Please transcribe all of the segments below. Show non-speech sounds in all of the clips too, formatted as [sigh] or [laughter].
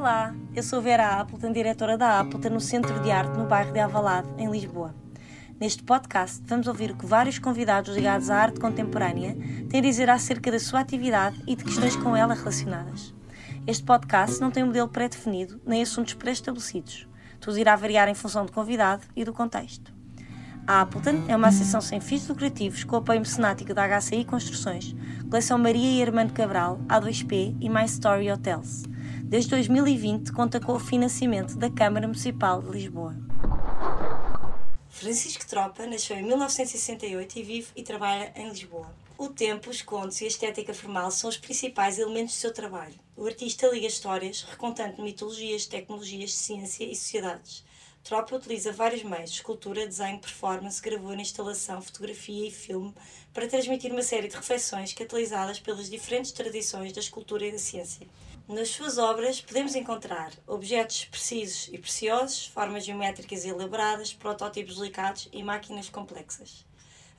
Olá, eu sou Vera Appleton, diretora da Appleton no Centro de Arte no bairro de Avalado, em Lisboa. Neste podcast vamos ouvir o que vários convidados ligados à arte contemporânea têm a dizer acerca da sua atividade e de questões com ela relacionadas. Este podcast não tem um modelo pré-definido nem assuntos pré-estabelecidos. Tudo irá variar em função do convidado e do contexto. A Appleton é uma associação sem fins lucrativos com apoio mecenático da HCI Construções, Coleção Maria e Armando Cabral, A2P e My Story Hotels. Desde 2020 conta com o financiamento da Câmara Municipal de Lisboa. Francisco Tropa nasceu em 1968 e vive e trabalha em Lisboa. O tempo, os contos e a estética formal são os principais elementos do seu trabalho. O artista liga histórias, recontando mitologias, tecnologias, ciência e sociedades. Tropa utiliza vários meios, escultura, desenho, performance, gravura, instalação, fotografia e filme, para transmitir uma série de reflexões catalisadas pelas diferentes tradições da escultura e da ciência. Nas suas obras podemos encontrar objetos precisos e preciosos, formas geométricas elaboradas, protótipos delicados e máquinas complexas.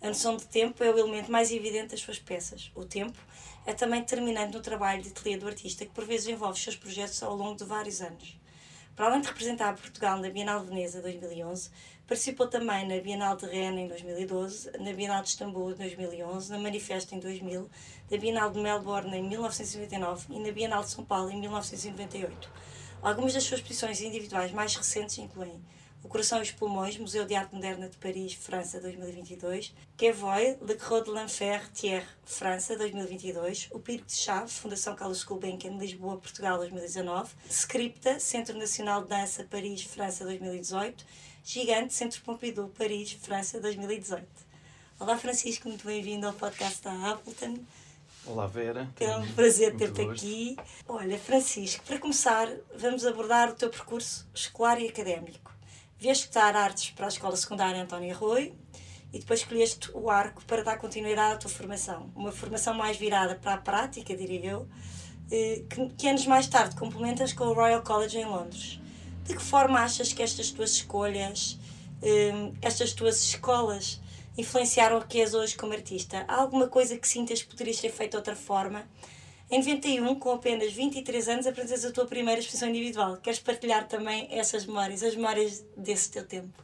A noção de tempo é o elemento mais evidente das suas peças. O tempo é também determinante no trabalho de ateliê do artista, que por vezes envolve seus projetos ao longo de vários anos. Para além de representar Portugal na Bienal de Veneza 2011, participou também na Bienal de Rennes em 2012, na Bienal de Istambul em 2011, na Manifesto em 2000, na Bienal de Melbourne em 1999 e na Bienal de São Paulo em 1998. Algumas das suas exposições individuais mais recentes incluem o Coração e os Pulmões, Museu de Arte Moderna de Paris, França, 2022. Quevoy, Le Creux de l'Enfer, Thiers, França, 2022. O Pico de Chave, Fundação Carlos Gulbenkian, Lisboa, Portugal, 2019. Scripta, Centro Nacional de Dança, Paris, França, 2018. Gigante, Centro Pompidou, Paris, França, 2018. Olá, Francisco, muito bem-vindo ao podcast da Appleton. Olá, Vera. É um prazer ter-te aqui. Olha, Francisco, para começar, vamos abordar o teu percurso escolar e académico. Vieste estudar artes para a Escola Secundária António Arroio e depois escolheste o arco para dar continuidade à tua formação. Uma formação mais virada para a prática, diria eu, eh, que, que anos mais tarde complementas com o Royal College em Londres. De que forma achas que estas tuas escolhas, eh, estas tuas escolas, influenciaram o que és hoje como artista? Há alguma coisa que sintas que poderias ter feito de outra forma? Em 91, com apenas 23 anos, aprendes a tua primeira exposição individual. Queres partilhar também essas memórias, as memórias desse teu tempo?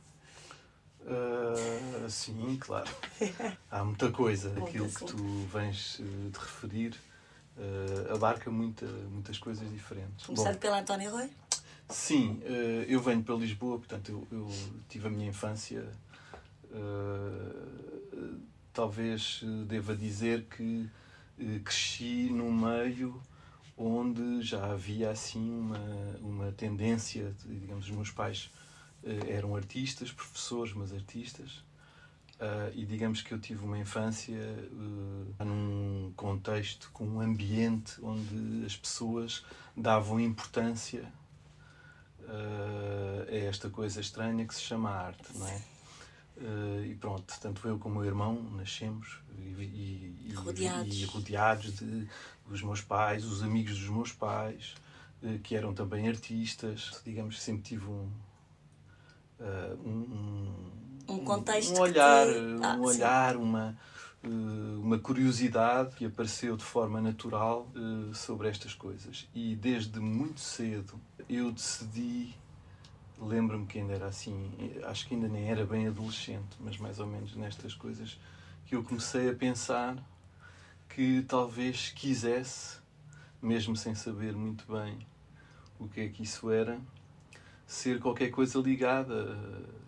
Uh, sim, claro. [laughs] Há muita coisa. Aquilo que tu vens uh, de referir uh, abarca muita, muitas coisas diferentes. Começando Bom, pela Antónia Roy? Sim, eu venho para Lisboa, portanto, eu, eu tive a minha infância. talvez deva dizer que eh, cresci num meio onde já havia assim uma, uma tendência, digamos, os meus pais eh, eram artistas, professores, mas artistas, Uh, e digamos que eu tive uma infância uh, num contexto, com um ambiente onde as pessoas davam importância uh, a esta coisa estranha que se chama arte, não é? e pronto, tanto eu como o meu irmão nascemos e, e, rodeados. e, rodeados de os meus pais, os amigos dos meus pais, eh, que eram também artistas. Digamos que sempre tive um, uh, um, um, contexto um olhar, te... ah, um olhar, uma uh, uma curiosidade que apareceu de forma natural uh, sobre estas coisas. E desde muito cedo eu decidi lembro-me que ainda era assim, acho que ainda nem era bem adolescente, mas mais ou menos nestas coisas que eu comecei a pensar que talvez quisesse, mesmo sem saber muito bem o que é que isso era, ser qualquer coisa ligada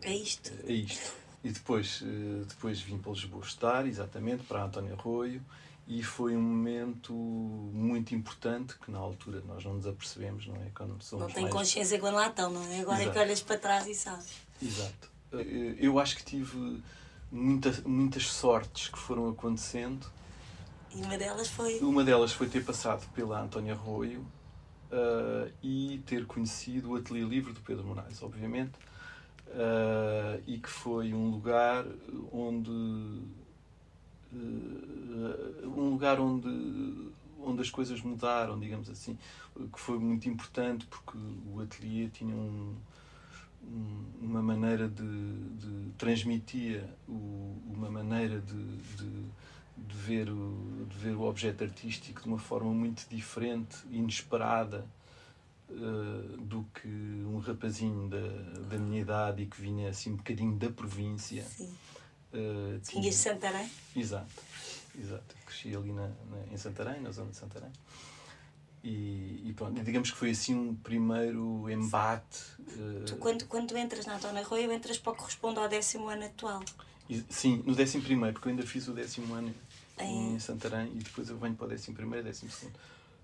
a isto. A isto. E depois, eh, depois vim para Lisboa estudar, exatamente, para António Arroio, e foi um momento muito importante que na altura nós não nos apercebemos, não é? Quando somos não tem mais... consciência quando lá estão, não é? Agora Exato. é que olhas para trás e sabes. Exato. Eh, eu acho que tive muita, muitas sortes que foram acontecendo. E uma delas foi? Uma delas foi ter passado pela Antónia Arroio uh, e ter conhecido o Ateliê Livre do Pedro Moraes, obviamente, uh, e que foi um lugar onde uh, um lugar onde onde as coisas mudaram, digamos assim, que foi muito importante porque o ateliê tinha um, uma maneira de, de transmitia uma maneira de, de, de, ver o, de ver o objeto artístico de uma forma muito diferente, inesperada, uh, do que um rapazinho da, da minha idade e que vinha assim um bocadinho da província. Sim. Uh, tinha... De Santarém? Exato, exato. Cresci ali na, na, em Santarém, na zona de Santarém. E, e pronto, digamos que foi assim um primeiro embate. Uh... Tu, quando, quando entras na Antônia Arroio, entras para o que corresponde ao décimo ano atual. E, sim, no décimo primeiro, porque eu ainda fiz o décimo ano em é. Santarém e depois eu venho para o décimo primeiro e décimo segundo.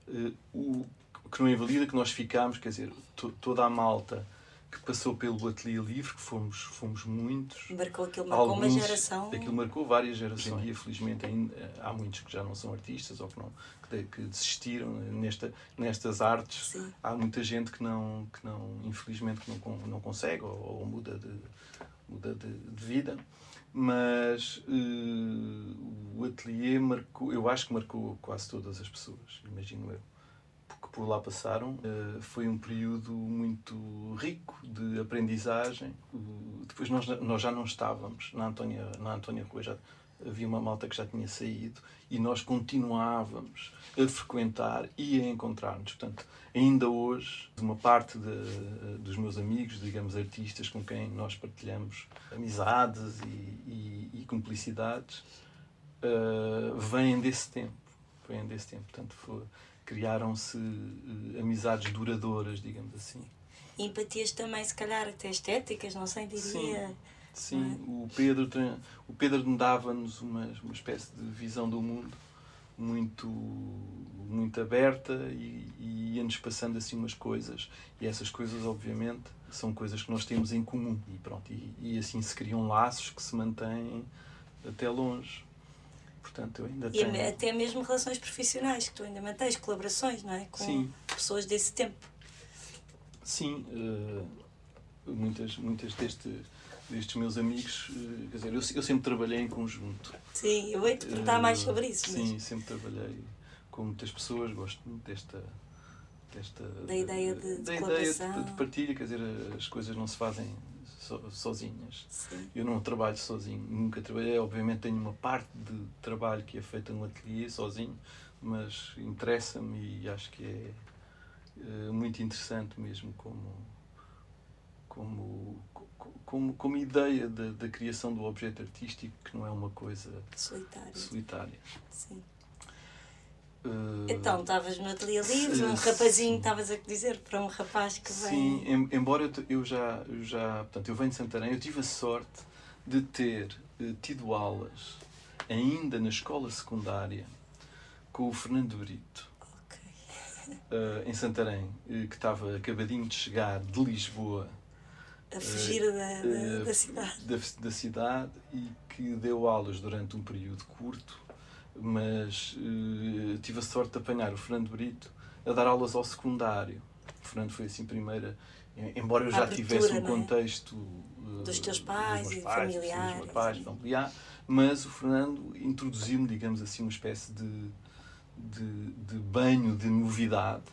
Uh, o que não invalida que nós ficámos, quer dizer, to, toda a malta que passou pelo Ateliê Livre, que fomos, fomos muitos. Marcou aquilo, marcou alguns, uma geração. Aquilo marcou várias gerações. E felizmente ainda há muitos que já não são artistas ou que, não, que, que desistiram nesta, nestas artes. Sim. Há muita gente que não, que não infelizmente, que não, não consegue ou, ou muda, de, muda de, de vida mas uh, o ateliê marcou, eu acho que marcou quase todas as pessoas, imagino eu por lá passaram. Eh, foi um período muito rico de aprendizagem. Depois nós, nós já não estávamos na Antónia, na Antónia Rua, já havia uma malta que já tinha saído e nós continuávamos a frequentar e a encontrar-nos. Portanto, ainda hoje, uma parte de, dos meus amigos, digamos, artistas com quem nós partilhamos amizades e, e, e cumplicidades, uh, vêm desse tempo. Vêm desse tempo. Portanto, foi, criaram-se uh, amizades duradouras, digamos assim. Empatias também, se calhar, até estéticas, não sei, diria. Sim, sim. É? o Pedro, o Pedro dava-nos uma, uma espécie de visão do mundo muito muito aberta e, e ia-nos passando assim umas coisas e essas coisas obviamente são coisas que nós temos em comum e pronto e, e assim se criam laços que se mantêm até longe Portanto, eu ainda e tenho... até mesmo relações profissionais, que tu ainda mantens, colaborações, não é? Com Sim. pessoas desse tempo. Sim, uh, muitas, muitas deste, destes meus amigos, uh, quer dizer, eu, eu sempre trabalhei em conjunto. Sim, eu vou-te perguntar uh, mais sobre isso. Sim, mas... sempre trabalhei com muitas pessoas, gosto muito desta. desta da ideia de, de da ideia de, de partilha, quer dizer, as coisas não se fazem so, sozinhas. Sim. Eu não trabalho sozinho, nunca trabalhei. Obviamente tenho uma parte de trabalho que é feita no ateliê sozinho, mas interessa-me e acho que é, é muito interessante mesmo como como como, como ideia da, da criação do objeto artístico que não é uma coisa solitária. solitária. Sim. Uh, então, estavas no ateliê livre, um rapazinho, estavas a dizer, para um rapaz que vem. Sim, embora eu já, eu já. Portanto, eu venho de Santarém, eu tive a sorte de ter uh, tido aulas ainda na escola secundária com o Fernando Brito. Okay. Uh, em Santarém, que estava acabadinho de chegar de Lisboa. A fugir da, da, da cidade. Da, da cidade e que deu aulas durante um período curto mas uh, tive a sorte de apanhar o Fernando Brito a dar aulas ao secundário. O Fernando foi assim primeira, embora eu já abertura, tivesse um é? contexto uh, dos teus pais, dos e pais, familiares, dos pais, familiar, mas o Fernando introduziu-me, digamos assim, uma espécie de, de, de banho de novidade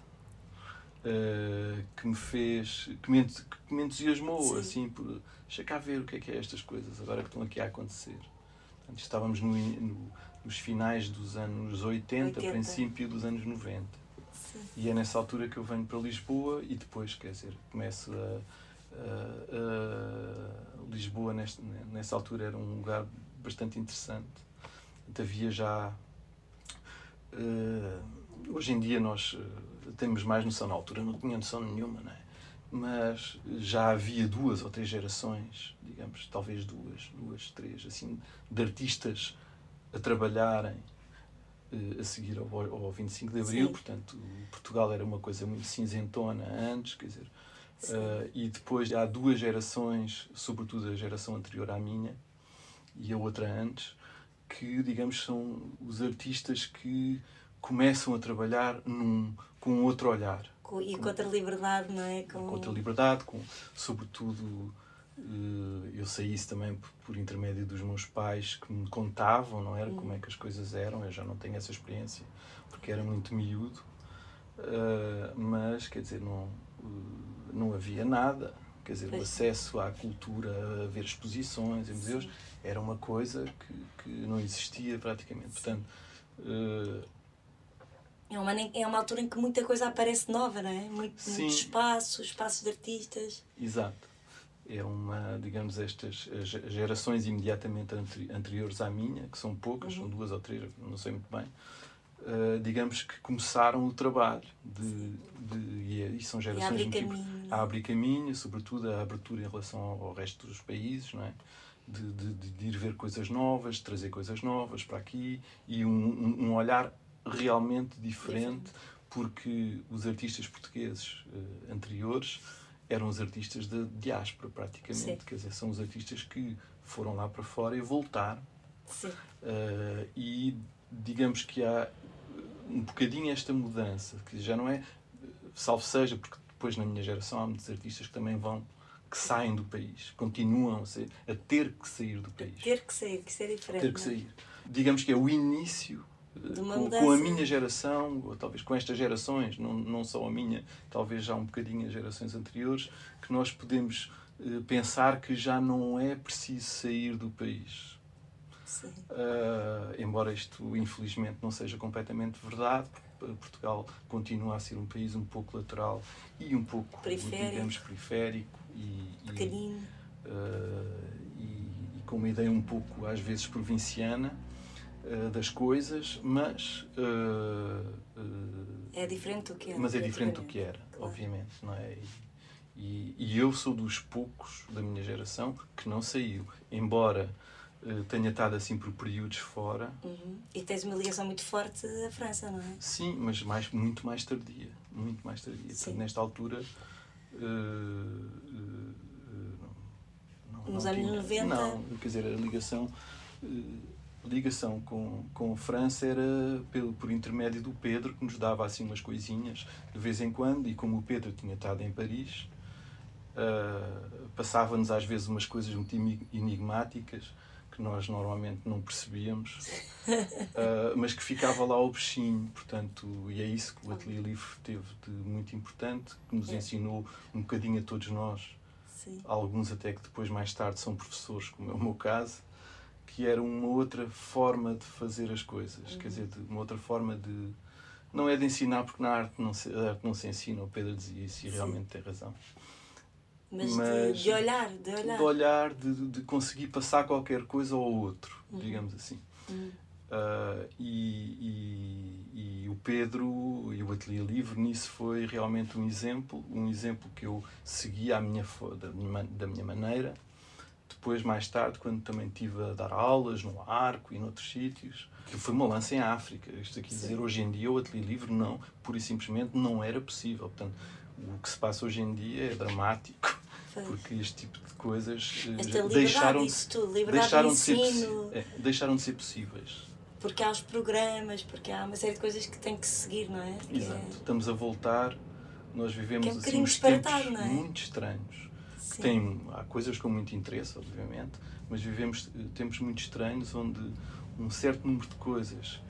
uh, que me fez, que me, que me entusiasmou, Sim. assim, por deixa cá ver o que é que é estas coisas agora que estão aqui a acontecer. Portanto, estávamos no, no nos finais dos anos 80, 80. princípio dos anos 90. Sim. E é nessa altura que eu venho para Lisboa e depois, quer dizer, começo a. a, a Lisboa, neste, nessa altura, era um lugar bastante interessante. Então, havia já. Uh, hoje em dia nós uh, temos mais noção, na altura não tinha noção nenhuma, não é? mas já havia duas ou três gerações, digamos, talvez duas, duas, três, assim, de artistas a trabalharem uh, a seguir ao, ao 25 de Abril, Sim. portanto, Portugal era uma coisa muito cinzentona antes, quer dizer, uh, e depois há duas gerações, sobretudo a geração anterior à minha e a outra antes, que, digamos, são os artistas que começam a trabalhar num, com outro olhar. Com, e com outra liberdade, não é? Com, outra liberdade, com, sobretudo, eh, eu sei isso também por intermédio dos meus pais que me contavam, não era? Como é que as coisas eram. Eu já não tenho essa experiência porque era muito miúdo, uh, mas quer dizer, não, uh, não havia nada. Quer dizer, o acesso à cultura, a ver exposições em museus, era uma coisa que, que não existia praticamente. Portanto, uh, É uma, é uma altura em que muita coisa aparece nova, não é? Muito, muito espaço, espaços de artistas. Exato. É uma, digamos, estas gerações imediatamente anteriores à minha, que são poucas, uhum. são duas ou três, não sei muito bem, uh, digamos que começaram o trabalho de, de, e, é, são gerações e a abrir caminho, a abrir caminho, sobretudo a abertura em relação ao resto dos países, não é? De, de, de, ir ver coisas novas, de trazer coisas novas para aqui e um, um, um olhar realmente diferente, porque os artistas portugueses uh, anteriores eram os artistas da diáspora, praticamente. Sim. Quer dizer, são os artistas que foram lá para fora e voltaram. Uh, e digamos que há um bocadinho esta mudança, que já não é, salvo seja, porque depois na minha geração há muitos artistas que também vão, que saem do país, continuam a, ser, a ter que sair do país. Ter que sair, que isso é diferente. Ter que é? sair. Digamos que é o início com, com, a minha geração, ou talvez com estas gerações, não, não só a minha, talvez já um bocadinho as gerações anteriores, que nós podemos eh, pensar que já não é preciso sair do país. Uh, embora isto, infelizmente, não seja completamente verdade, Portugal continua a ser um país um pouco lateral e um pouco, periférico. digamos, periférico e. E, uh, e, e, com uma ideia um pouco, às vezes, provinciana uh, das coisas, mas. é diferente do que era. Mas é diferente do que era, claro. obviamente, não é? E, e eu sou dos poucos da minha geração que não saiu, embora eh, tenha estado assim por períodos fora. Uhum. E tens uma ligação muito forte à França, não é? Sim, mas mais, muito mais tardia. Muito mais tardia. Portanto, nesta altura. Uh, uh, não, Nos não anos tinha, 90? Não, quer dizer, a ligação. a ligação com, com a França era pelo, por intermédio do Pedro, que nos dava assim umas coisinhas de vez em quando, e como o Pedro tinha estado em Paris, passava-nos às vezes umas coisas muito enigmáticas que nós normalmente não percebíamos, uh, [laughs] mas que ficava lá o bichinho, portanto, e é isso que o Ateliê Livre teve de muito importante, que nos é. ensinou um bocadinho a todos nós, Sim. alguns até que depois mais tarde são professores, como é o meu caso, que era uma outra forma de fazer as coisas, uhum. quer dizer, uma outra forma de não é de ensinar porque na arte não se, arte não se ensina, o Pedro dizia isso e Sim. realmente tem razão mas, mas de, de, olhar, de olhar. De olhar, de, de conseguir passar qualquer coisa ao outro, uhum. digamos assim. Uhum. Uh, e, e, e, o Pedro e o Ateliê Livre nisso foi realmente um exemplo, um exemplo que eu segui à minha, da, minha, da minha maneira. Depois, mais tarde, quando também estive a dar aulas no Arco e noutros sítios, que foi uma lança em África. Isto aqui dizer, hoje em dia o Ateliê Livre não, pura e simplesmente não era possível. Portanto, o que se passa hoje em dia é dramático porque este tipo de coisas eh, deixaram, de, tudo, deixaram, de, de ser, é, deixaram de ser possíveis. Porque há os programas, porque há uma série de coisas que tem que seguir, não é? Exato. É... Estamos a voltar, nós vivemos é um assim, uns tempos é? muito estranhos. Tem, há coisas com muito interesse, obviamente, mas vivemos eh, tempos muito estranhos onde um certo número de coisas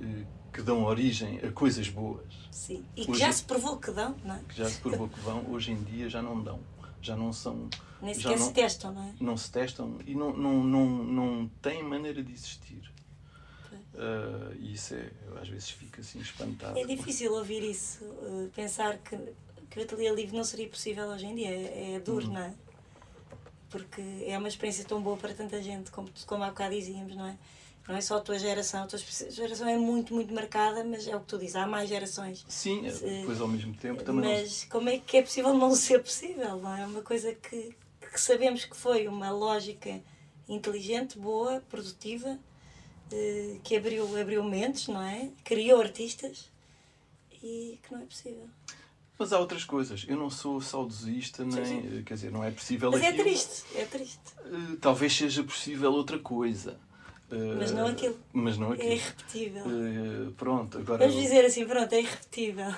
eh, que dão origem a coisas boas. Sim, e que hoje, já se provou que dão, não é? Que já se provou que vão, hoje em dia já não dão já não são. Nem sequer se testam, não é? Não se testam e não, não, não, não têm maneira de existir. Uh, e isso é, às vezes fica assim espantado. É difícil ouvir isso, uh, pensar que, que o ateliê livre não seria possível hoje em dia. É, é duro, uhum. não é? Porque é uma experiência tão boa para tanta gente, como, como há bocado dizíamos, não é? Não é só a tua geração, a tua geração é muito, muito marcada, mas é o que tu dizes, há mais gerações. Sim, é, depois ao mesmo tempo também. Mas não... como é que é possível não ser possível? Não é? é uma coisa que, que sabemos que foi uma lógica inteligente, boa, produtiva, eh, que abriu, abriu mentes, não é? Criou artistas e que não é possível. Mas há outras coisas. Eu não sou saudosista, nem. Sim, sim. Quer dizer, não é possível. Mas é aquilo. é triste, é triste. Eh, talvez seja possível outra coisa. Mas não aquilo. Mas não aquilo. É irrepetível. Uh, pronto, agora. Vamos dizer assim, pronto, é irrepetível.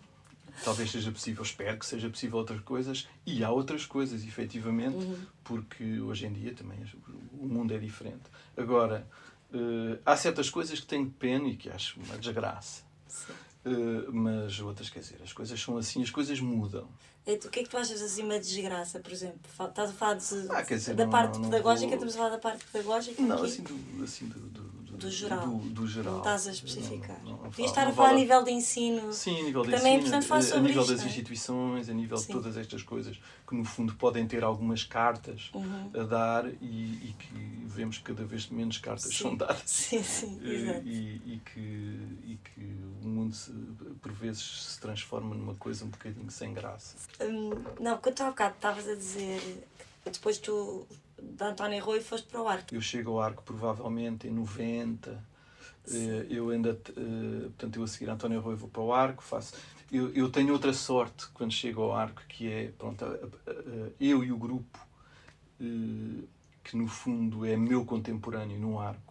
[laughs] Talvez seja possível, espero que seja possível outras coisas. E há outras coisas, efetivamente, uhum. porque hoje em dia também o mundo é diferente. Agora, uh, há certas coisas que tenho pena e que acho uma desgraça. Uh, mas outras, quer dizer, as coisas são assim, as coisas mudam. O que é que tu achas assim uma desgraça, por exemplo? Estás a falar de, ah, dizer, da não, parte não, pedagógica, vou... estamos a falar da parte pedagógica? Não, aqui? assim, do, assim do, do, do geral. Do, do geral. Não estás a especificar. Não, não, não Devias estar a falar a nível de ensino. Sim, a nível de Também é ensino, importante falar sobre a nível isto, das é? instituições, a nível Sim. de todas estas coisas que no fundo podem ter algumas cartas Uhum. a dar e, e que vemos que cada vez menos cartas Sim. são dadas. [laughs] Sim, sim, exato. E, e que, e que o mundo se- por vezes se transforma numa coisa um bocadinho sem graça. Hum, não, quando tu há bocado estavas a dizer que depois tu, da António Rui, foste para o arco. Eu chego ao arco provavelmente em 90. Eh, Eu ainda, eh, portanto, eu a seguir a António Rui vou para o arco, faço. Eu, eu tenho outra sorte quando chego ao arco, que é, pronto, eu e o grupo, eh, que no fundo é meu contemporâneo no arco.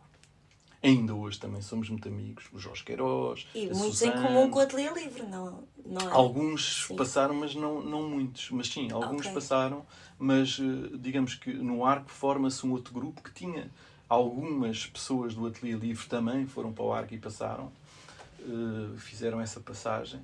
Ainda hoje também somos muito amigos, o Jorge Queiroz, E muitos em Suzane. comum com o Ateliê Livre, não, não é? Alguns Sim. passaram, mas não, não muitos. Mas sim, alguns Ok. passaram, mas eh, digamos que no arco forma-se um outro grupo que tinha algumas pessoas do Ateliê Livre também foram para o arco e passaram, eh, fizeram essa passagem.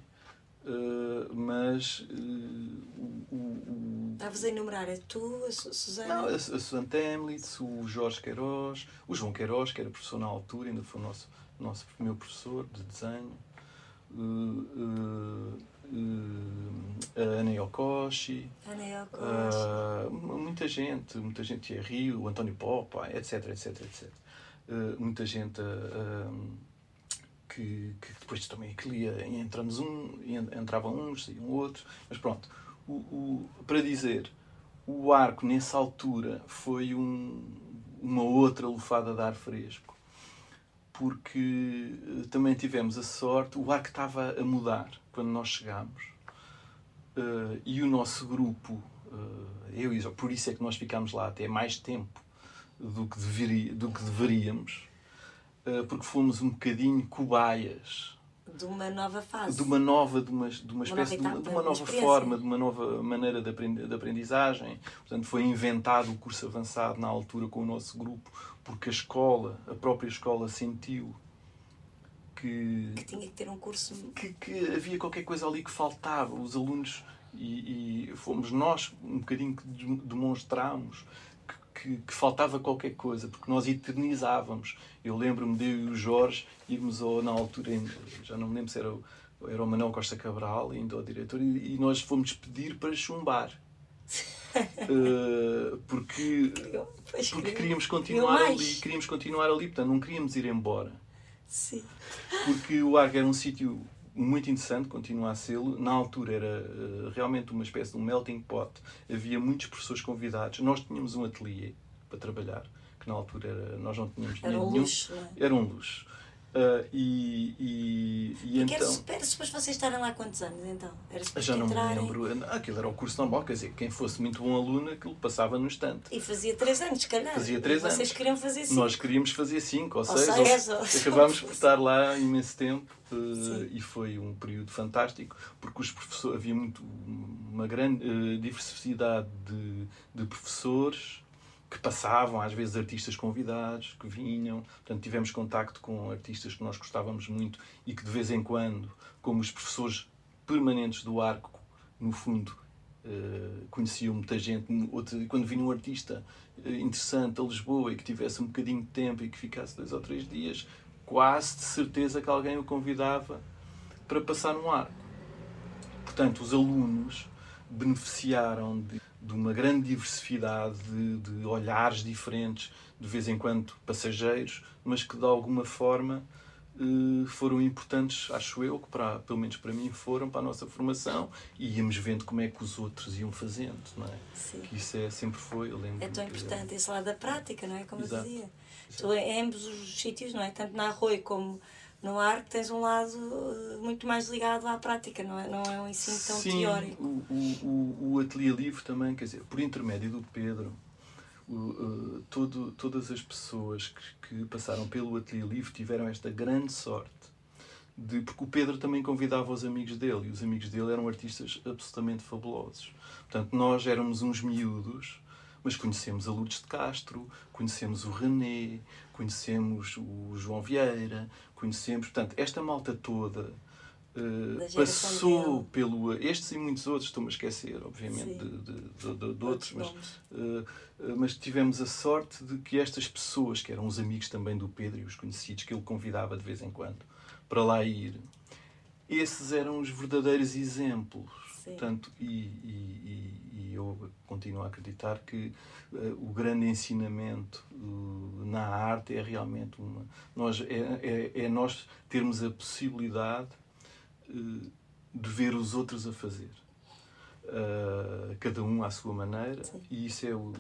Eh, mas eh, o, o- Estavas a enumerar, é tu, a Su- Susana? não, a, a Susan Temlitz, o Jorge Queiroz, o João Queiroz, que era professor na altura, ainda foi o nosso, nosso meu professor de desenho, uh, uh, uh, a Ana Yokoshi, Ana uh, muita gente, muita gente, Rio, o António Popa, etc, etc, etc. Uh, muita gente uh, um, que, que depois também que lia, entramos um, en- entravam uns, saíam outros, mas pronto, o, o- para dizer, o arco nessa altura foi um- uma outra lufada de ar fresco, porque eh, também tivemos a sorte, o arco estava a mudar quando nós chegámos, eh, e o nosso grupo, eh, eu e por isso é que nós ficámos lá até mais tempo do que, deveria, do que deveríamos, porque fomos um bocadinho cobaias De uma nova fase. de uma nova, de uma, de uma espécie de uma, de uma nova forma, de uma nova maneira de, aprend- de aprendizagem. Portanto, foi inventado o curso avançado na altura com o nosso grupo, porque a escola, a própria escola, sentiu que, Que tinha que ter um curso. que, que havia qualquer coisa ali que faltava. Os alunos, e, e fomos nós um bocadinho que dem- demonstrámos que, que, faltava qualquer coisa, porque nós eternizávamos. Eu lembro-me de eu e o Jorge irmos ao, na altura, já não me lembro se era o, era o Manuel Costa Cabral, ainda o diretor, e, e nós fomos pedir para chumbar. [laughs] Eh, porque porque queríamos continuar ali, queríamos continuar ali, portanto não queríamos ir embora Sim. porque o Arco era um sítio muito interessante, continua a ser. Na altura era eh, realmente uma espécie de um melting pot. Havia muitos professores convidados. Nós tínhamos um ateliê para trabalhar, que na altura era, nós não tínhamos Era dinheiro um nenhum. luxo, é? Era um luxo. Ah, e, e, e então. era suposto vocês estarem lá quantos anos então? Era Já não me entrarem lembro. Aquilo era o curso normal, quer dizer, quem fosse muito bom aluno, aquilo passava no instante. E fazia três anos, se calhar. Fazia três E Vocês anos. queriam fazer cinco. Nós queríamos fazer cinco ou, Ou seis. seis, ou- ou- acabámos por estar lá imenso tempo Sim. e foi um período fantástico porque os professores havia muito uma grande eh, diversidade de, de professores que passavam, às vezes artistas convidados que vinham, portanto tivemos contacto com artistas que nós gostávamos muito e que de vez em quando, como os professores permanentes do arco, no fundo eh, conheciam muita gente. Quando vinha um artista eh, interessante a Lisboa e que tivesse um bocadinho de tempo e que ficasse dois ou três dias, quase de certeza que alguém o convidava para passar no arco. Portanto, os alunos beneficiaram de, de uma grande diversidade de, de olhares diferentes, de vez em quando passageiros, mas que de alguma forma eh, foram importantes, acho eu, que para, pelo menos para mim foram para a nossa formação e íamos vendo como é que os outros iam fazendo, não é? Sim. Que isso é, sempre foi, eu lembro. É tão importante esse lado da prática, não é? Como Exato. eu dizia. Tu, em ambos os sítios, não é? Tanto na Arroio como no Arco, tens um lado eh, muito mais ligado à prática, não é? Não é um ensino tão Sim, teórico. O, o, o Ateliê Livre também, quer dizer, por intermédio do Pedro, o, uh, todo, todas as pessoas que, que passaram pelo Ateliê Livre tiveram esta grande sorte. De, porque o Pedro também convidava os amigos dele e os amigos dele eram artistas absolutamente fabulosos. Portanto, nós éramos uns miúdos, mas conhecemos a Lourdes de Castro, conhecemos o René, conhecemos o João Vieira, conhecemos. Portanto, esta malta toda Uh, passou pelo. Estes e muitos outros, estou-me a esquecer, obviamente, de, de, de, de, outros, mas, uh, mas tivemos a sorte de que estas pessoas, que eram os amigos também do Pedro e os conhecidos, que ele convidava de vez em quando para lá ir, esses eram os verdadeiros exemplos. Portanto, e, e, e, eu continuo a acreditar que uh, o grande ensinamento uh, na arte é realmente uma. Nós, é, é, é nós termos a possibilidade uh, de ver os outros a fazer. cada um à sua maneira, Sim. e isso é o.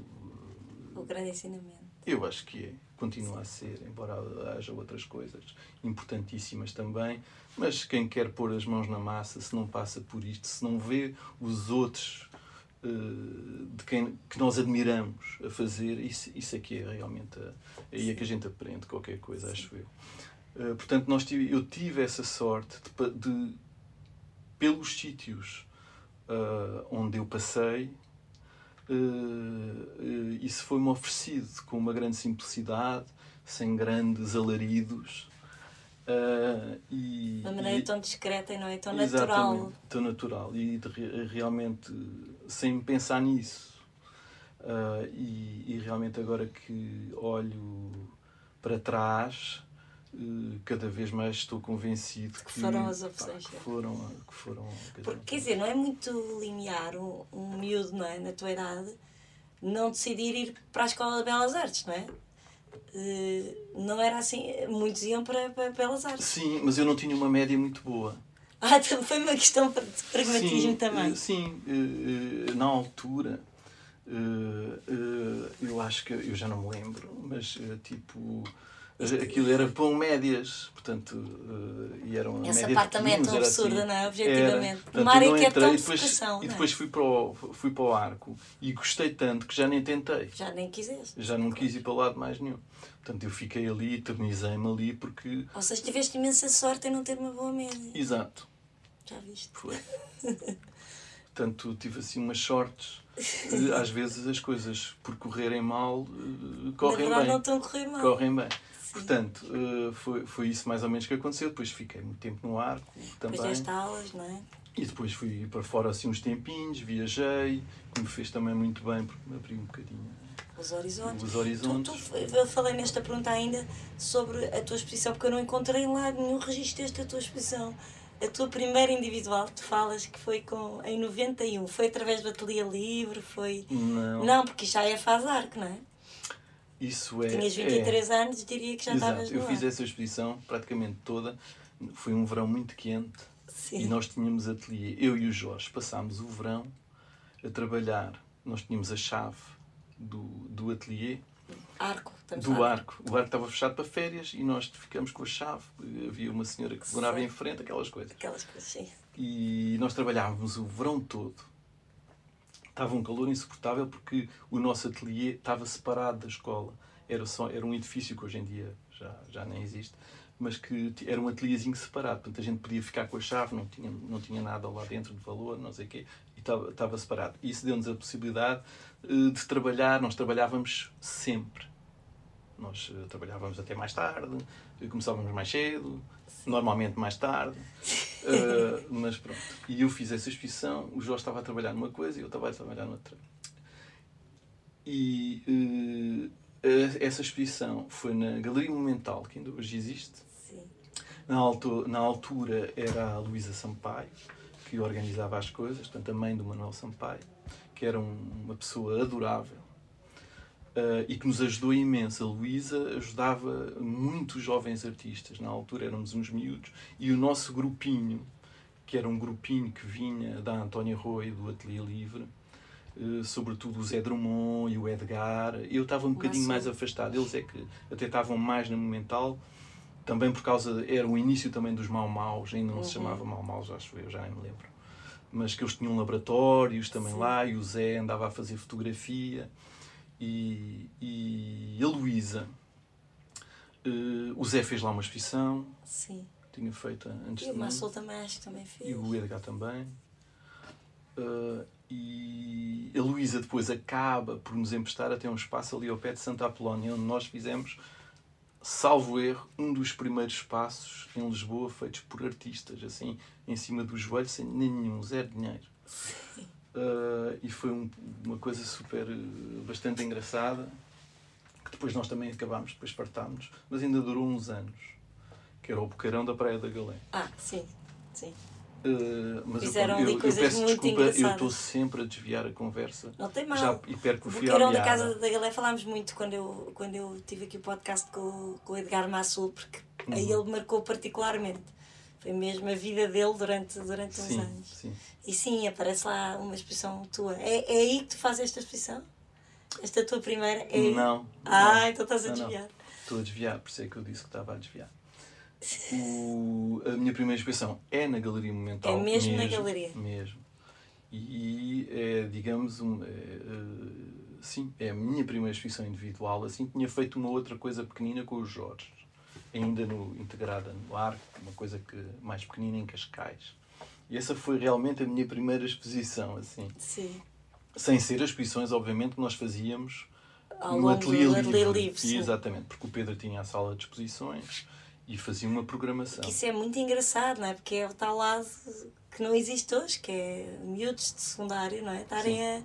O grande ensinamento. Eu acho que é continua a ser, embora haja outras coisas importantíssimas também, mas quem quer pôr as mãos na massa, se não passa por isto, se não vê os outros de quem que nós admiramos a fazer, isso, isso aqui é realmente a, aí é que a gente aprende qualquer coisa, Sim. acho eu. Uh, portanto, nós tive, eu tive essa sorte de, de pelos sítios uh, onde eu passei, uh, isso foi-me oferecido com uma grande simplicidade, sem grandes alaridos. Uh, e, de uma maneira e, tão discreta e não é tão natural. Tão natural e de, realmente sem pensar nisso. Uh, e, e, realmente agora que olho para trás, uh, cada vez mais estou convencido que, que foram as opções. Pá, que foram, que foram Porque, quer dizer, não é muito linear um, um miúdo não é, na tua idade não decidir ir para a Escola de Belas Artes, não é? Uh, não era assim, muitos iam para, para Belas Artes. Sim, mas eu não tinha uma média muito boa. Ah, então foi uma questão de pragmatismo sim, também. Sim, uh, na altura, eu acho que, eu já não me lembro, mas tipo aquilo era pão médias, portanto, uh, e eram Essa parte também é tão absurda, assim. não é? Objetivamente. Era, Uma área que é tão e depois, e é? depois fui, para o, fui para o arco e gostei tanto que já nem tentei. Já nem quiseste. Já não quis ir para o lado mais nenhum. Portanto, eu fiquei ali, eternizei-me ali porque. Ou seja, tiveste imensa sorte em não ter uma boa média. Exato. Já viste? Foi. Portanto, tive assim umas sortes. [laughs] Às vezes as coisas por correrem mal eh, correm Na bem. não estão a correr mal. Correm bem. Portanto, uh, foi, foi isso mais ou menos que aconteceu. Depois fiquei muito tempo no arco também. Depois deste aulas, não é? E depois fui para fora assim uns tempinhos, viajei, que me fez também muito bem porque me abriu um bocadinho os horizontes. Os horizontes. Tu, tu, eu falei nesta pergunta ainda sobre a tua exposição, porque eu não encontrei lá nenhum registro desta tua exposição. A tua primeira individual, tu falas que foi com, em 91, foi através do Ateliê Livre, foi... Não. Não, porque já é faz arco, não é? Isso é. Tinhas 23 é... anos, diria que já Exato. estavas Eu fiz essa exposição praticamente toda. Foi um verão muito quente Sim. e nós tínhamos ateliê. Eu e o Jorge passámos o verão a trabalhar. Nós tínhamos a chave do, do ateliê. Arco, do arco. O arco estava fechado para férias e nós ficamos com a chave. Havia uma senhora que morava em frente, aquelas coisas. Aquelas coisas, sim. E nós trabalhávamos o verão todo estava um calor insuportável porque o nosso ateliê estava separado da escola. Era, só, era um edifício que hoje em dia já, já nem existe, mas que era um ateliêzinho separado. Portanto, a gente podia ficar com a chave, não tinha, não tinha nada lá dentro de valor, não sei o quê, e estava, separado. Isso deu-nos a possibilidade uh, de trabalhar, nós trabalhávamos sempre. Nós uh, trabalhávamos até mais tarde, começávamos mais cedo, normalmente mais tarde. Uh, [laughs] mas pronto. E eu fiz essa exposição, o Jorge estava a trabalhar numa coisa e eu estava a trabalhar noutra. E uh, essa exposição foi na Galeria Monumental, que ainda hoje existe. Sim. Na, altura, na altura era a Luísa Sampaio, que organizava as coisas, portanto, a mãe do Manuel Sampaio, que era um, uma pessoa adorável Uh, e que nos ajudou imenso. A Luísa ajudava muitos jovens artistas, na altura éramos uns miúdos, e o nosso grupinho, que era um grupinho que vinha da Antónia Roy, do Ateliê Livre, uh, sobretudo o Zé Drummond e o Edgar, eu estava um bocadinho mais afastado, eles é que até estavam mais na Momental, também por causa, era o início também dos Mau Maus, ainda não uhum. se chamava Mau Maus, acho eu, já nem me lembro. Mas que eles tinham laboratórios também Sim. lá, e o Zé andava a fazer fotografia e, e a Luísa. Uh, o Zé fez lá uma exposição. Sim. Tinha feito antes e de. E o Massol também acho que também fez. E o Edgar também. Uh, e a Luísa depois acaba por nos emprestar até um espaço ali ao pé de Santa Apolónia, onde nós fizemos salvo erro, um dos primeiros passos em Lisboa feitos por artistas, assim, em cima do joelho, sem nenhum, zero dinheiro. Uh, e foi um, uma coisa super, bastante engraçada, que depois nós também acabámos, depois partámos, mas ainda durou uns anos, que era o Boqueirão da Praia da Galé. Ah, sim, sim. Uh, mas Fizeram eu, eu, eu peço desculpa, eu estou sempre a desviar a conversa. Não tem mal. Já, e à Boqueirão da. Casa da Galé falámos muito quando eu, quando eu tive aqui o podcast com, com o Edgar Massul, porque aí Uhum. ele marcou particularmente. Foi mesmo a vida dele durante, durante uns Sim, anos. sim. E sim, aparece lá uma exposição tua. É, é aí que tu fazes esta exposição? Esta tua primeira? É? Não. Ah, não. então estás a Não, não. desviar. Estou a desviar, por isso é que eu disse que estava a desviar. O- a minha primeira exposição é na Galeria Monumental. É mesmo na galeria? Mesmo. E é, digamos, um, é, eh, sim, é a minha primeira exposição individual. Assim, tinha feito uma outra coisa pequenina com os Jorge, ainda no, integrada no arco, uma coisa que, mais pequenina em Cascais. E essa foi realmente a minha primeira exposição, assim. Sim. Sem ser as exposições, obviamente, que nós fazíamos Ao no ateliê livre. livre. Exatamente, porque o Pedro tinha a sala de exposições e fazia uma programação. Isso é muito engraçado, não é? Porque é o tal lado que não existe hoje, que é miúdos de secundário, não é? Estarem a,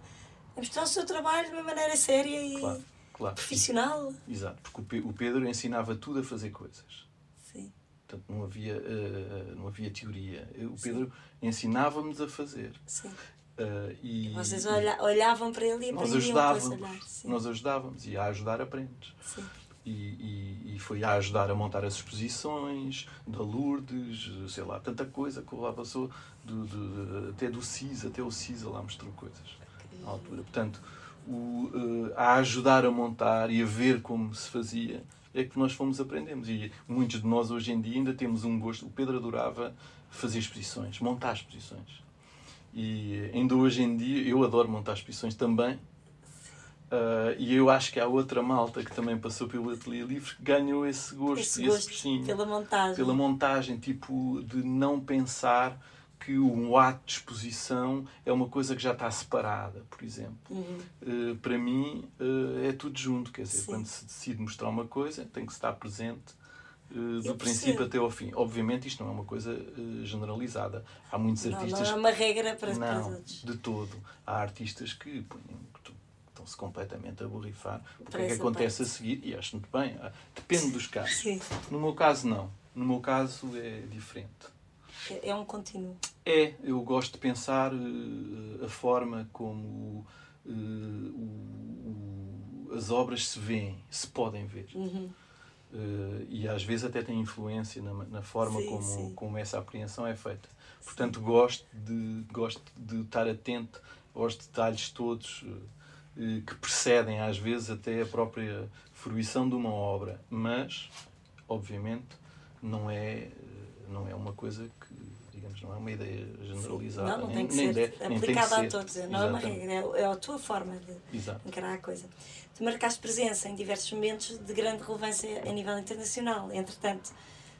a mostrar o seu trabalho de uma maneira séria e Claro, claro. profissional. Exato, porque o Pe- o Pedro ensinava tudo a fazer coisas. Sim. Portanto, não havia, eh, não havia teoria. O Pedro ensinava-nos a fazer. Sim. Eh, e, Vocês olha, olhavam para ele e nós ajudávamos. olhar. Nós ajudávamos. E a ajudar aprendes. Sim. E, e, e foi a ajudar a montar as exposições da Lourdes, sei lá, tanta coisa que lá passou, do, do- até do CISA, até o CISA lá mostrou coisas na altura. Portanto, o, eh, a ajudar a montar e a ver como se fazia é que nós fomos aprendemos. E muitos de nós hoje em dia ainda temos um gosto. O Pedro adorava fazer exposições, montar exposições. E ainda hoje em dia eu adoro montar exposições também. Ah, e eu acho que há outra malta que também passou pelo Ateliê Livre que ganhou esse gosto, Esse esse, gosto bichinho, pela montagem. pela montagem, tipo, de não pensar que um ato de exposição é uma coisa que já está separada, por exemplo. Uhum. Uh, para mim uh, é tudo junto, quer dizer, Sim. quando se decide mostrar uma coisa, tem que estar presente uh, do princípio até ao fim. Obviamente isto não é uma coisa generalizada. Há muitos Não, não artistas é uma regra para, não, todos. de todo. Há artistas que põem- estão-se completamente a borrifar. O que Para é que acontece parte. a seguir? E acho muito bem. Ah, Depende dos casos. Sim. No meu caso, não. No meu caso é diferente. É, é um contínuo. É, eu gosto de pensar eh, a forma como o- o- as obras se veem, se podem ver. Uhum. Eh, e às vezes até tem influência na, na forma Sim, como, sim. como essa apreensão é feita. Portanto, gosto de, gosto de estar atento aos detalhes todos que precedem, às vezes, até a própria fruição de uma obra. Mas, obviamente, não é, não é uma coisa que, não é uma ideia generalizada. Não, não tem que nem ser nem aplicada a todos. Não é uma regra, é, é a tua forma de Exato. encarar a coisa. Tu marcaste presença em diversos momentos de grande relevância a nível internacional. Entretanto,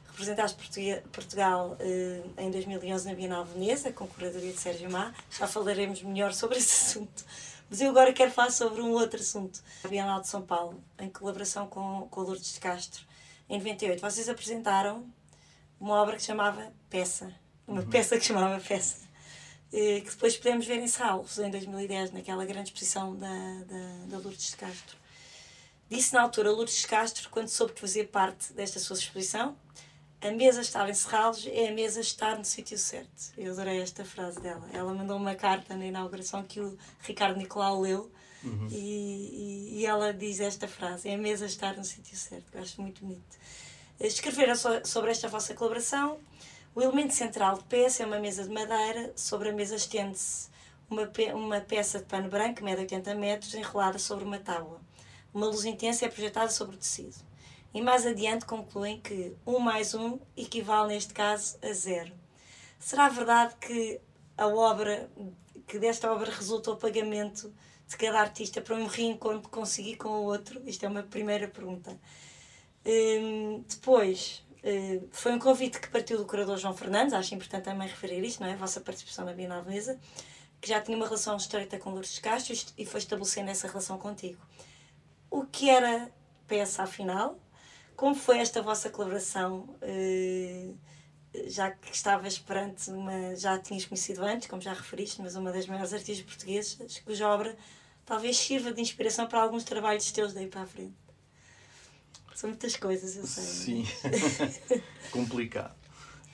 representaste Portuga- Portugal eh, em 2011 na Bienal Veneza, com curadoria de Sérgio Má. Já falaremos melhor sobre esse [laughs] assunto. Mas eu agora quero falar sobre um outro assunto. A Bienal de São Paulo, em colaboração com, com a Lourdes de Castro. Em 98, vocês apresentaram uma obra que se chamava Peça. Uma peça que chamava Peça. Que depois podemos ver em Salvos, em 2010, naquela grande exposição da, da, da Lourdes de Castro. Disse na altura Lourdes de Castro, quando soube que fazia parte desta sua exposição, a mesa estar em Serralves é a mesa estar no sítio certo. Eu adorei esta frase dela. Ela mandou uma carta na inauguração que o Ricardo Nicolau leu Uhum. e, e, e ela diz esta frase: é a mesa estar no sítio certo. Eu acho muito bonito. Escreveram so- sobre esta vossa colaboração. O elemento central de peça é uma mesa de madeira. Sobre a mesa estende-se uma, pe uma peça de pano branco, que mede 80 metros, enrolada sobre uma tábua. Uma luz intensa é projetada sobre o tecido. E mais adiante concluem que 1 mais 1 equivale, neste caso, a zero. Será verdade que a obra, que desta obra resulta o pagamento de cada artista para um reencontro conseguir com o outro? Isto é uma primeira pergunta. Hum, depois, foi um convite que partiu do curador João Fernandes, acho importante também referir isto, não é? A vossa participação na Bienal Veneza, que já tinha uma relação estreita com Lourdes Castro e foi estabelecendo essa relação contigo. O que era peça, afinal? Como foi esta vossa colaboração? Uh, já que estavas perante uma. Já tinhas conhecido antes, como já referiste, mas uma das maiores artistas portuguesas, cuja obra talvez sirva de inspiração para alguns trabalhos teus daí para a frente. São muitas coisas, eu sei. Sim, [laughs] complicado.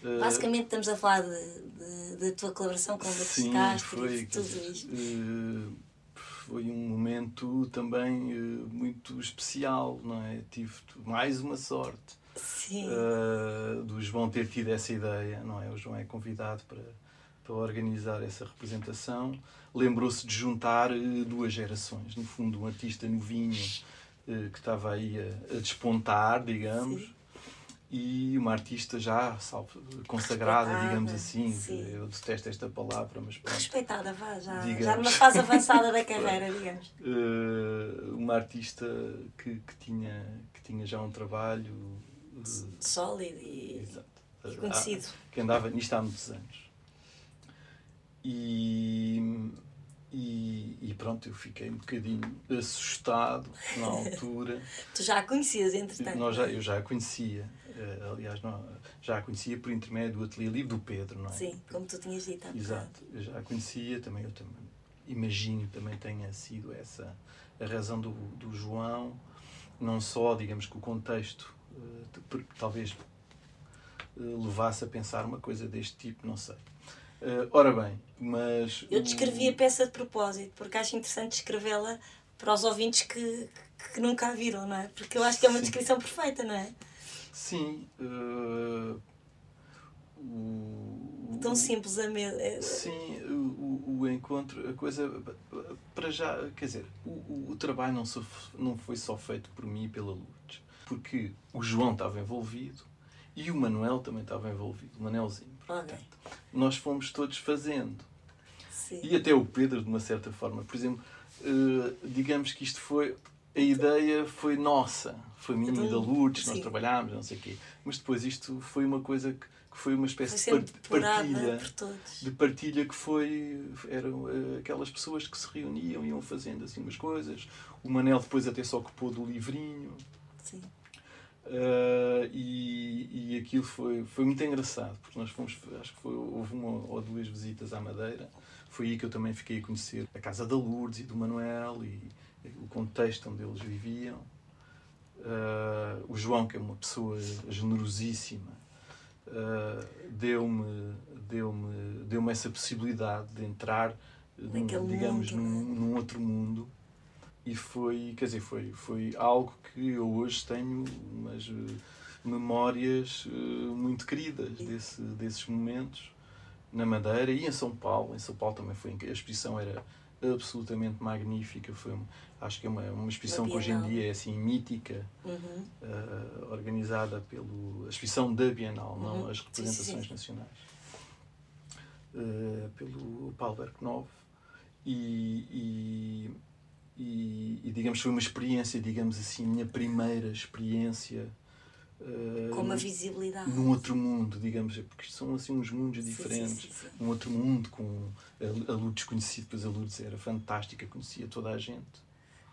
Eh, Basicamente estamos a falar da tua colaboração com o Castro e tudo dizer, isto. Uh, foi um momento também uh, muito especial, não é? Tive mais uma sorte uh, do João ter tido essa ideia, não é? O João é convidado para, para organizar essa representação. Lembrou-se de juntar duas gerações, no fundo, um artista novinho que estava aí a, a despontar, digamos. Sim e uma artista já salve, consagrada, digamos assim. Sim. Eu detesto esta palavra, mas pronto. Respeitada, vá, já, digamos. já numa fase avançada da [laughs] carreira, digamos. Uh, uma artista que, que, tinha, que tinha já um trabalho uh, sólido e, e conhecido. Ah, que andava nisto há muitos anos. E, e, e, pronto, eu fiquei um bocadinho assustado na altura. [laughs] tu já a conhecias, entretanto? Nós já, eu já a conhecia. Uh, aliás, não, já a conhecia por intermédio do Ateliê Livre do Pedro, não é? Sim, como tu tinhas dito. Exato, eu já a conhecia, também eu também imagino também tenha sido essa a razão do, do João, não só, digamos que o contexto uh, talvez uh, levasse a pensar uma coisa deste tipo, não sei. Uh, ora bem, mas. Eu descrevi a peça de propósito, porque acho interessante descrevê-la para os ouvintes que, que nunca a viram, não é? Porque eu acho que é uma Sim. descrição perfeita, não é? Sim. Uh, o, Tão simples a mesmo. É, sim, o, o encontro, a coisa. Para já, quer dizer, o, o trabalho não, só, não foi só feito por mim e pela Lourdes. Porque o João estava envolvido e o Manuel também estava envolvido, o Manelzinho. Okay. nós fomos todos fazendo. Sim. E até o Pedro, de uma certa forma. Por exemplo, uh, digamos que isto foi a ideia foi nossa, foi minha e da Lourdes, nós trabalhámos, não sei o quê. Mas depois isto foi uma coisa que, que foi uma espécie foi de partilha. De partilha que foi. Eram uh, aquelas pessoas que se reuniam, iam fazendo assim umas coisas. O Manel depois até se ocupou do livrinho. Uh, e, e aquilo foi, foi muito engraçado, porque nós fomos, acho que foi, houve uma ou duas visitas à Madeira. Foi aí que eu também fiquei a conhecer a casa da Lourdes e do Manuel e o contexto onde eles viviam. Uh, o João, que é uma pessoa generosíssima, uh, deu-me deu-me deu-me essa possibilidade de entrar, num, digamos, mundo, num, é? num outro mundo. E foi, quer dizer, foi, foi algo que eu hoje tenho umas uh, memórias muito queridas desse, desses momentos na Madeira e em São Paulo. Em São Paulo também foi, a exposição era absolutamente magnífica. Foi, acho que é uma, uma exposição que hoje em dia é assim mítica, uhum. uh, organizada pelo a exposição da Bienal, uhum. não as representações sim, sim. nacionais, uh, pelo Paulo Berknov e, e, e, e, digamos foi uma experiência, digamos assim, minha primeira experiência com uma visibilidade. Num outro mundo, digamos, porque são assim uns mundos diferentes. Sim, sim, sim, um outro mundo com a, a Lourdes conhecida, pois a Lourdes era fantástica, conhecia toda a gente.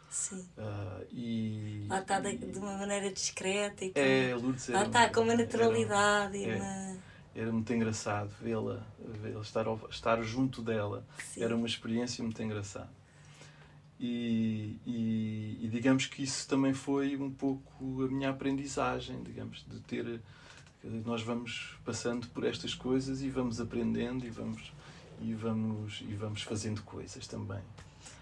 Sim. Uh, e, Lá está de, de, uma maneira discreta e com, é, a Lourdes Lá está com uma naturalidade era, e uma... É, era muito engraçado vê-la, vê estar, estar junto dela. Era uma experiência muito engraçada. E, e, e, digamos que isso também foi um pouco a minha aprendizagem, digamos, de ter nós vamos passando por estas coisas e vamos aprendendo e vamos e vamos e vamos fazendo coisas também.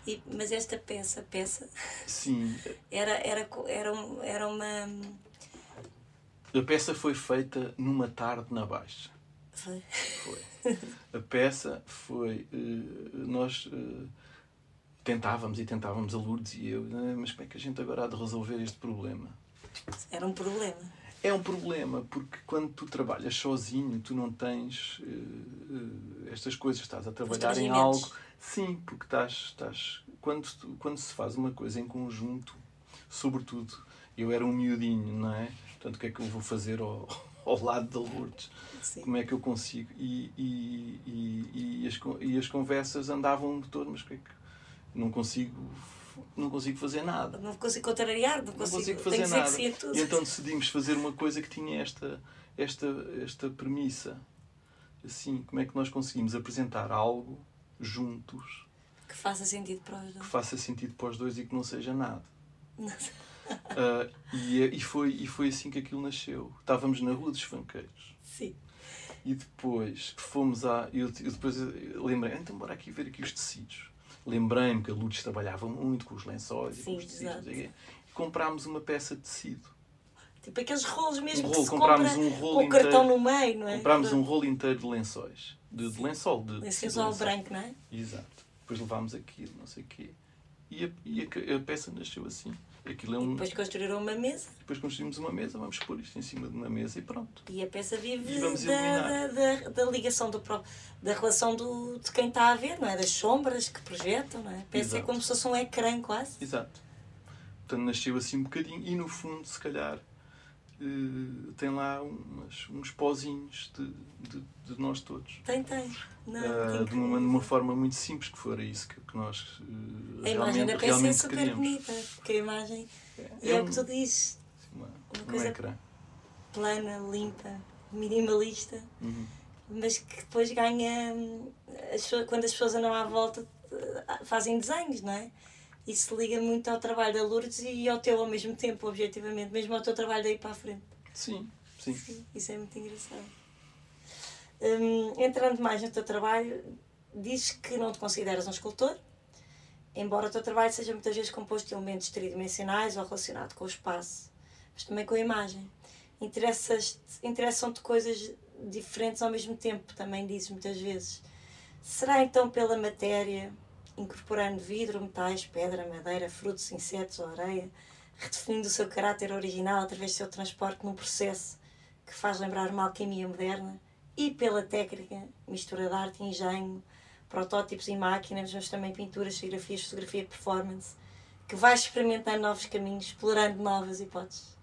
E, mas esta peça, peça, sim, era era era era uma a peça foi feita numa tarde na Baixa. Foi. Foi. A peça foi uh, nós uh, tentávamos e tentávamos a Lourdes e eu, ah, mas como é que a gente agora há de resolver este problema? Era um problema. É um problema, porque quando tu trabalhas sozinho, tu não tens uh, estas coisas, estás a trabalhar em algo. Sim, porque estás. estás quando, quando se faz uma coisa em conjunto, sobretudo, eu era um miudinho, não é? Portanto, o que é que eu vou fazer ao, [laughs] ao lado da Lourdes? Sim. Como é que eu consigo? E, e, e, e, as, e as conversas andavam de todo, mas o que é que não consigo não consigo fazer nada. Não consigo contrariar, não consigo, não consigo fazer nada. E então decidimos fazer uma coisa que tinha esta, esta, esta premissa. Assim, como é que nós conseguimos apresentar algo juntos que faça sentido para os dois, que faça sentido para os dois e que não seja nada. uh, [laughs] e, e, foi, e foi assim que aquilo nasceu. Estávamos na Rua dos Fanqueiros. Sim. E depois fomos a. Eu, eu depois lembrei, então bora aqui ver aqui os tecidos. Lembrei-me que a Lourdes trabalhava muito com os lençóis Sim, e com os tecidos. E comprámos uma peça de tecido. Tipo aqueles rolos mesmo um rolo, que se comprámos um rolo com o cartão no meio, não é? Comprámos um rolo inteiro de lençóis. De, de lençol. De, lençol branco, não é? Exato. Depois levámos aquilo, não sei o quê. E, a, e a, a, peça nasceu assim. Aquilo é um... E depois construíram uma mesa. Depois construímos uma mesa, vamos pôr isto em cima de uma mesa e pronto. E a peça vive da, da, da, da, ligação, do, da relação do, de quem está a ver, não é? Das sombras que projetam, não é? A peça é Exato. é como se fosse um ecrã quase. Exato. Portanto, nasceu assim um bocadinho e no fundo, se calhar, Uh, tem lá umas, uns pozinhos de, de, de, nós todos. Tem, tem. Não, uh, de, uma, de uma forma muito simpres, que fora isso que, que nós uh, A imagem da peça é super queríamos. bonita, porque a imagem é, é, é o que tu dizes. Uma, uma coisa ecrã. plana, limpa, minimalista, uhum. mas que depois ganha. As, quando as pessoas andam à volta, fazem desenhos, não é? Isso liga muito ao trabalho da Lourdes e ao teu ao mesmo tempo, objetivamente, mesmo ao teu trabalho daí para a frente. Sim, sim. sim isso é muito engraçado. Hum, entrando mais no teu trabalho, dizes que não te consideras um escultor, embora o teu trabalho seja muitas vezes composto de elementos tridimensionais ou relacionado com o espaço, mas também com a imagem. Interessam-te coisas diferentes ao mesmo tempo, também dizes muitas vezes. Será então pela matéria incorporando vidro, metais, pedra, madeira, frutos, insetos ou areia, redefinindo o seu caráter original através do seu transporte num processo que faz lembrar uma alquimia moderna e pela técnica, mistura de arte e engenho, protótipos e máquinas, mas também pinturas, fotografias, fotografia performance, que vai experimentando novos caminhos, explorando novas hipóteses.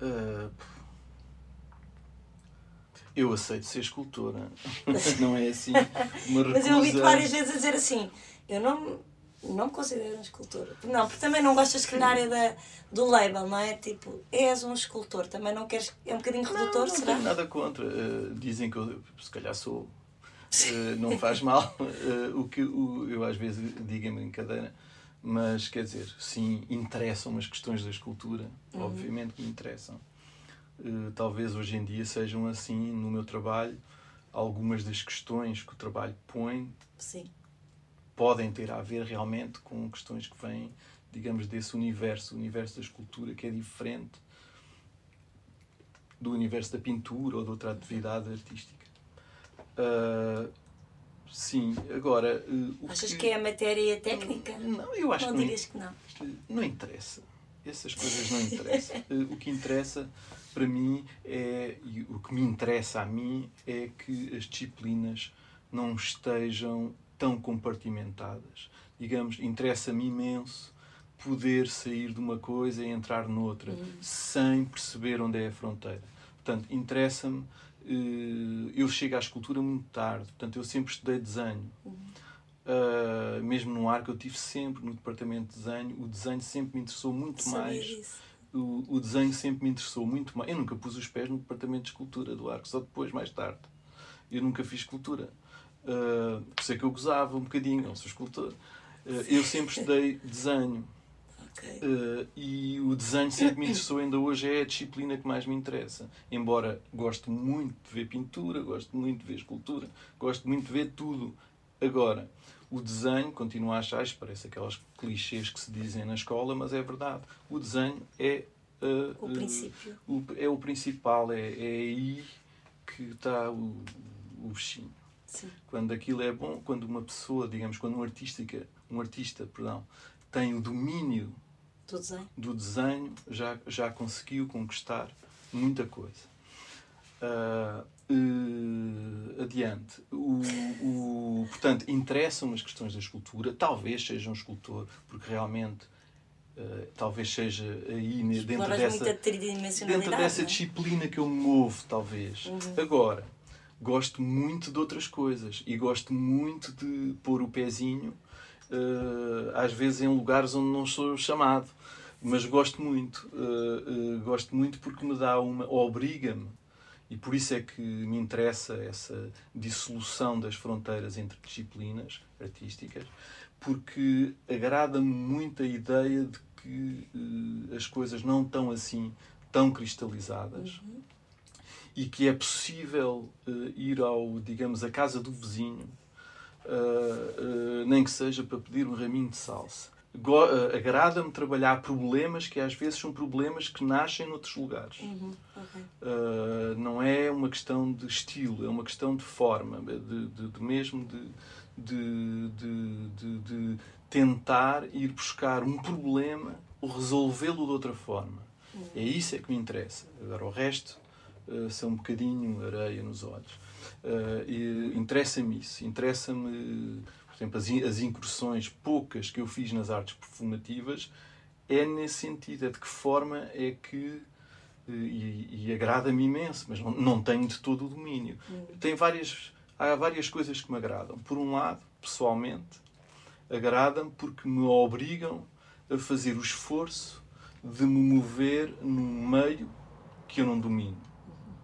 Uh, eu aceito ser escultora. não é assim [laughs] uma recusa... Mas eu ouvi-te várias vezes a dizer assim, eu não, não me considero um escultor. Não, porque também não gostas que na área da, do label, não é? Tipo, és um escultor, também não queres... É um bocadinho redutor, não, não será? Não tenho nada contra. Uh, dizem que eu, se calhar sou... Uh, não faz [laughs] mal. Uh, o que o, eu às vezes digo em brincadeira, mas quer dizer, sim, interessam as questões da escultura, uhum. obviamente que me interessam. Eh, talvez hoje em dia sejam assim no meu trabalho. Algumas das questões que o trabalho põe Sim. podem ter a ver realmente com questões que vêm digamos desse universo o universo da escultura que é diferente do universo da pintura ou de outra atividade artística. Uh, sim agora uh, achas que... que... é a matéria e a técnica? Não eu acho não que dirias que não. não interessa essas coisas não interessam [laughs] o que interessa para mim é e o que me interessa a mim é que as disciplinas não estejam tão compartimentadas. Digamos, interessa-me imenso poder sair de uma coisa e entrar noutra sem perceber onde é a fronteira. Portanto, interessa-me. Eh, eu chego à escultura muito tarde, portanto, eu sempre estudei desenho. Uhum. Uh, mesmo no ar que eu tive sempre no departamento de desenho, o desenho sempre me interessou muito mais o, o desenho sempre me interessou muito mais. Eu nunca pus os pés no departamento de escultura do arco, só depois, mais tarde. Eu nunca fiz escultura. Uh, por isso é que eu gozava um bocadinho, não sou escultor. Uh, eu sempre estudei desenho. Okay. Uh, e o desenho sempre me interessou, ainda hoje é a disciplina que mais me interessa. Embora gosto muito de ver pintura, gosto muito de ver escultura, gosto muito de ver tudo. Agora, o desenho, continuo a achar, parece aquelas clichês que se dizem na escola, mas é verdade. O desenho é, uh, o, princípio. Uh, o, é o principal, é, é aí que está o, o bichinho. Sim. Quando aquilo é bom, quando uma pessoa, digamos, quando um artista, um artista perdão, tem o domínio do desenho, do desenho já, já conseguiu conquistar muita coisa. Uh, uh, adiante. O, o, portanto, interessam as questões da escultura. Talvez seja um escultor, porque realmente uh, talvez seja aí dentro dessa, dentro dessa é? disciplina que eu me movo, talvez. Uhum. Agora, gosto muito de outras coisas e gosto muito de pôr o pezinho uh, às vezes em lugares onde não sou chamado. Mas gosto muito, gosto muito porque me dá uma, obriga-me, e por isso é que me interessa essa dissolução das fronteiras entre disciplinas artísticas, porque agrada-me muito a ideia de que as coisas não estão assim tão cristalizadas. Uhum e que é possível uh, ir ao, digamos, a casa do vizinho, uh, uh, nem que seja para pedir um raminho de salsa. Agrada-me trabalhar problemas que às vezes são problemas que nascem noutros lugares. Uhum. Okay. não é uma questão de estilo, é uma questão de forma, de, de, de mesmo de, de, de tentar ir buscar um problema ou resolvê-lo de outra forma. Uhum. É isso é que me interessa. Agora, o resto uh, são um bocadinho areia nos olhos. Uh, interessa-me isso, interessa-me, por exemplo, as, as incursões poucas que eu fiz nas artes performativas, é nesse sentido, é de que forma é que eh, e, e agrada-me imenso, mas não, não tenho de todo o domínio. Uhum. Tem várias, há várias coisas que me agradam. Por um lado, pessoalmente, agrada-me porque me obrigam a fazer o esforço de me mover num meio que eu não domino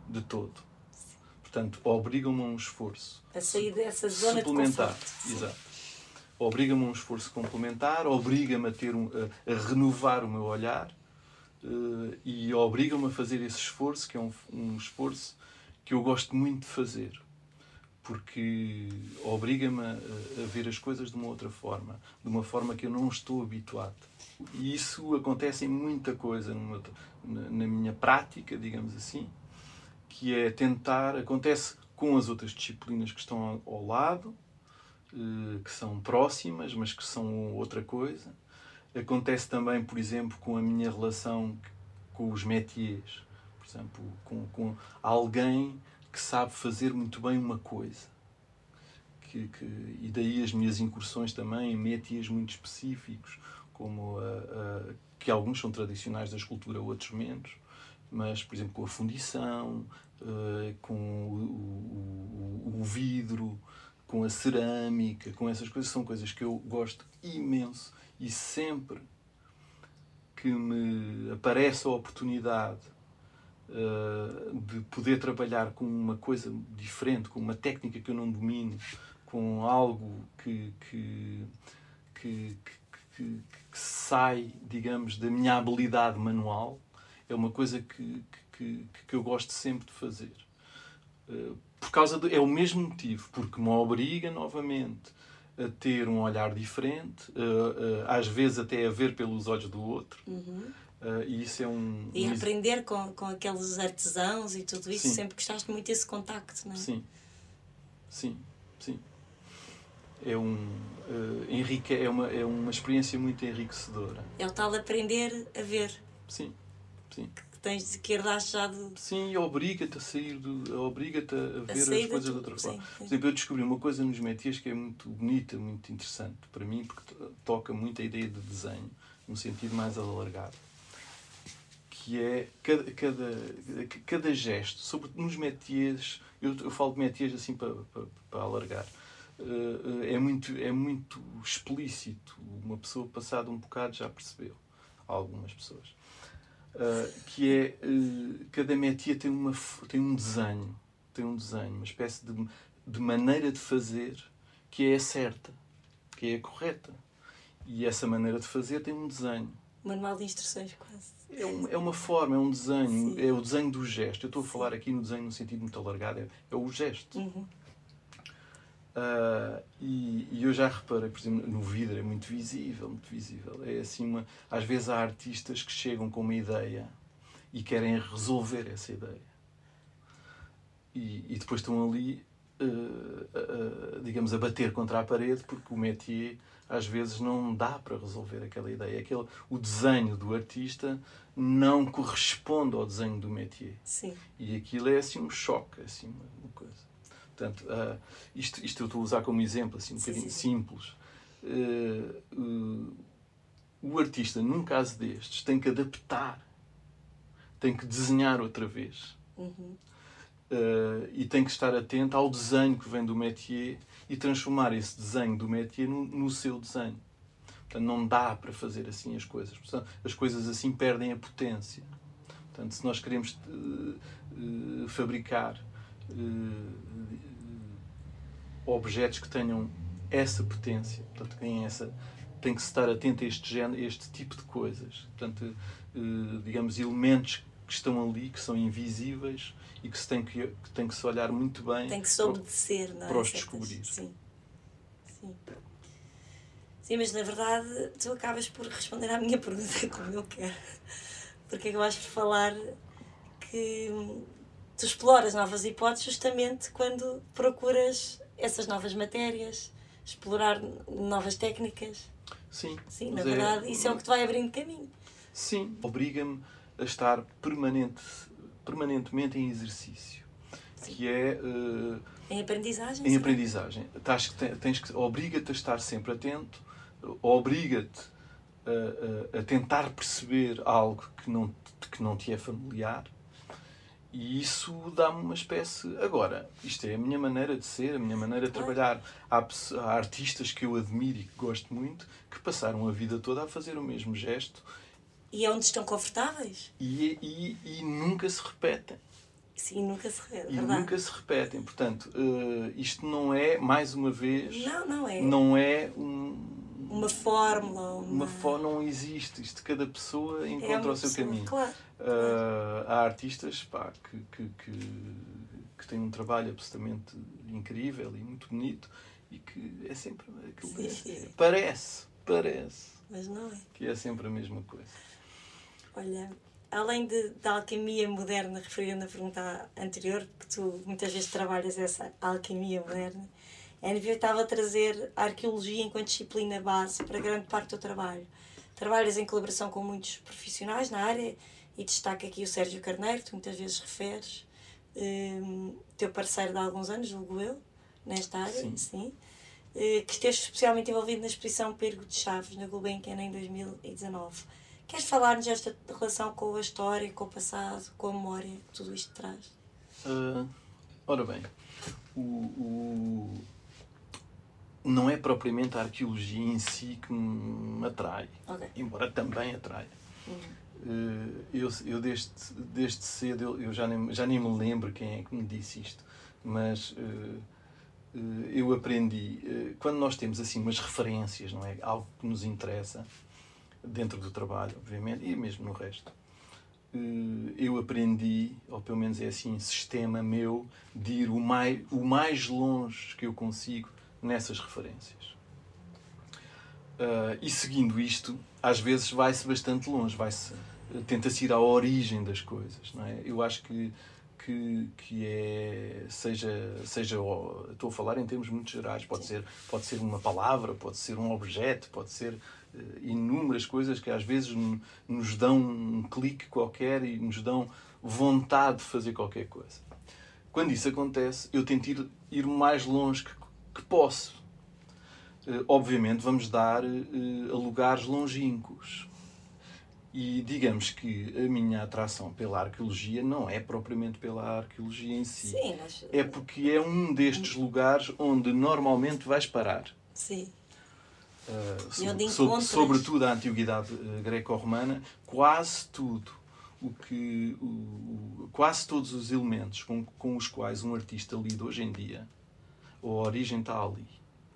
de todo. Portanto, obrigam-me a um esforço. A sair dessa zona suplementar. de conforto. Exato. Obriga-me a um esforço complementar, obriga-me a, ter um, a, a, renovar o meu olhar uh, e obriga-me a fazer esse esforço, que é um, um esforço que eu gosto muito de fazer porque obriga-me a, a, ver as coisas de uma outra forma, de uma forma que eu não estou habituado. E isso acontece em muita coisa na, minha prática, digamos assim, que é tentar, acontece com as outras disciplinas que estão ao, lado, que são próximas, mas que são outra coisa. Acontece também, por exemplo, com a minha relação com os métiers, por exemplo, com, com alguém que sabe fazer muito bem uma coisa. Que, que, e daí as minhas incursões também em métiers muito específicos, como a, a, que alguns são tradicionais da escultura, outros menos, mas, por exemplo, com a fundição, uh, com o, o, o, vidro, com a cerâmica, com essas coisas, são coisas que eu gosto imenso e sempre que me aparece a oportunidade uh, de poder trabalhar com uma coisa diferente, com uma técnica que eu não domino, com algo que, que, que, que, que sai, digamos, da minha habilidade manual, é uma coisa que, que, que eu gosto sempre de fazer. Uh, por causa de, é o mesmo motivo, porque me obriga novamente a ter um olhar diferente, uh, uh, às vezes até a ver pelos olhos do outro. Uhum. Uh, e isso é um. E um... aprender com, com aqueles artesãos e tudo isso, sim. sempre gostaste muito desse contacto, não é? Sim, sim, sim. É, um, uh, enrique, é, uma, é uma experiência muito enriquecedora. É o tal aprender a ver. Sim, sim. Que tens que herdar já de. Sim, obriga-te a sair, do, obriga-te a ver a as coisas de outra forma. Sim, Por exemplo, eu descobri uma coisa nos métiers que é muito bonita, muito interessante para mim, porque toca muito a ideia de desenho, num sentido mais alargado que é cada, cada, cada gesto, sobretudo nos métiers, eu, eu falo de métiers assim para, para, para alargar, uh, é, muito, é muito explícito. Uma pessoa, passado um bocado, já percebeu. Algumas pessoas. Uh, que é, uh, cada métier tem, uma, tem um desenho, tem um desenho, uma espécie de, de maneira de fazer que é certa, que é correta. E essa maneira de fazer tem um desenho. Manual de instruções, quase. É, um, é uma forma, é um desenho, Sim. é o desenho do gesto. Eu estou a falar aqui no desenho no sentido muito alargado, é, é o gesto. Uhum. Uh, e, e, eu já reparei, por exemplo, no vidro é muito visível, muito visível. É assim, uma, às vezes há artistas que chegam com uma ideia e querem resolver essa ideia. E, e depois estão ali, uh, uh, digamos, a bater contra a parede porque o métier às vezes não dá para resolver aquela ideia. Aquele, o desenho do artista não corresponde ao desenho do métier. Sim. E aquilo é assim um choque, assim uma, uma coisa. Portanto, uh, isto, isto eu estou a usar como exemplo, assim, um sim, bocadinho sim. simples. Uh, uh, o artista, num caso destes, tem que adaptar, tem que desenhar outra vez. Uhum. e tem que estar atento ao desenho que vem do métier e transformar esse desenho do métier no, no seu desenho. Portanto, não dá para fazer assim as coisas. Portanto, as coisas assim perdem a potência. Portanto, se nós queremos fabricar objetos que tenham essa potência, portanto, que essa, tem que estar atento a este, género, a este tipo de coisas. Portanto, digamos, elementos que estão ali, que são invisíveis e que se tem que, que, tem que se olhar muito bem tem que se obedecer, para, não é? para os descobrir. Sim. Sim. Sim, mas na verdade tu acabas por responder à minha [laughs] pergunta como eu quero. Porque acabaste por falar que tu exploras novas hipóteses justamente quando procuras essas novas matérias, explorar novas técnicas. Sim. Sim, na verdade, é, isso é o que te vai abrindo caminho. Sim, obriga-me a estar permanente, permanentemente em exercício. Sim. Que é. Uh, em aprendizagem? Em sim. aprendizagem. Tens, tens que, obriga-te a estar sempre atento, obriga-te a, a, a, tentar perceber algo que não, que não te é familiar. E isso dá-me uma espécie. Agora, isto é a minha maneira de ser, a minha maneira de trabalhar. Há, há artistas que eu admiro e que gosto muito que passaram a vida toda a fazer o mesmo gesto e é onde estão confortáveis. E, e, e nunca se repetem. Sim, nunca se repetem. E nunca se repetem. Portanto, uh, isto não é, mais uma vez. Não, não é. Não é um. Uma fórmula. Uma, uma fórmula não existe. Isto cada pessoa encontra é o seu pessoa, caminho. Claro. Uh, há artistas pá, que, que, que, que têm um trabalho absolutamente incrível e muito bonito e que é sempre aquilo. Sim, sim. Parece, parece. Mas não é. Que é sempre a mesma coisa. Olha, além de, da alquimia moderna referida na pergunta anterior, que tu muitas vezes trabalhas essa alquimia moderna, a estava a trazer a arqueologia enquanto disciplina base para grande parte do trabalho. Trabalhas em colaboração com muitos profissionais na área e destaca aqui o Sérgio Carneiro, que tu muitas vezes referes, um, teu parceiro de há alguns anos, julgo eu, nesta área, sim. sim uh, que esteve especialmente envolvido na exposição Pergo de Chaves, na Gulbenkian, em 2019. Queres falar-nos desta relação com a história, com o passado, com a memória, tudo isto traz? Uh, ora bem, o, o, não é propriamente a arqueologia em si que me atrai, okay. embora também atrai. Uhum. Uh, eu, eu desde, desde cedo, eu, eu, já, nem, já nem me lembro quem é que me disse isto, mas uh, eu aprendi, quando nós temos assim umas referências, não é? Algo que nos interessa, dentro do trabalho, obviamente, e mesmo no resto. Eh, eu aprendi, ou pelo menos é assim, sistema meu, de ir o mais, o mais longe que eu consigo nessas referências. Uh, e seguindo isto, às vezes vai-se bastante longe, vai-se tenta-se ir à origem das coisas, não é? Eu acho que que, que é seja seja estou a falar em termos muito gerais pode ser pode ser uma palavra pode ser um objeto pode ser eh, inúmeras coisas que às vezes nos dão um clique qualquer e nos dão vontade de fazer qualquer coisa. Quando isso acontece, eu tento ir, ir mais longe que, que posso. Uh, obviamente, vamos dar uh, a lugares longínquos. E digamos que a minha atração pela arqueologia não é propriamente pela arqueologia em si. Sim, mas... É porque é um destes lugares onde normalmente vais parar. Sim. Uh, sobre, sobre, sobretudo a antiguidade greco-romana, quase tudo o que o, o, quase todos os elementos com, com os quais um artista lida hoje em dia, a origem está ali.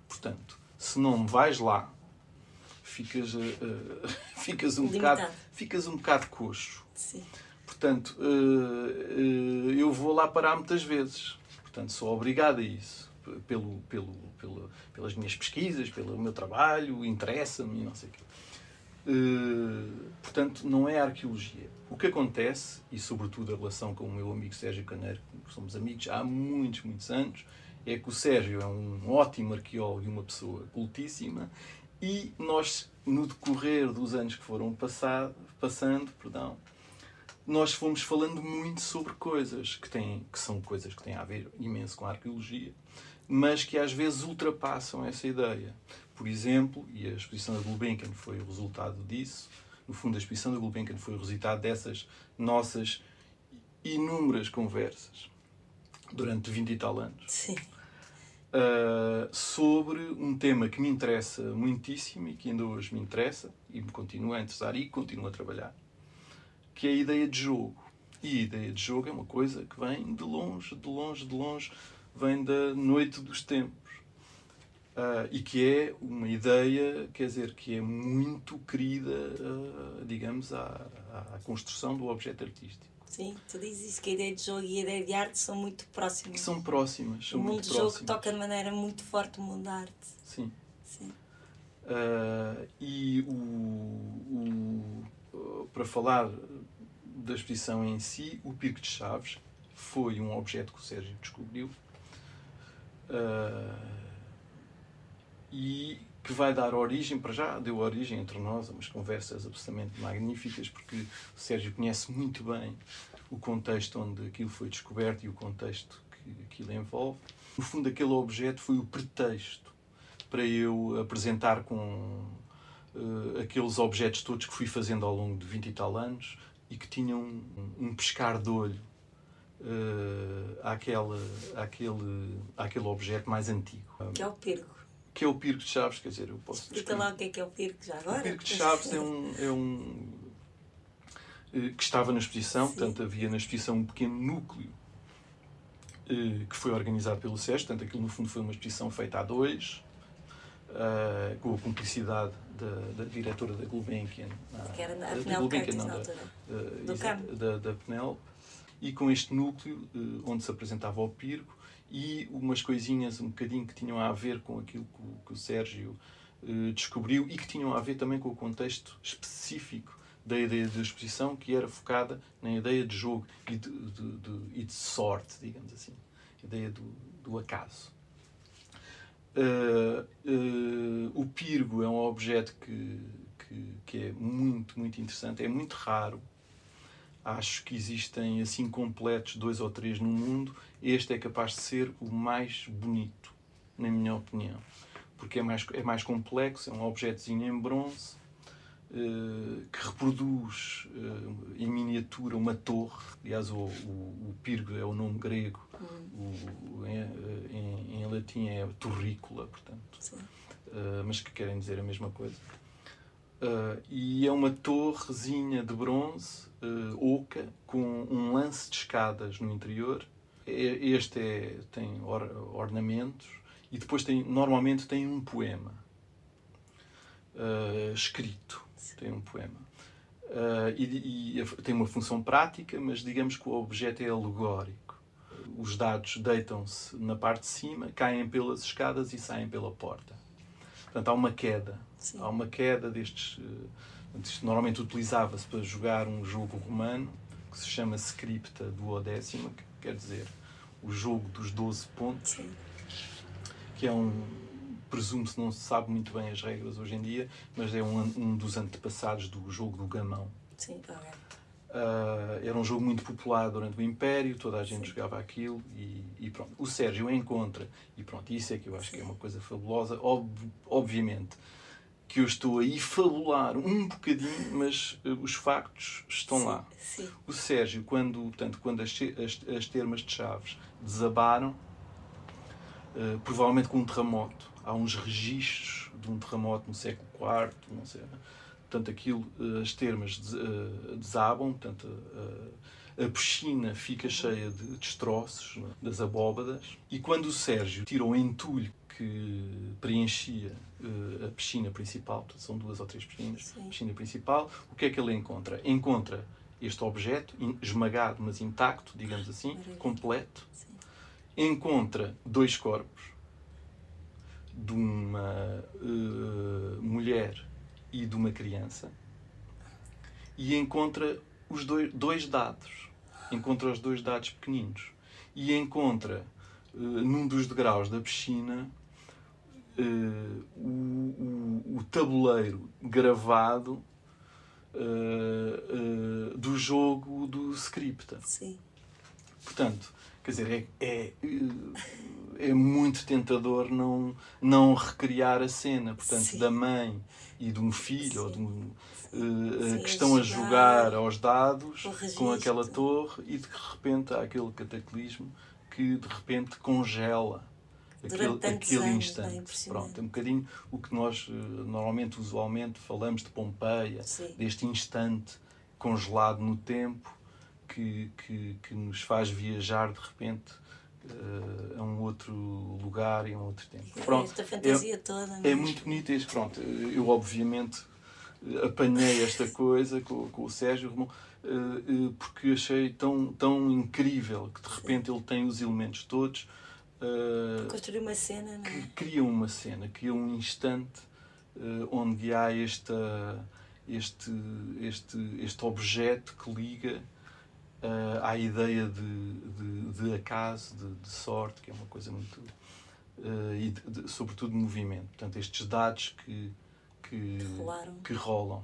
Portanto, se não vais lá, ficas, uh, [laughs] ficas um bocado ficas um bocado coxo. Sim. Portanto, eu vou lá parar muitas vezes. Portanto, sou obrigado a isso pelo, pelo, pelo, pelas minhas pesquisas, pelo meu trabalho, interessa-me e não sei o quê. Uh, portanto, não é arqueologia. O que acontece, e sobretudo a relação com o meu amigo Sérgio Caneiro, somos amigos há muitos, muitos anos, é que o Sérgio é um ótimo arqueólogo e uma pessoa cultíssima, e nós, no decorrer dos anos que foram passado, passando, perdão, nós fomos falando muito sobre coisas que, têm, que são coisas que têm a ver imenso com a arqueologia, mas que às vezes ultrapassam essa ideia. Por exemplo, e a exposição da Gulbenkian foi o resultado disso, no fundo, a exposição da Gulbenkian foi o resultado dessas nossas inúmeras conversas durante 20 e tal anos. Sim. uh, sobre um tema que me interessa muitíssimo e que ainda hoje me interessa e me continua a interessar e continuo a trabalhar, que é a ideia de jogo. E a ideia de jogo é uma coisa que vem de longe, de longe, de longe, vem da noite dos tempos. Uh, e que é uma ideia, quer dizer, que é muito querida, uh, digamos, à, à construção do objeto artístico. Sim, tu dizes isso, que a ideia de jogo e a ideia de arte são muito próximas. São próximas, são o mundo do jogo toca de maneira muito forte o mundo da arte. Sim. Sim. Uh, e o, o, para falar da exposição em si, o Pico de Chaves foi um objeto que o Sérgio descobriu uh, e que vai dar origem, para já deu origem entre nós a umas conversas absolutamente magníficas, porque o Sérgio conhece muito bem o contexto onde aquilo foi descoberto e o contexto que aquilo envolve. No fundo, aquele objeto foi o pretexto para eu apresentar com uh, aqueles objetos todos que fui fazendo ao longo de 20 e tal anos e que tinham um, um pescar de olho uh, àquele, àquele, àquele objeto mais antigo. Que é o pergo que é o Pirco de Chaves, quer dizer, eu posso Explica lá o que é que é o Pirco já agora. O Pirco de Chaves é um, é um eh, que estava na exposição, Sim. portanto havia na exposição um pequeno núcleo eh, que foi organizado pelo SES, portanto aquilo no fundo foi uma exposição feita a dois, uh, com a cumplicidade da, da diretora da Gulbenkian, que era a na altura, da, do da, da Penel, e com este núcleo onde se apresentava o Pirco, e umas coisinhas um bocadinho que tinham a ver com aquilo que o, que o Sérgio eh, descobriu e que tinham a ver também com o contexto específico da ideia de exposição, que era focada na ideia de jogo e de, de, de, de sorte, digamos assim, ideia do, do acaso. Uh, uh, o pirgo é um objeto que, que, que é muito, muito interessante, é muito raro acho que existem assim completos dois ou três no mundo. Este é capaz de ser o mais bonito, na minha opinião, porque é mais, é mais complexo, é um objetozinho em bronze uh, que reproduz uh, em miniatura uma torre. Aliás, o, o, o pirgo é o nome grego, hum. o, em, em, em, latim é torrícola, portanto, uh, mas que querem dizer a mesma coisa. Uh, e é uma torrezinha de bronze uh, oca com um lance de escadas no interior. Este é, tem or, ornamentos e depois tem normalmente tem um poema uh, escrito. Tem um poema. E, e, tem uma função prática, mas digamos que o objeto é alegórico. Os dados deitam-se na parte de cima, caem pelas escadas e saem pela porta. Portanto, há uma queda Sim. Há uma queda destes. Eh, isto normalmente utilizava-se para jogar um jogo romano que se chama Scripta duodécima, que quer dizer o jogo dos 12 pontos, Sim. que é um. Presumo-se, não se sabe muito bem as regras hoje em dia, mas é um, um dos antepassados do jogo do gamão. Sim, okay. Uh, era um jogo muito popular durante o Império, toda a gente Sim. jogava aquilo e, e, pronto. O Sérgio encontra, e pronto, isso é que eu acho Sim. que é uma coisa fabulosa. Ob, obviamente, que eu estou a fabular um bocadinho, mas uh, os factos estão sim, lá. O Sérgio, quando, tanto, quando as, as, as termas de Chaves desabaram, uh, provavelmente com um terremoto, há uns registros de um terremoto no século IV, não sei. Portanto, aquilo, uh, as termas des, desabam, portanto, a piscina fica cheia de destroços né, das abóbadas. E quando o Sérgio tirou o entulho que preenchia a piscina principal, são duas ou três piscinas, Sim. piscina principal, o que é que ele encontra? Encontra este objeto esmagado, mas intacto, digamos assim, Maravilha. completo. Sim. Encontra dois corpos de uma uh, mulher e de uma criança e encontra os dois, dois dados. Encontra os dois dados pequeninos e encontra uh, num dos degraus da piscina uh, o, o, o, tabuleiro gravado uh, do jogo do Scripta. Sim. Portanto, quer dizer, é, é, é muito tentador não, não recriar a cena, portanto, Sim. da mãe e de um filho Sim. ou de um, uh, que estão a jogar aos dados com aquela torre e de repente há aquele cataclismo que de repente congela aquele, aquele anos, instante. Pronto, é um bocadinho o que nós uh, normalmente, usualmente, falamos de Pompeia, Sim. deste instante congelado no tempo que, que, que nos faz viajar de repente uh, a um outro lugar e a um outro tempo. Pronto, esta fantasia é, toda. É muito bonito este. Pronto, eu obviamente apanhei esta coisa com, com o Sérgio Romão uh, porque achei tão, tão incrível que de repente Sim. ele tem os elementos todos. Uh, Construir uma cena, não é? Que cria uma cena, cria um instante onde há esta, este, este, este objeto que liga uh, à ideia de, de, de acaso, de, de, sorte, que é uma coisa muito. Uh, e de, sobretudo de movimento. Portanto, estes dados que, que, que rolam.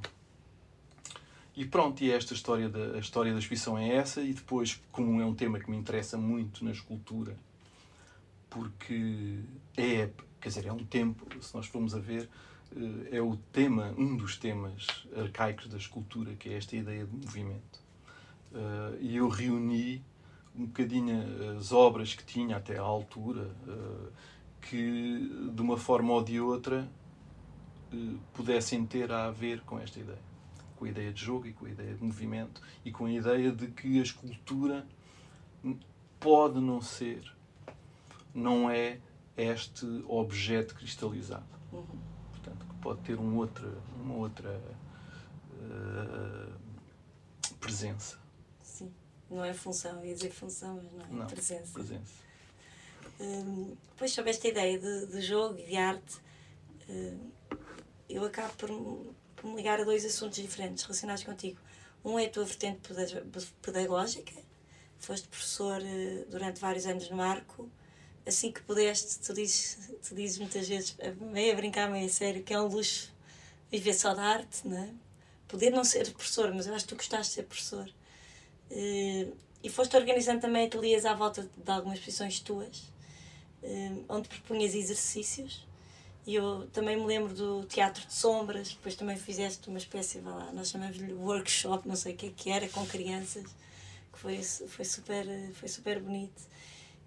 E pronto, e é esta história da, a história da exposição é essa, e depois, como é um tema que me interessa muito na escultura, porque é, quer dizer, é um tempo, se nós formos a ver, eh, é o tema, um dos temas arcaicos da escultura, que é esta ideia de movimento. Uh, e eu reuni um bocadinho as obras que tinha até à altura, uh, que de uma forma ou de outra uh, pudessem ter a ver com esta ideia. Com a ideia de jogo e com a ideia de movimento e com a ideia de que a escultura pode não ser, não é este objeto cristalizado. Uhum. Portanto, que pode ter um outra, uma outra presença. Não é função, ia dizer função, mas não é não, presença. presença. Hum, depois, sobre esta ideia de, de jogo e de arte, hum, eu acabo por, por me ligar a dois assuntos diferentes relacionados contigo. Um é a tua vertente pedagógica, foste professor uh, durante vários anos no Marco. Assim que pudeste, tu dizes, tu dizes muitas vezes, meio a brincar, meio a sério, que é um luxo viver só da arte, não é? Poder não ser professor, mas eu acho que tu gostaste de ser professor. Uh, e foste organizando também ateliês à volta de algumas exposições tuas, uh, onde propunhas exercícios. E eu também me lembro do Teatro de Sombras, depois também fizeste uma espécie, vá lá, nós chamamos-lhe workshop, não sei o que é que era, com crianças, que foi, foi, super, foi super bonito.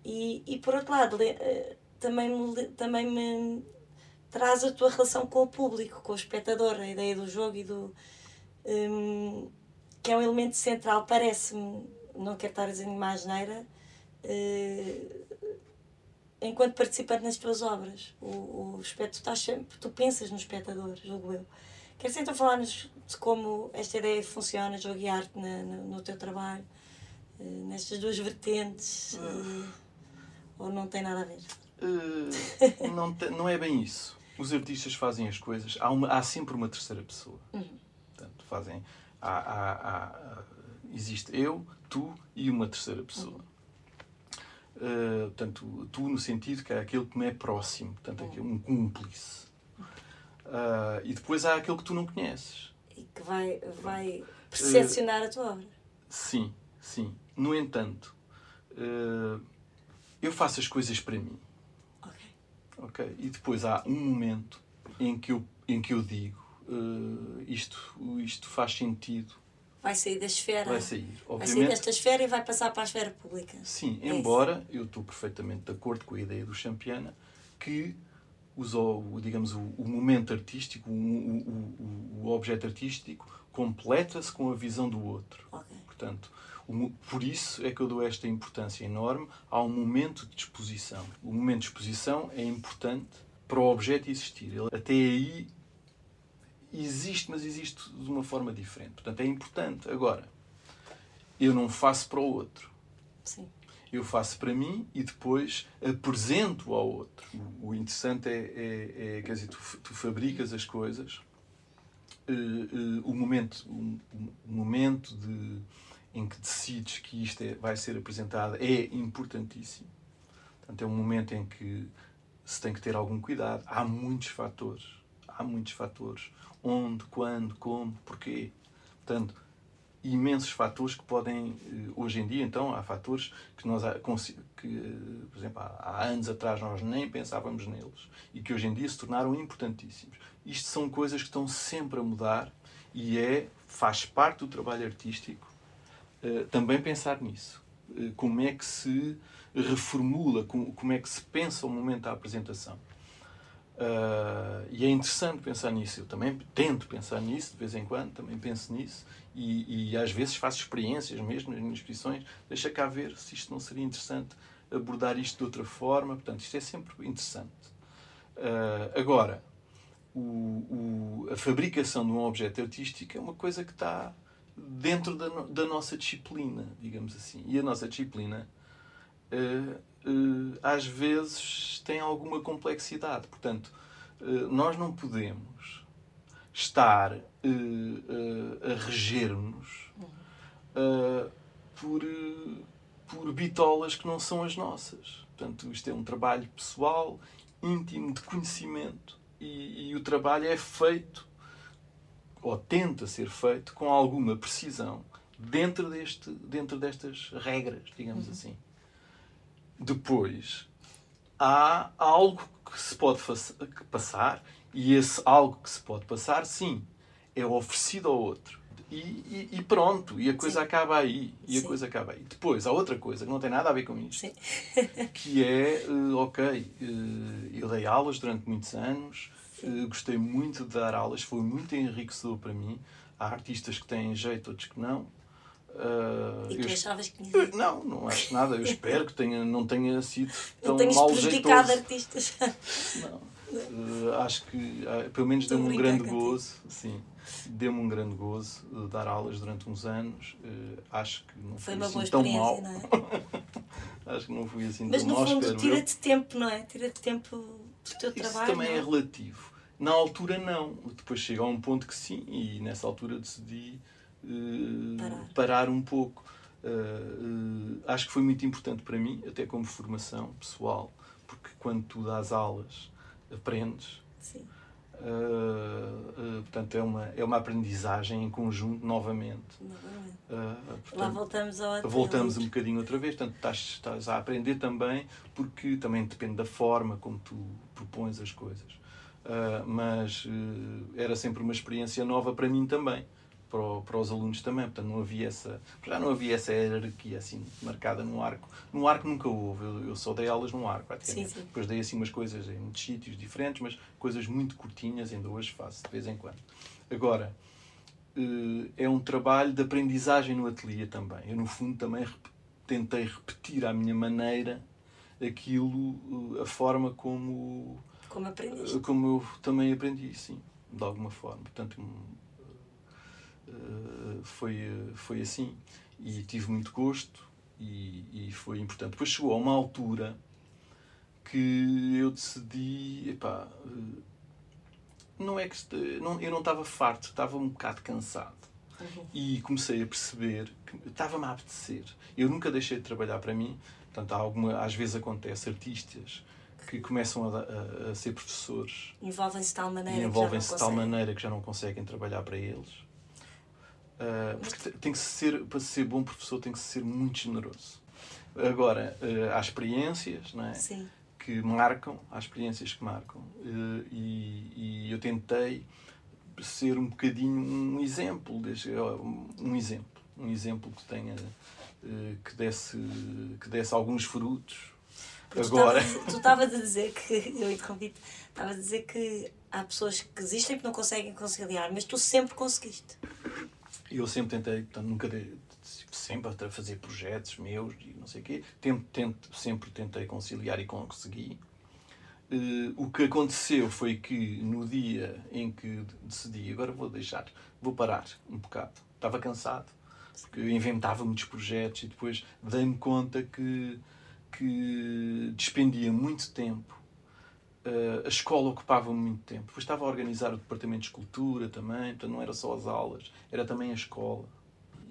E, e por outro lado, uh, também me, também me traz a tua relação com o público, com o espectador, a ideia do jogo e do. Um, que é um elemento central, parece-me, não quero estar a dizer mais neira, uh, enquanto participante nas tuas obras. O, o espectador, tu, sempre, tu pensas no espectador, julgo eu. Queres então falar-nos de como esta ideia funciona, jogo e arte, na, no, no teu trabalho, uh, nestas duas vertentes, uh, ou não tem nada a ver? não, te, não é bem isso. Os artistas fazem as coisas, há, uma, há sempre uma terceira pessoa. Uhum. Portanto, fazem há, há, há, existe eu, tu e uma terceira pessoa. Uh, portanto, tu no sentido que é aquele que me é próximo, portanto, é um cúmplice. Uh, e depois há aquele que tu não conheces. E que vai, vai percepcionar uh, a tua obra. Sim, sim. No entanto, eu faço as coisas para mim. Ok. Ok? E depois há um momento em que eu, em que eu digo uh, isto, isto faz sentido. Vai sair da esfera. Vai sair, obviamente. Vai sair desta esfera e vai passar para a esfera pública. Sim, é embora isso. eu estou perfeitamente de acordo com a ideia do Champiana que usou, digamos, o, o momento artístico, o, o, o, objeto artístico, completa-se com a visão do outro. Okay. Portanto, por isso é que eu dou esta importância enorme ao momento de disposição. O momento de exposição é importante para o objeto existir. Ele, até aí existe, mas existe de uma forma diferente. Portanto, é importante. Agora, eu não faço para o outro. Sim. Eu faço para mim e depois apresento ao outro. O interessante é, é, é quer dizer, tu, tu fabricas as coisas, uh, uh, o momento, o, o, momento de, em que decides que isto é, vai ser apresentado é importantíssimo. Portanto, é um momento em que se tem que ter algum cuidado. Há muitos fatores. Há muitos fatores onde, quando, como, porquê. Portanto, imensos fatores que podem, eh, hoje em dia, então, há fatores que nós, que, eh, por exemplo, há anos atrás nós nem pensávamos neles e que hoje em dia se tornaram importantíssimos. Isto são coisas que estão sempre a mudar e é, faz parte do trabalho artístico uh, também pensar nisso. Como é que se reformula, como é que se pensa o momento da apresentação. Uh, e é interessante pensar nisso. Eu também tento pensar nisso de vez em quando, também penso nisso. E, e às vezes faço experiências mesmo nas minhas exposições. Deixa cá ver se isto não seria interessante abordar isto de outra forma. Portanto, isto é sempre interessante. Uh, agora, o, o, a fabricação de um objeto artístico é uma coisa que está dentro da, da nossa disciplina, digamos assim. E a nossa disciplina uh, às vezes tem alguma complexidade. Portanto, uh, nós não podemos estar a reger-nos por, por bitolas que não são as nossas. Portanto, isto é um trabalho pessoal, íntimo, de conhecimento. E, e o trabalho é feito, ou tenta ser feito, com alguma precisão dentro, deste, dentro destas regras, digamos uhum. assim. Depois, há algo que se pode passar, e esse algo que se pode passar, sim, é oferecido ao outro. E, e, e pronto, e a coisa sim. acaba aí. E sim. a coisa acaba aí. Depois, há outra coisa que não tem nada a ver com isto, [laughs] que é, uh, ok, uh, eu dei aulas durante muitos anos, uh, gostei muito de dar aulas, foi muito enriquecedor para mim. Há artistas que têm jeito, outros que não. Uh, e tu eu, achavas que tinha Não, não acho nada. Eu espero que tenha, não tenha sido [laughs] tão não mal jeitoso. artistas. [laughs] Não. Uh, acho que uh, pelo menos deu-me um grande gozo. Sim, deu-me um grande gozo uh, dar aulas durante uns anos. acho que não foi, foi assim tão mal. Não é? [laughs] acho que não fui assim Mas tão mal. Mas no fundo tira-te tempo, não é? Tira-te tempo do teu Isso trabalho. também não? é relativo. Na altura, não. Depois chega a um ponto que sim, e nessa altura decidi parar. parar. um pouco. Uh, acho que foi muito importante para mim, até como formação pessoal, porque quando tu dás aulas, aprendes. Sim. Uh, portanto, é uma, é uma aprendizagem em conjunto novamente. novamente. Portanto, Lá voltamos ao Voltamos um bocadinho outra vez. Portanto, estás, estás a aprender também, porque também depende da forma como tu propões as coisas. mas era sempre uma experiência nova para mim também para, para os alunos também. Portanto, não havia essa, já não havia essa hierarquia assim marcada no arco. No arco nunca houve. Eu, eu só dei aulas no arco, praticamente. Sim, sim. Depois dei assim umas coisas em muitos sítios diferentes, mas coisas muito curtinhas, ainda hoje faço, de vez em quando. Agora, eh, é um trabalho de aprendizagem no ateliê também. Eu, no fundo, também tentei repetir à minha maneira aquilo, eh, a forma como. Como aprendiste? Como eu também aprendi, sim, de alguma forma. Portanto, eh, foi, foi assim. E tive muito gosto e, e foi importante. Depois chegou a uma altura que eu decidi, epá, eh, não é que não, eu não estava farto, estava um bocado cansado. Uhum. E comecei a perceber que estava-me a apetecer. Eu nunca deixei de trabalhar para mim. Portanto, alguma, às vezes acontece artistas que começam a, a, a ser professores. Envolvem-se de tal maneira envolvem-se de tal maneira que já não conseguem trabalhar para eles. Uh, porque tem que ser, para ser bom professor, tem que ser muito generoso. Agora, uh, há experiências não é? Sim. que marcam, há experiências que marcam. Uh, e, e, eu tentei ser um bocadinho um exemplo, um exemplo, um exemplo que tenha, que desse, que desse alguns frutos. Porque Agora. Tu estavas a dizer que, [laughs] eu interrompi estavas a dizer que há pessoas que desistem porque não conseguem conciliar, mas tu sempre conseguiste. Eu sempre tentei, portanto, nunca dei, sempre a fazer projetos meus e não sei o quê. Sempre tentei conciliar e consegui. Uh, o que aconteceu foi que no dia em que decidi, agora vou deixar, vou parar um bocado. Estava cansado, porque inventava muitos projetos e depois dei-me conta que, que despendia muito tempo a escola ocupava muito tempo. Depois estava a organizar o departamento de escultura também, portanto não era só as aulas, era também a escola.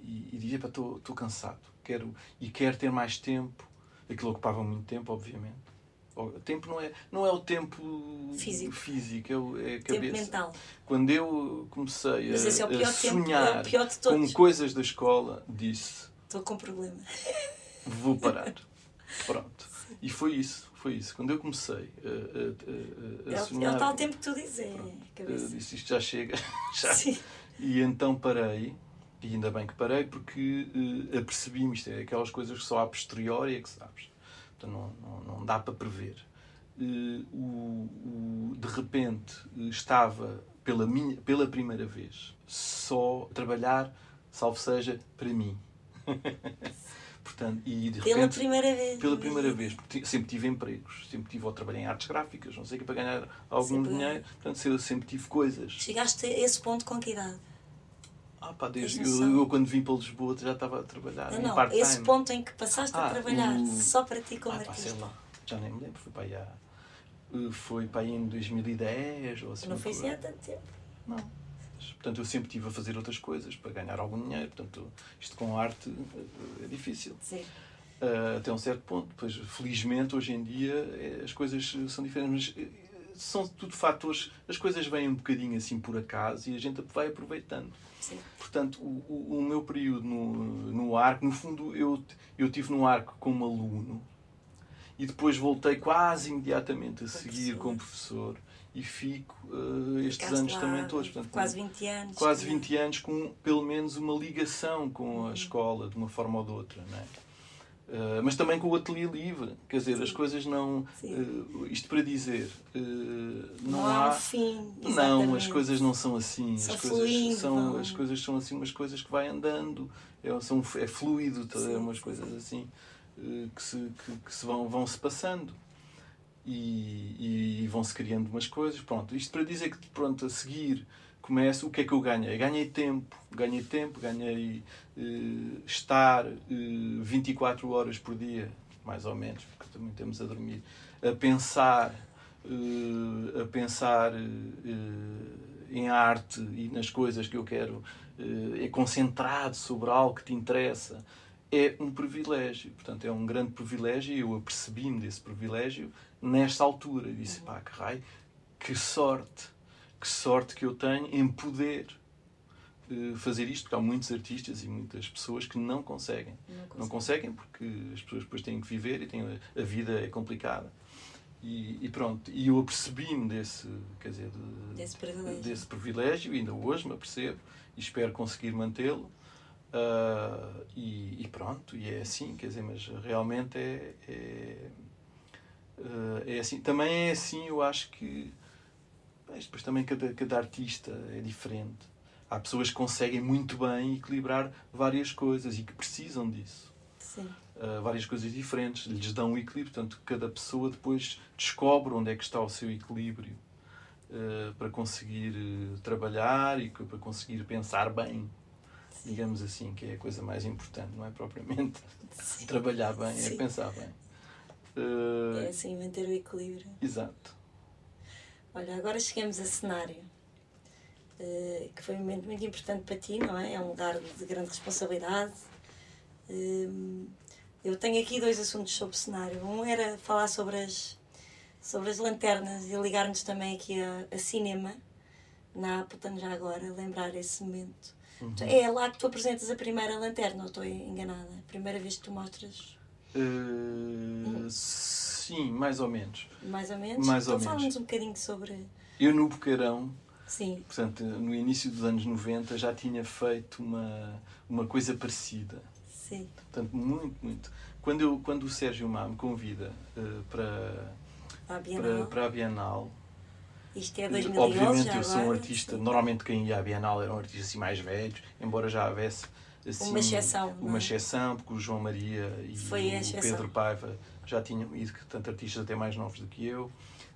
E, e dizia, estou cansado, quero, e quero ter mais tempo. Aquilo ocupava muito tempo, obviamente. O tempo não é, não é o tempo físico, físico é, o, é a cabeça. Tempo mental. Quando eu comecei a, é a sonhar tempo, é com coisas da escola, disse: Estou com problema. Vou parar. [laughs] Pronto. E foi isso, foi isso. Quando eu comecei a, a, a, a é sonhar... É o tal tempo que tu dizes, é, disse isto já chega. [laughs] já. Sim. E então parei E ainda bem que parei, porque uh, apercebi-me, isto é aquelas coisas que só a posteriori é que sabes. Então não, não, não dá para prever. Uh, o, o, de repente estava pela, minha, pela primeira vez só a trabalhar, salvo seja, para mim. [laughs] Portanto, e de pela repente, primeira vez. Pela primeira vez. Porque sempre tive empregos. Sempre tive ou trabalhei em artes gráficas, não sei o que, para ganhar algum sempre. dinheiro. Portanto, eu sempre tive coisas. Chegaste a esse ponto com que idade? Ah, pá, desde eu, eu, quando vim para Lisboa já estava a trabalhar. Não, não esse ponto em que passaste ah, a trabalhar o... só para ti como ah, pá, artista. Sei lá, já nem me lembro, foi para aí, há, eh, foi para aí em 2010 ou assim. Não foi assim há tanto tempo? Não. Portanto, eu sempre estive a fazer outras coisas para ganhar algum dinheiro. Portanto, isto com arte eh, é difícil. Sim. Uh, até um certo ponto. Pois, felizmente, hoje em dia, as coisas são diferentes. Mas são tudo fatores. As coisas vêm um bocadinho assim por acaso e a gente vai aproveitando. Sim. Portanto, o, o, o, meu período no, no arco, no fundo, eu, eu tive no arco como aluno e depois voltei quase imediatamente a seguir como professor e fico uh, estes Ficaste anos lá, também todos. Portanto, quase 20 anos. Quase 20 anos com pelo menos uma ligação com a uhum. escola, de uma forma ou de outra. Não é? Uh, mas também com o ateliê livre, quer dizer, Sim. as coisas não. Uh, isto para dizer. Não, não há, fim. Não, as coisas não são assim. As, coisas são, as coisas são assim, umas coisas que vai andando, é, são, é fluido, tá, Sim. umas coisas assim que se, que, que, se vão, vão se passando. E, e vão se criando umas coisas. Pronto, isto para dizer que pronto, a seguir começo, o que é que eu ganhei? Ganhei tempo, ganhei tempo, ganhei uh, estar eh, 24 horas por dia, mais ou menos, porque também temos a dormir, a pensar, uh, a pensar em arte e nas coisas que eu quero, é concentrado sobre algo que te interessa, é um privilégio. Portanto, é um grande privilégio e eu apercebi-me desse privilégio nesta altura. E disse, pá, que raio, que sorte que sorte que eu tenho em poder uh, fazer isto, porque há muitos artistas e muitas pessoas que não conseguem. Não, conseguem, não conseguem porque as pessoas depois têm que viver e têm, a vida é complicada. E, e pronto, e eu apercebi-me desse, quer dizer, de, desse, privilégio. desse privilégio, e ainda hoje me apercebo, e espero conseguir mantê-lo. Uh, e, e, pronto, e é assim, quer dizer, mas realmente é, é, uh, é assim. Também é assim, eu acho que mas depois também cada, cada artista é diferente. Há pessoas que conseguem muito bem equilibrar várias coisas e que precisam disso. Sim. Uh, várias coisas diferentes lhes dão um equilíbrio. Portanto, cada pessoa depois descobre onde é que está o seu equilíbrio uh, para conseguir uh, trabalhar e para conseguir pensar bem. Digamos assim, que é a coisa mais importante, não é propriamente [laughs] Sim. trabalhar bem, é Sim. é pensar bem. é assim, manter o equilíbrio. Exato. Olha, agora chegamos a cenário, uh, que foi um momento muito importante para ti, não é? É um lugar de grande responsabilidade. Uh, eu tenho aqui dois assuntos sobre o cenário. Um era falar sobre as, sobre as lanternas e ligar-nos também aqui a, a cinema, na Apotano já agora, lembrar esse momento. Uhum. É lá que tu apresentas a primeira lanterna, ou estou enganada? A primeira vez que tu mostras. Uh, hum. Sim, mais ou menos. Mais ou menos? Mais então fala-nos um bocadinho sobre... Eu no Bocarão, Sim. portanto, no início dos anos 90, já tinha feito uma, uma coisa parecida. Sim. Portanto, muito, muito. Quando, eu, quando o Sérgio Má me convida uh, para, a. Para, para a Bienal isto é 2011, Obviamente eu sou um artista, normalmente quem ia à Bienal eram artistas assim mais velhos, embora já houvesse assim, uma exceção. Uma é? exceção, porque o João Maria e o Pedro Paiva já tinham ido, tanto artistas até mais novos do que eu,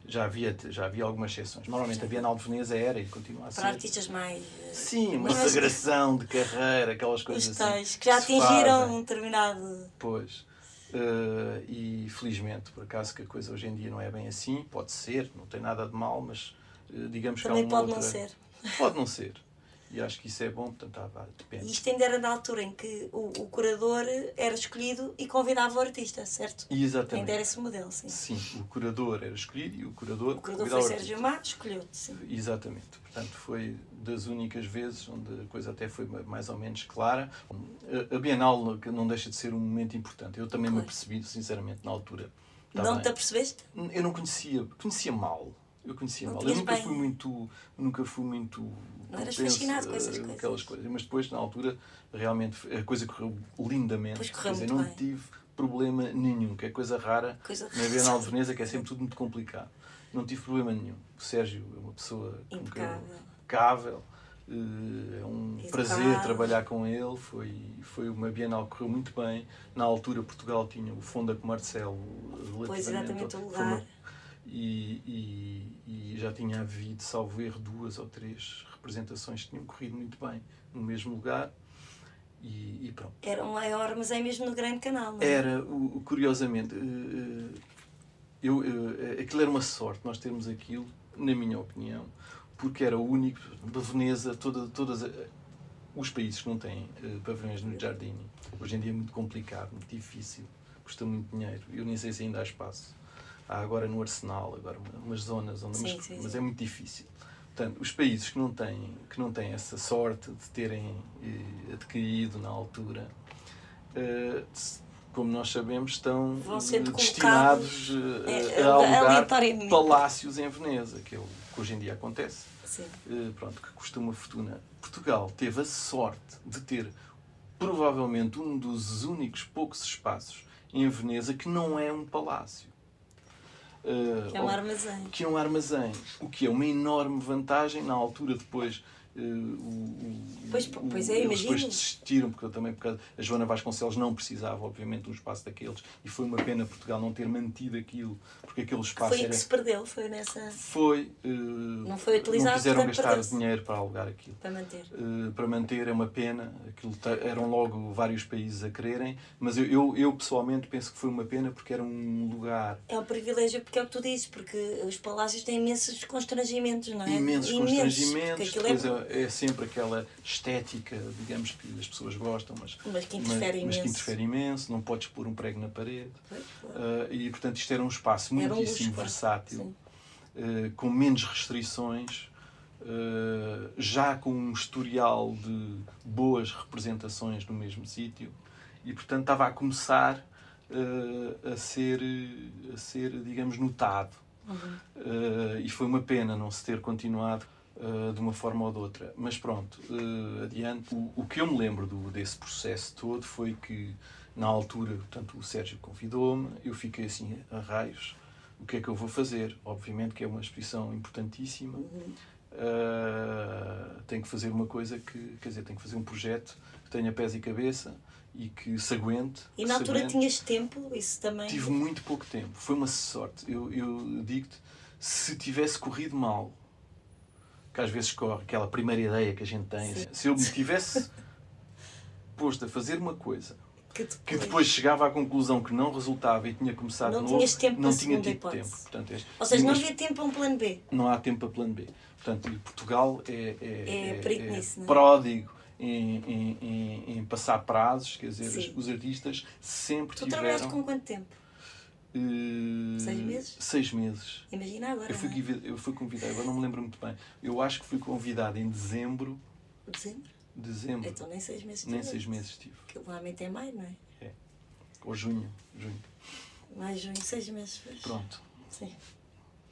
já havia, já havia algumas exceções. Normalmente a Bienal de Veneza era e continua a ser. Para artistas mais. Eh, Sim, uma sagração de carreira, aquelas coisas Os tais, assim. que já atingiram um determinado. Pois. Uh, e felizmente, por acaso, que a coisa hoje em dia não é bem assim, pode ser, não tem nada de mal, mas uh, digamos Também que há uma pode outra... não ser. Pode não ser. E acho que isso é bom, portanto, depende. E isto ainda era na altura em que o, o curador era escolhido e convidava o artista, certo? Exatamente. Ainda era esse modelo, sim. Sim, o curador era escolhido e o curador. O curador foi Sérgio Mar, escolheu-te, sim. Exatamente. Portanto, foi das únicas vezes onde a coisa até foi mais ou menos clara. A Bienal não deixa de ser um momento importante. Eu também pois. me apercebi, sinceramente, na altura. Tá não bem. te apercebeste? Eu não conhecia, conhecia mal Eu conhecia mal. Eu nunca bem. fui muito. Nunca fui muito. Não eras fascinado com essas coisas. Aquelas coisas. Mas depois, na altura, realmente a coisa correu lindamente. Pois correu dizer, não bem. tive problema nenhum, que é coisa rara coisa na Bienal de Veneza, que é sempre tudo muito complicado. Não tive problema nenhum. O Sérgio é uma pessoa impecável. Eh, é um Educado. prazer trabalhar com ele. Foi, foi uma Bienal que correu muito bem. Na altura, Portugal tinha o Fonda com Marcelo relativamente. Pois, exatamente, o lugar. E, e, e, já tinha havido, salvo erro, duas ou três representações que tinham corrido muito bem no mesmo lugar. E, e pronto. Era um maior, mas é mesmo no Grande Canal, não é? Era, o, curiosamente, eh, eh, eu, eu, aquilo era uma sorte, nós termos aquilo, na minha opinião, porque era o único, da Veneza, toda, todas os países que não têm pavilhões no Giardini. Hoje em dia é muito complicado, muito difícil, custa muito dinheiro. Eu nem sei se ainda há espaço. Há agora no Arsenal, agora umas zonas onde. Sim, mas, sim, mas é muito difícil. Portanto, os países que não têm, que não têm essa sorte de terem eh, adquirido na altura, eh, como nós sabemos, estão destinados eh, é, a alugar palácios em Veneza, que é o que hoje em dia acontece. Pronto, que custa uma fortuna. Portugal teve a sorte de ter provavelmente um dos únicos poucos espaços em Veneza que não é um palácio. Uh, que é um armazém. Que é um armazém. O que é uma enorme vantagem na altura depois Uh, o, pois, pois é, eles depois desistiram, porque eu também, porque a Joana Vasconcelos não precisava, obviamente, de um espaço daqueles, e foi uma pena Portugal não ter mantido aquilo, porque aquele espaço foi era. que se perdeu, foi nessa. Foi. Uh, não foi utilizado. Não quiseram gastar dinheiro para alugar aquilo. Para manter. Uh, para manter é uma pena, aquilo eram logo vários países a quererem, mas eu, eu, eu, pessoalmente penso que foi uma pena porque era um lugar. É um privilégio, porque é o que tu dizes, porque os palácios têm imensos constrangimentos, não é? Imensos, imensos constrangimentos, depois é é sempre aquela estética, digamos, que as pessoas gostam, mas, mas, que, interfere mas, mas que interfere imenso. Não podes pôr um prego na parede. Uh, e, portanto, isto era um espaço muitíssimo um versátil, uh, com menos restrições. Uh, já com um historial de boas representações no mesmo sítio e portanto estava a começar a ser a ser digamos notado uhum. uh, e foi uma pena não se ter continuado de uma forma ou de outra. Mas pronto, uh, adiante. O, o, que eu me lembro do, desse processo todo foi que, na altura, portanto, o Sérgio convidou-me, eu fiquei assim a raios. O que é que eu vou fazer? Obviamente que é uma exposição importantíssima. Uhum. Uh, tenho que fazer uma coisa que, quer dizer, tenho que fazer um projeto que tenha pés e cabeça e que se aguente. E na altura aguente. tinhas tempo? Isso também? Tive muito pouco tempo. Foi uma sorte. Eu, eu digo-te, se tivesse corrido mal que às vezes corre, aquela primeira ideia que a gente tem. Sim. Se eu me tivesse posto a fazer uma coisa que depois... que depois, chegava à conclusão que não resultava e tinha começado não de novo, tempo não tinha tido tempo. Portanto, este, Ou seja, não havia tempo para um plano B. Não há tempo para plano B. Portanto, Portugal é, é, é, é, nisso, é pródigo em, em, em, em, passar prazos, quer dizer, Sim. os artistas sempre tu tiveram... Tu trabalhaste com quanto tempo? Uh, seis meses? Seis meses. Imagina agora. Eu fui, é? eu fui convidado, agora não me lembro muito bem. Eu acho que fui convidado em dezembro. Dezembro? Dezembro. Então nem seis meses Nem seis meses tive. Que normalmente é maio, não é? É. Ou junho. junho. Mais junho, seis meses. Pois. Pronto. Sim.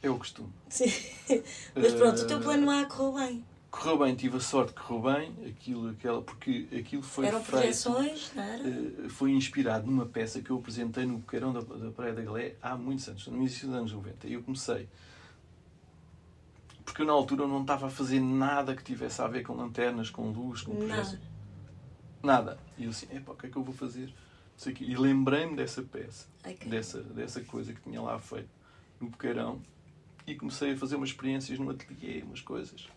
É o costume. Sim. [laughs] Mas pronto, uh, o teu plano A correu bem correu bem, tive a sorte que correu bem, aquilo, aquela, porque aquilo foi Eram feito, projeções, não era? Uh, foi inspirado numa peça que eu apresentei no Boqueirão da, da Praia da Galé há muitos anos, no início dos anos 90. E eu comecei, porque eu na altura não estava a fazer nada que tivesse a ver com lanternas, com luz, com. Nada. Nada. E eu assim, epá, o que é que eu vou fazer? E lembrei-me dessa peça, okay. dessa, dessa coisa que tinha lá feito no Boqueirão e comecei a fazer umas experiências no ateliê, umas coisas.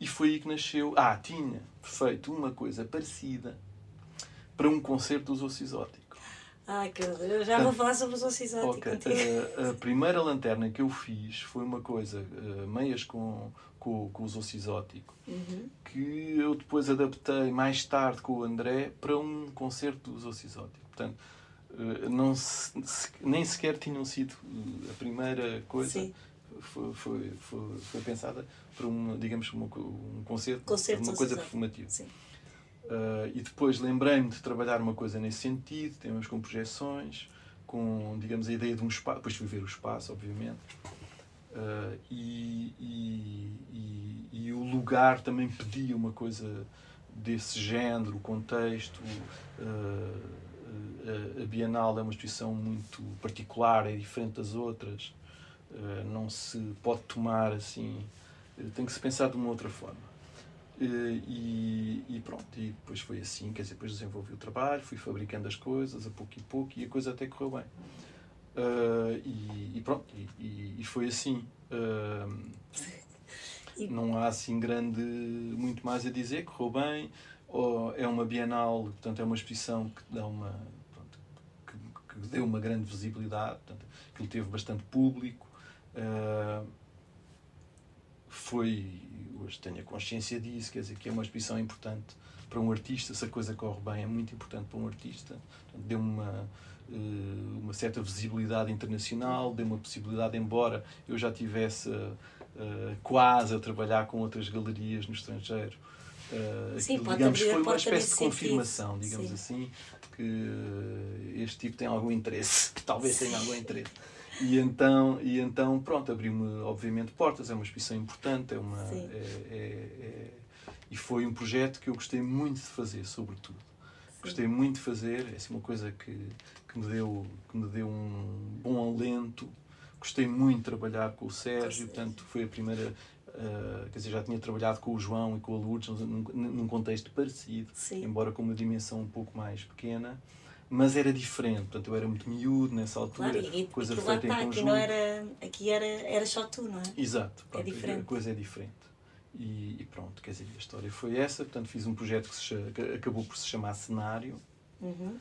E foi aí que nasceu. Ah, tinha feito uma coisa parecida para um concerto dos Osso Exótico. Ai, que eu já vou falar sobre os Osso Exótico. Okay. A, a, primeira lanterna que eu fiz foi uma coisa, uh, meias com, com, com os Osso Exótico, uhum. que eu depois adaptei mais tarde com o André para um concerto dos Osso Exótico. Portanto, uh, não se, se, nem sequer tinham sido a primeira coisa. Sim foi, foi, foi, foi pensada para um, digamos, uma, um concerto, uma coisa performativa. Uh, e depois lembrei-me de trabalhar uma coisa nesse sentido, temos com projeções, com, digamos, a ideia de um espaço, depois fui ver o espaço, obviamente, Uh, e, e, e, e, o lugar também pedia uma coisa desse género, o contexto. Uh, a Bienal é uma exposição muito particular, é diferente das outras. Não se pode tomar assim. Tem que se pensar de uma outra forma. E, e, pronto, e depois foi assim, quer dizer, depois desenvolvi o trabalho, fui fabricando as coisas a pouco e pouco e a coisa até correu bem. Uh, e, e, pronto, e, e, foi assim. Uh, não há assim grande, muito mais a dizer, correu bem. Oh, é uma Bienal, portanto, é uma exposição que dá uma. Pronto, que, que, deu uma grande visibilidade, portanto, que teve bastante público. Uh, foi. Hoje tenho a consciência disso, quer dizer, que é uma exposição importante para um artista. Se a coisa corre bem, é muito importante para um artista. Deu uma eh, uma certa visibilidade internacional, deu uma possibilidade, embora eu já tivesse uh, quase a trabalhar com outras galerias no estrangeiro. Uh, Sim, aquilo, digamos, foi uma espécie de confirmação, sentido. digamos Sim. assim, que este tipo tem algum interesse, que talvez Sim. tenha algum interesse. E então, e então pronto, abriu-me, obviamente, portas. É uma exposição importante, é uma, é, é, é, e foi um projeto que eu gostei muito de fazer, sobretudo. Gostei muito de fazer, é assim uma coisa que, que, me deu, que me deu um bom alento. Gostei muito de trabalhar com o Sérgio, portanto, foi a primeira. Uh, quer dizer, já tinha trabalhado com o João e com a Lourdes num, num contexto parecido, Sim. embora com uma dimensão um pouco mais pequena mas era diferente, portanto eu era muito miúdo nessa altura, claro, e, coisa e feita em conjunto. Aqui, não era, aqui era, era só tu, não é? Exato, é pronto, é diferente. a coisa é diferente. E, e, pronto, quer dizer, a história foi essa. Portanto, fiz um projeto que, se, que acabou por se chamar Cenário. Uhum.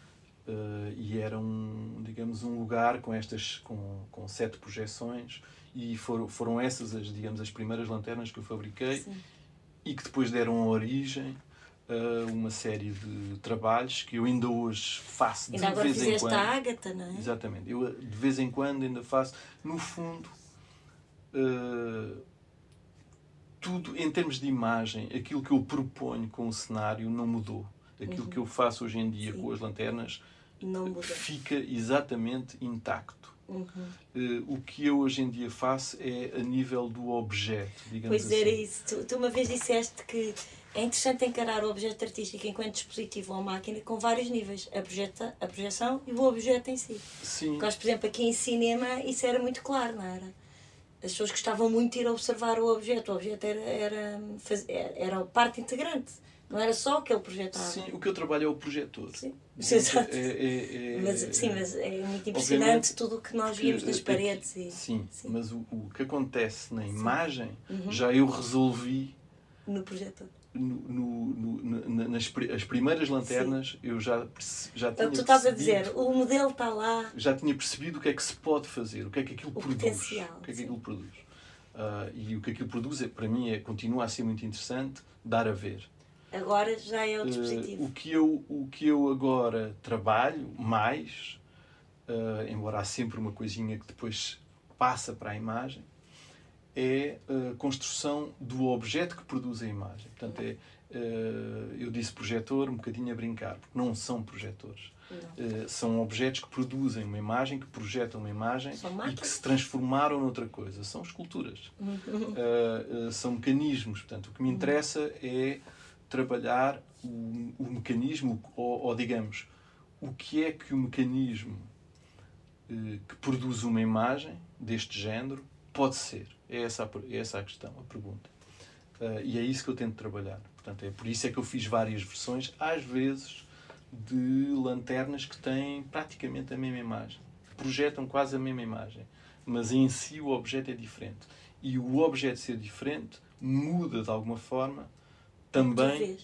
Uh, e era um, digamos, um lugar com estas, com, com sete projeções e foram, foram essas as, digamos, as primeiras lanternas que eu fabriquei Sim. e que depois deram origem a uma série de trabalhos que eu ainda hoje faço de ainda vez em quando. a Ágata, não é? Exatamente. Eu de vez em quando ainda faço. No fundo, uh, tudo em termos de imagem, aquilo que eu proponho com o cenário não mudou. Aquilo uhum. que eu faço hoje em dia Sim. com as lanternas fica exatamente intacto. Uhum. Uh, o que eu hoje em dia faço é a nível do objeto, digamos pois assim. Pois era isso. Tu, tu, uma vez disseste que é interessante encarar o objeto artístico enquanto dispositivo ou máquina com vários níveis. A, projeta, a projeção e o objeto em si. Sim. Porque, por exemplo, aqui em cinema isso era muito claro, não era? as pessoas gostavam muito de ir observar o objeto. O objeto era, era, era parte integrante. Não era só o que ele projetava. Sim, o que eu trabalho é o projetor. Sim, exato. É, é, é, mas, sim, mas é muito impressionante tudo o que nós vimos nas paredes. E, sim, sim, mas o, o que acontece na imagem uhum. já eu resolvi no projetor no, no, nas as primeiras lanternas Sim. eu já, já tinha. Tu estás a dizer, o modelo está lá. Já tinha percebido o que é que se pode fazer, o que é que aquilo o produz. Potencial, o que é que aquilo produz. Uh, e o que aquilo produz, é, para mim, é, continua a ser muito interessante dar a ver. Agora já é o ah, dispositivo. Uh, o, que eu, o que eu agora trabalho mais, uh, embora há sempre uma coisinha que depois passa para a imagem, é a construção do objeto que produz a imagem. Portanto, é, eh, eu disse projetor um bocadinho a brincar, porque não são projetores. Não. Eh, são objetos que produzem uma imagem, que projetam uma imagem e que se transformaram noutra coisa. São esculturas. [laughs] Uhum. Uh, são mecanismos. Portanto, o que me interessa é trabalhar o, o mecanismo, ou, ou, digamos, o que é que o mecanismo que produz uma imagem deste género pode ser. É essa a, é essa a questão, a pergunta. Uh, e é isso que eu tento trabalhar. Portanto, é por isso é que eu fiz várias versões, às vezes, de lanternas que têm praticamente a mesma imagem. Projetam quase a mesma imagem. Mas em si o objeto é diferente. E o objeto ser diferente muda, de alguma forma, também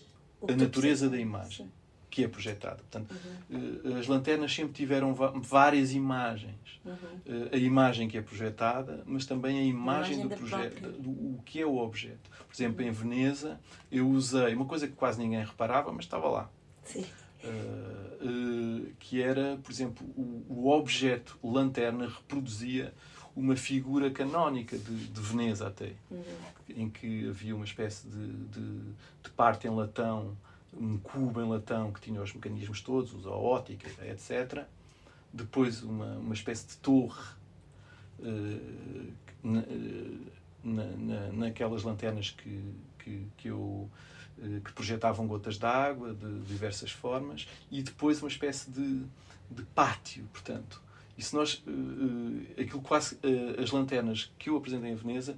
a natureza da imagem. Sim que é projetada. Portanto, uhum. as lanternas sempre tiveram várias imagens. Uhum. A imagem que é projetada, mas também a imagem, a imagem do projeto, do, o que é o objeto. Por exemplo, uhum. em Veneza, eu usei uma coisa que quase ninguém reparava, mas estava lá. Sim. Uh, uh, que era, por exemplo, o, o, objeto lanterna reproduzia uma figura canónica de, de Veneza até, uhum. em que havia uma espécie de, de, de parte em latão um cubo em latão que tinha os mecanismos todos, a ótica, etc. Depois uma, uma espécie de torre uh, na, na, naquelas lanternas que, que, que eu que projetavam gotas de água de diversas formas e depois uma espécie de, de pátio, portanto. E se nós, aquilo quase, as lanternas que eu apresentei em Veneza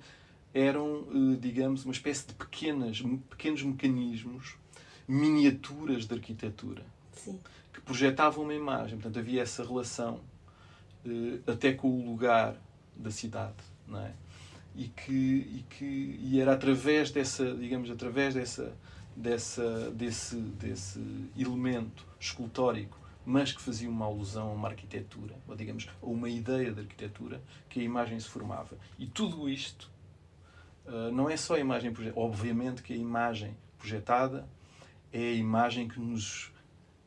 eram, digamos, uma espécie de pequenas, pequenos mecanismos, miniaturas de arquitetura. Sim que projetavam uma imagem. Portanto, havia essa relação uh, até com o lugar da cidade, não é? E que, e que e era através dessa, digamos, através dessa, dessa, desse, desse elemento escultórico, mas que fazia uma alusão a uma arquitetura, ou digamos, a uma ideia de arquitetura, que a imagem se formava. E tudo isto uh, não é só a imagem projetada. Obviamente que a imagem projetada é a imagem que nos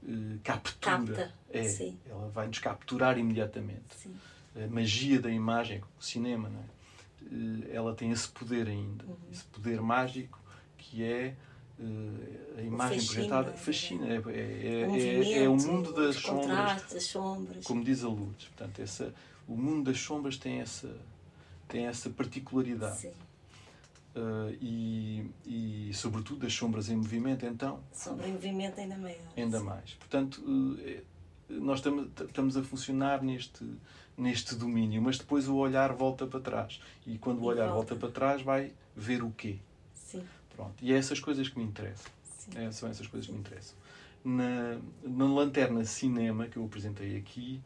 uh, captura. Capta. É, Sim. ela vai nos capturar imediatamente. Sim. A magia da imagem, o cinema, não é? Uh, ela tem esse poder ainda, Uhum. esse poder mágico que é uh, a imagem fascina, projetada. é Fascina, é, é, O é, é, é o mundo das sombras, sombras. como diz a Lourdes. Portanto, essa, o mundo das sombras tem essa, tem essa particularidade. Sim. Uh, e, e, sobretudo, as sombras em movimento, então, Sombra em movimento ainda maior. ainda mais. Portanto, eh, nós estamos, a funcionar neste, neste domínio, mas depois o olhar volta para trás. E quando o E olhar volta. volta para trás, vai ver o quê? Sim. Pronto. E é essas coisas que me interessam. É, são essas coisas que me interessam. Na, na lanterna cinema que eu apresentei aqui,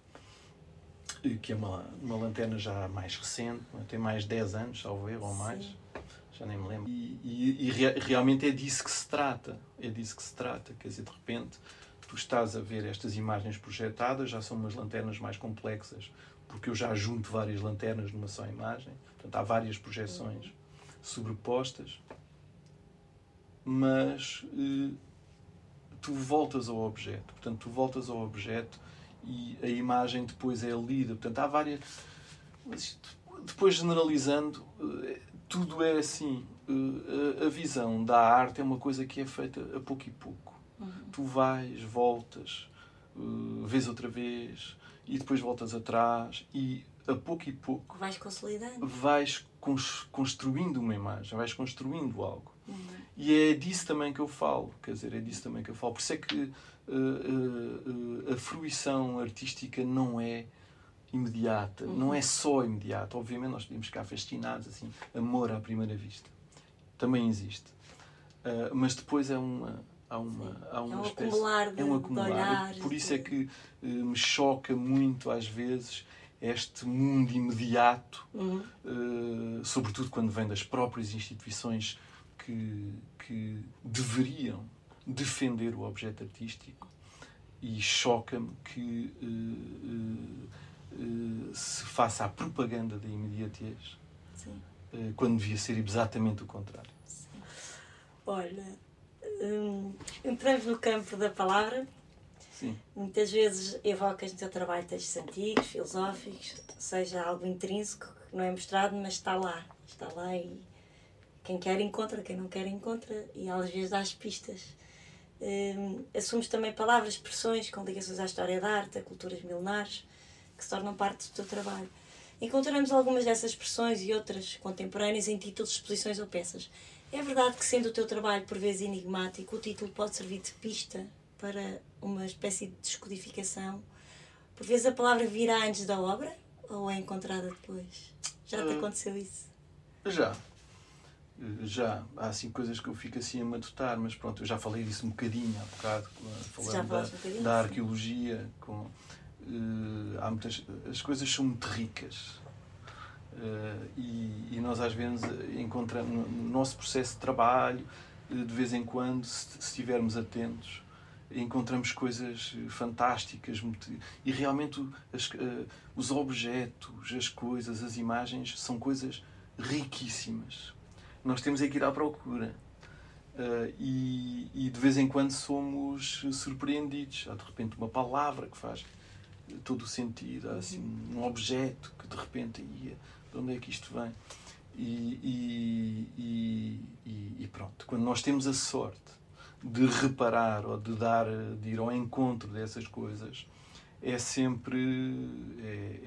que é uma, uma lanterna já mais recente, tem mais de 10 anos, erro, ou mais, Sim. Já nem me lembro. E, e- e rea- realmente é disso que se trata. É disso que se trata. Quer dizer, de repente, tu estás a ver estas imagens projetadas, já são umas lanternas mais complexas, porque eu já junto várias lanternas numa só imagem. Portanto, há várias projeções sobrepostas. Mas eh, tu voltas ao objeto. Portanto, tu voltas ao objeto e a imagem depois é lida. Portanto, há várias. Mas depois generalizando, eh, tudo é assim. Eh, A visão da arte é uma coisa que é feita a pouco e pouco. Uhum. Tu vais, voltas, eh, vês outra vez e depois voltas atrás e a pouco e pouco Vais consolidando. vais cons- construindo uma imagem, vais construindo algo. Uhum. E é disso também que eu falo, quer dizer, é disso também que eu falo. Por isso é que eh, eh, eh, a fruição artística não é imediata, Uhum. não é só imediata. Obviamente nós podemos ficar fascinados, assim, amor à primeira vista. Também existe. Eh, mas depois é uma... Há uma, Sim. há uma é um espécie- acumular de, é um acumular. olhares. Por isso é que eh, me choca muito, às vezes, este mundo imediato Uhum. Uh, sobretudo quando vem das próprias instituições que, que deveriam defender o objeto artístico e choca-me que uh, uh, se faça a propaganda da imediatez Sim. uh, quando devia ser exatamente o contrário. Olha, hum, entramos no campo da palavra. Sim, Muitas vezes evocas no teu trabalho textos antigos, filosóficos, seja algo intrínseco que não é mostrado, mas está lá. Está lá e quem quer encontra, quem não quer encontra e às vezes dá as pistas. Hum, assumes também palavras, expressões com ligações à história da arte, a culturas milenares, que se tornam parte do teu trabalho. Encontramos algumas dessas expressões e outras contemporâneas em títulos de exposições ou peças. É verdade que, sendo o teu trabalho por vezes enigmático, o título pode servir de pista para uma espécie de descodificação? Por vezes a palavra virá antes da obra ou é encontrada depois? Já te Hum. aconteceu isso? já. Já. Há assim coisas que eu fico assim a matutar, mas pronto, eu já falei disso um bocadinho há bocado, falando da, um bocadinho, da arqueologia. Com, eh, há muitas, as coisas são muito ricas. Eh, e, e nós às vezes encontramos no no nosso processo de trabalho, eh, de vez em quando, se, estivermos atentos, encontramos coisas fantásticas muito- e realmente as, eh, os objetos, as coisas, as imagens são coisas riquíssimas. Nós temos é que ir à procura. Uh, e, e de vez em quando somos surpreendidos. Há de repente uma palavra que faz todo o sentido, há assim, um objeto que de repente, ia, de onde é que isto vem? E, e, e, e- e pronto, quando nós temos a sorte de reparar ou de dar, de ir ao encontro dessas coisas, é sempre, é,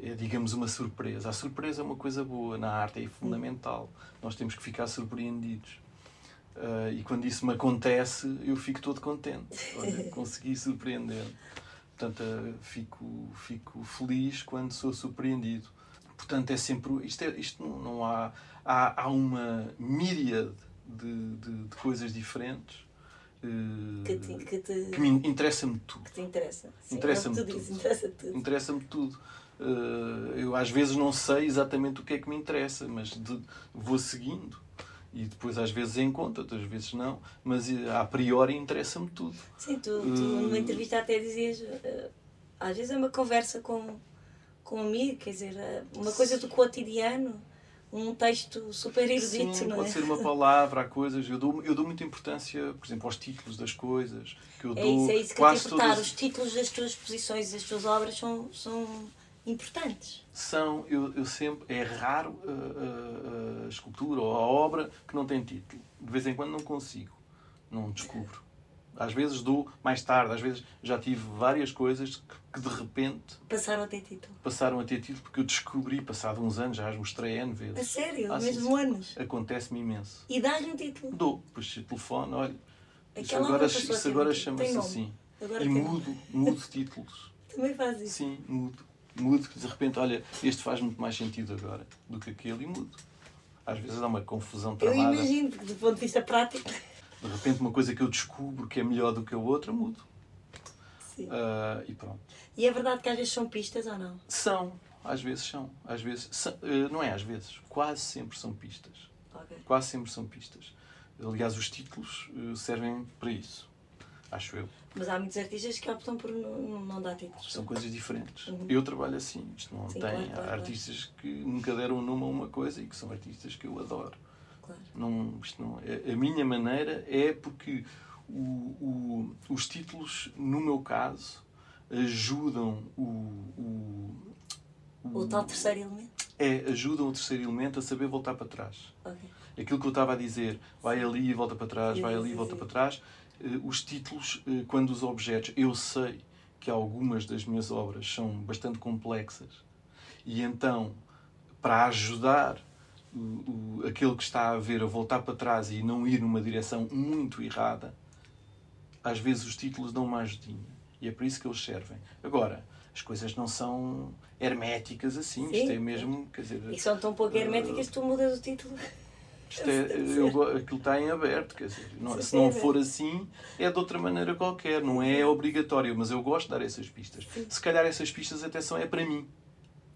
é, é, digamos, uma surpresa. A surpresa é uma coisa boa na arte, é fundamental. Nós temos que ficar surpreendidos. Uh, e quando isso me acontece, eu fico todo contente. Olha, [laughs] consegui surpreender. Portanto, uh, fico, fico feliz quando sou surpreendido. Portanto, é sempre. Isto, é, isto não, não há, há. Há uma míriade de, de, de coisas diferentes uh, que, te, que, te, que me interessa-me tudo. Que te interessa. Interessa-me tudo. Interessa tudo. Interessa-me tudo. Uh, eu às vezes não sei exatamente o que é que me interessa, mas de, vou seguindo. E depois às vezes encontro, outras vezes não, mas eh, a priori interessa-me tudo. Sim, tu, tu uh, numa entrevista até dizias, uh, às vezes é uma conversa com, com um amigo, quer dizer, uma coisa do cotidiano, um texto super erudito, Sim, não pode é? ser uma palavra, há coisas. Eu dou, eu dou muita importância, por exemplo, aos títulos das coisas. Que eu é dou isso, é isso que eu te todas... Os títulos das tuas exposições, das tuas obras são, são importantes. São, eu, eu sempre, é raro a, a, a, escultura ou a obra que não tem título. De vez em quando não consigo, não descubro. Às vezes dou mais tarde, às vezes já tive várias coisas que, que de repente passaram a ter título. Passaram a ter título porque eu descobri, passado uns anos, já as mostrei N vezes. A sério? Ah, Mesmo sim, anos? Acontece-me imenso. E dás-lhe um título? Dou, depois telefone, olha. Aquela isso agora, isso agora chama-se assim. Agora e mudo, mudo [laughs] títulos. Também faz isso? Sim, mudo mudo, de repente, olha, este faz muito mais sentido agora do que aquele e mudo. Às vezes dá uma confusão tramada. Eu imagino, do ponto de vista prático. De repente, uma coisa que eu descubro que é melhor do que a outra, mudo. Sim. Uh, e pronto. E é verdade que às vezes são pistas ou não? São, às vezes são. Às vezes, são, uh, não é às vezes, quase sempre são pistas. Okay. Quase sempre são pistas. Aliás, os títulos uh, servem para isso acho eu. Mas há muitos artistas que optam por não, não dar títulos. São coisas diferentes. Uhum. Eu trabalho assim, isto não Sim, tem. Claro, há artistas que nunca deram um nome a uma coisa e que são artistas que eu adoro. Claro. Não, isto não, é, a minha maneira é porque o, o, os títulos, no meu caso, ajudam o, o, o, o tal terceiro elemento? É, ajudam o terceiro elemento a saber voltar para trás. Okay. Aquilo que eu estava a dizer, vai ali e volta para trás, vai ali e volta para trás, os títulos, eh, quando os objetos. Eu sei que algumas das minhas obras são bastante complexas e então, para ajudar o, o, aquele que está a ver a voltar para trás e não ir numa direção muito errada, às vezes os títulos dão uma ajudinha. E é por isso que eles servem. Agora, as coisas não são herméticas assim. Sim. Isto é mesmo. Quer dizer, e são tão pouco herméticas que tu mudas o título. Isto é, [laughs] eu, aquilo está em aberto, quer dizer, não, se não for assim, é de outra maneira qualquer, não é obrigatório, mas eu gosto de dar essas pistas. Sim. Se calhar essas pistas até são é para mim.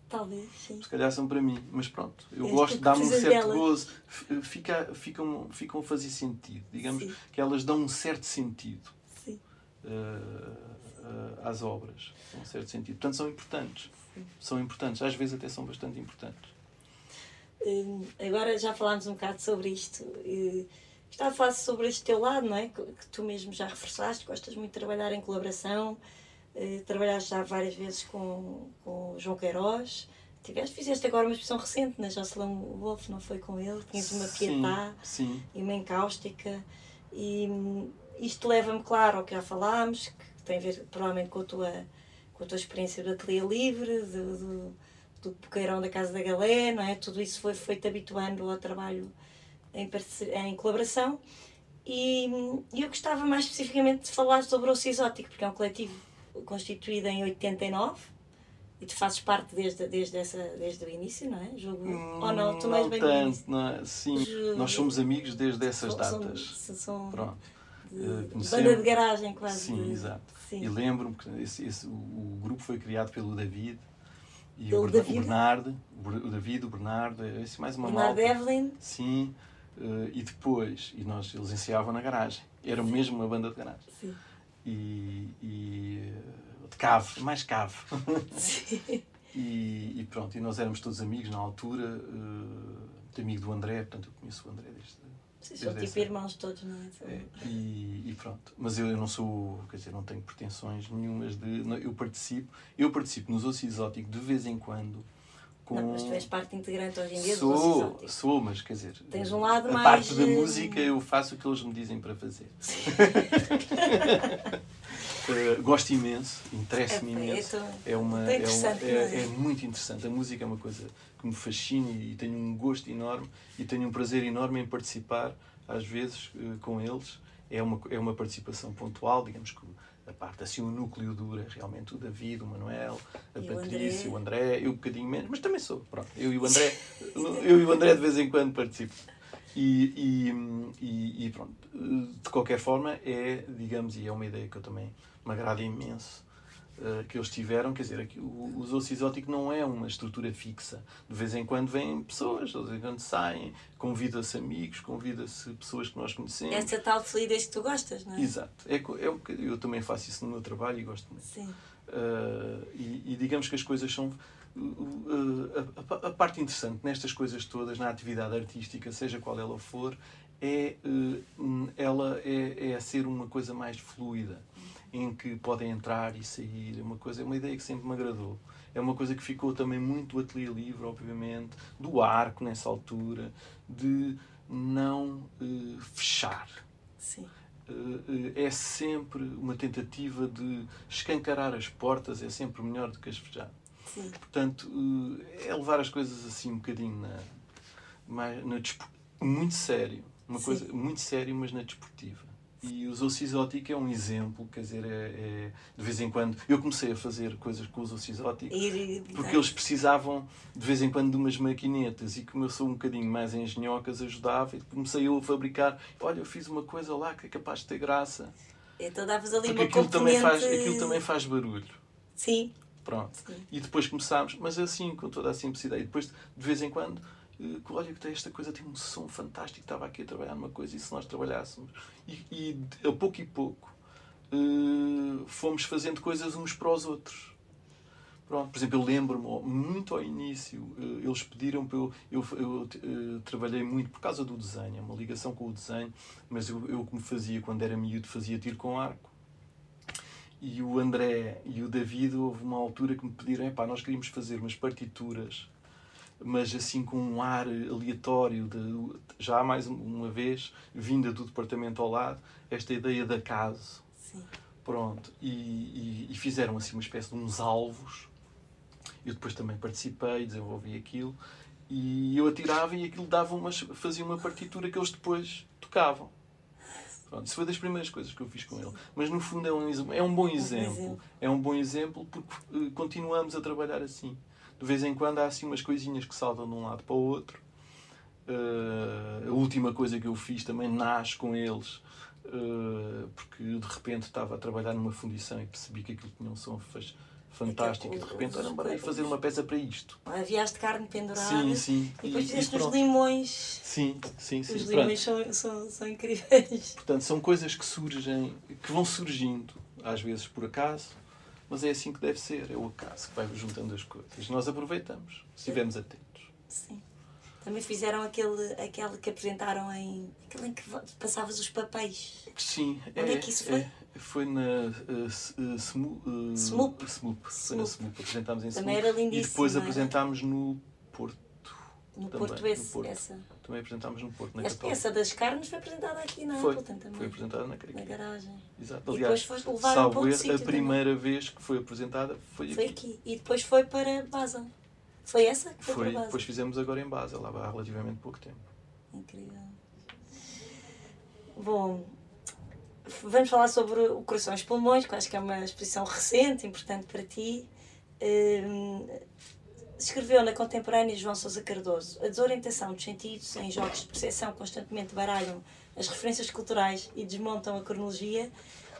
Talvez, sim. Se calhar são para mim, mas pronto, eu é gosto de dar-me um certo delas. gozo, fica, ficam, ficam a fazer sentido, digamos sim. que elas dão um certo sentido sim. Uh, uh, às obras, um certo sentido. Portanto, são importantes. Sim. São importantes, às vezes até são bastante importantes. Hum, agora já falámos um bocado sobre isto. Estava a falar sobre este teu lado, não é? Que tu mesmo já reforçaste, gostas muito de trabalhar em colaboração, eh, trabalhaste já várias vezes com, com o João Queiroz. Tiveste, fizeste agora uma exposição recente na Jocelyn Wolf, não foi com ele? Tinhas uma pietá sim, sim. e uma encáustica. E hum, isto leva-me, claro, ao que já falámos, que tem a ver provavelmente com a tua, com a tua experiência do ateliê livre, do, do do Boqueirão da Casa da Galé, não é? Tudo isso foi feito habituando ao trabalho em, em colaboração. E, e eu gostava mais especificamente de falar sobre o Exótico, porque é um coletivo constituído em 89 e tu fazes parte desde, desde, essa, desde o início, não é? Jogo, hum, ou não? Tu não, bem tanto, não é? Sim, nós somos amigos desde essas datas. São, Pronto. De, uh, banda de garagem, quase. Sim, de, exato. Sim. E lembro-me que esse, esse, o grupo foi criado pelo David e o, o, Bernardo, o David, o Bernardo, esse mais uma Bernardo malta. Evelyn. Sim, uh, e depois, e nós, eles ensaiavam na garagem. Era Sim. mesmo uma banda de garagem. Sim. E, e de cave, mais cave. Sim. [laughs] e, e, pronto, e nós éramos todos amigos na altura, uh, amigo do André, portanto eu conheço o André desde vocês são tipo essa... irmãos todos, não é? é e, e, pronto. Mas eu, eu, não sou, quer dizer, não tenho pretensões nenhumas de. Não, eu participo, eu participo nos Osso Exótico de vez em quando. Com... Não, mas tu és parte integrante hoje em dia sou, do Osso Exótico. Sou, mas quer dizer. Tens um lado a mais. parte da música eu faço o que eles me dizem para fazer. [laughs] Gosto imenso, interessa-me É, imenso. é tão- É, uma, é, é- é? muito interessante. A música é uma coisa que me fascina e, tenho um gosto enorme e tenho um prazer enorme em participar, às vezes, eh, com eles. É uma, é uma participação pontual, digamos que a parte assim, o núcleo duro é realmente o David, o Manuel, a E o Patrícia, André. o André, eu um bocadinho menos, mas também sou. Pronto, eu e o André, [laughs] eu e o André de vez em quando participo. E, e, e pronto, de qualquer forma, é, digamos, e é uma ideia que eu também me agrada imenso, eh, que eles tiveram, quer dizer, aqui, o, o Exótico não é uma estrutura fixa. De vez em quando vêm pessoas, de vez em quando saem, convida-se amigos, convida-se pessoas que nós conhecemos. Essa tal fluidez que tu gostas, não é? Exato. É, é um eu também faço isso no meu trabalho e gosto muito. Sim. Uh, e, e digamos que as coisas são. uh, a, a- parte interessante nestas coisas todas, na atividade artística, seja qual ela for, é uh, ela é, é ser uma coisa mais fluida, em que podem entrar e sair. É uma, coisa, é uma ideia que sempre me agradou. É uma coisa que ficou também muito do ateliê livre, obviamente, do arco nessa altura, de não uh, fechar. Sim. Eh, eh, é sempre uma tentativa de escancarar as portas, é sempre melhor do que as fechar. Sim. Portanto, é levar as coisas assim um bocadinho na, mais, na muito sério, uma Sim. coisa muito sério, mas na desportiva. E o Exótico é um exemplo, quer dizer, é, é- de vez em quando. Eu comecei a fazer coisas com o Exótico porque eles precisavam de vez em quando de umas maquinetas e como eu sou um bocadinho mais engenhocas ajudava e comecei eu a fabricar olha eu fiz uma coisa lá que é capaz de ter graça Então davas ali porque uma aquilo também, faz, componente- aquilo também faz barulho Sim. pronto Sim. e depois começámos mas assim com toda a simplicidade e depois de vez em quando eh, olha que esta coisa tem um som fantástico estava aqui a trabalhar numa coisa e se nós trabalhássemos e, e a pouco e pouco eh, fomos fazendo coisas uns para os outros Pronto, por exemplo, eu lembro-me muito ao início, eh, eles pediram para eu. Eu, eu trabalhei muito por causa do desenho, é uma ligação com o desenho, mas eu, eu como fazia quando era miúdo, fazia tiro com arco. E o André e o David, houve uma altura que me pediram: epá, nós queríamos fazer umas partituras, mas assim com um ar aleatório, de, já mais uma vez, vinda do departamento ao lado, esta ideia de acaso. Sim. Pronto, e, e- e fizeram assim uma espécie de uns alvos. Eu depois também participei, desenvolvi aquilo, e eu atirava e aquilo dava umas, fazia uma partitura que eles depois tocavam. Pronto, isso foi das primeiras coisas que eu fiz com ele. Mas no fundo é um, é um bom exemplo. exemplo. É um bom exemplo porque eh, continuamos a trabalhar assim. De vez em quando há assim umas coisinhas que saltam de um lado para o outro. Eh, a última coisa que eu fiz também nasce com eles, eh, porque de repente estava a trabalhar numa fundição e percebi que aquilo tinha um som faz- fantástico. E de repente, olha, aí fazer uma peça para isto. Havias de carne pendurada. Sim, sim. E depois fizeste os limões. Sim, sim, sim. Os limões são, são, são incríveis. Portanto, são coisas que surgem, que vão surgindo, às vezes por acaso, mas é assim que deve ser, é o acaso que vai juntando as coisas. Nós aproveitamos, se estivermos atentos. Sim. Também fizeram aquele, aquele que apresentaram em. aquele em que passavas os papéis. Sim. Onde é que isso foi? foi na uh, uh, Smu- uh, Smoop. Smoop. Foi na Smoop. Apresentámos em Também Smoop. era lindíssimo, E depois apresentámos no Porto. No Também, Porto no esse, Porto. essa. Também apresentámos no Porto, na Esta Católica. peça das carnes foi apresentada aqui na Foi, Appleton também. foi apresentada na Na garagem. Exato. Aliás, depois foi levar salvo erro, a também. primeira vez que foi apresentada foi, Foi aqui. aqui. E depois foi para Basel. Foi essa que foi, Foi, para depois fizemos agora em Basel, há relativamente pouco tempo. Incrível. Bom, vamos falar sobre o Coração e os Pulmões, que acho que é uma exposição recente, importante para ti. Hum, escreveu na contemporânea João Sousa Cardoso a desorientação dos sentidos em jogos de percepção constantemente baralham as referências culturais e desmontam a cronologia,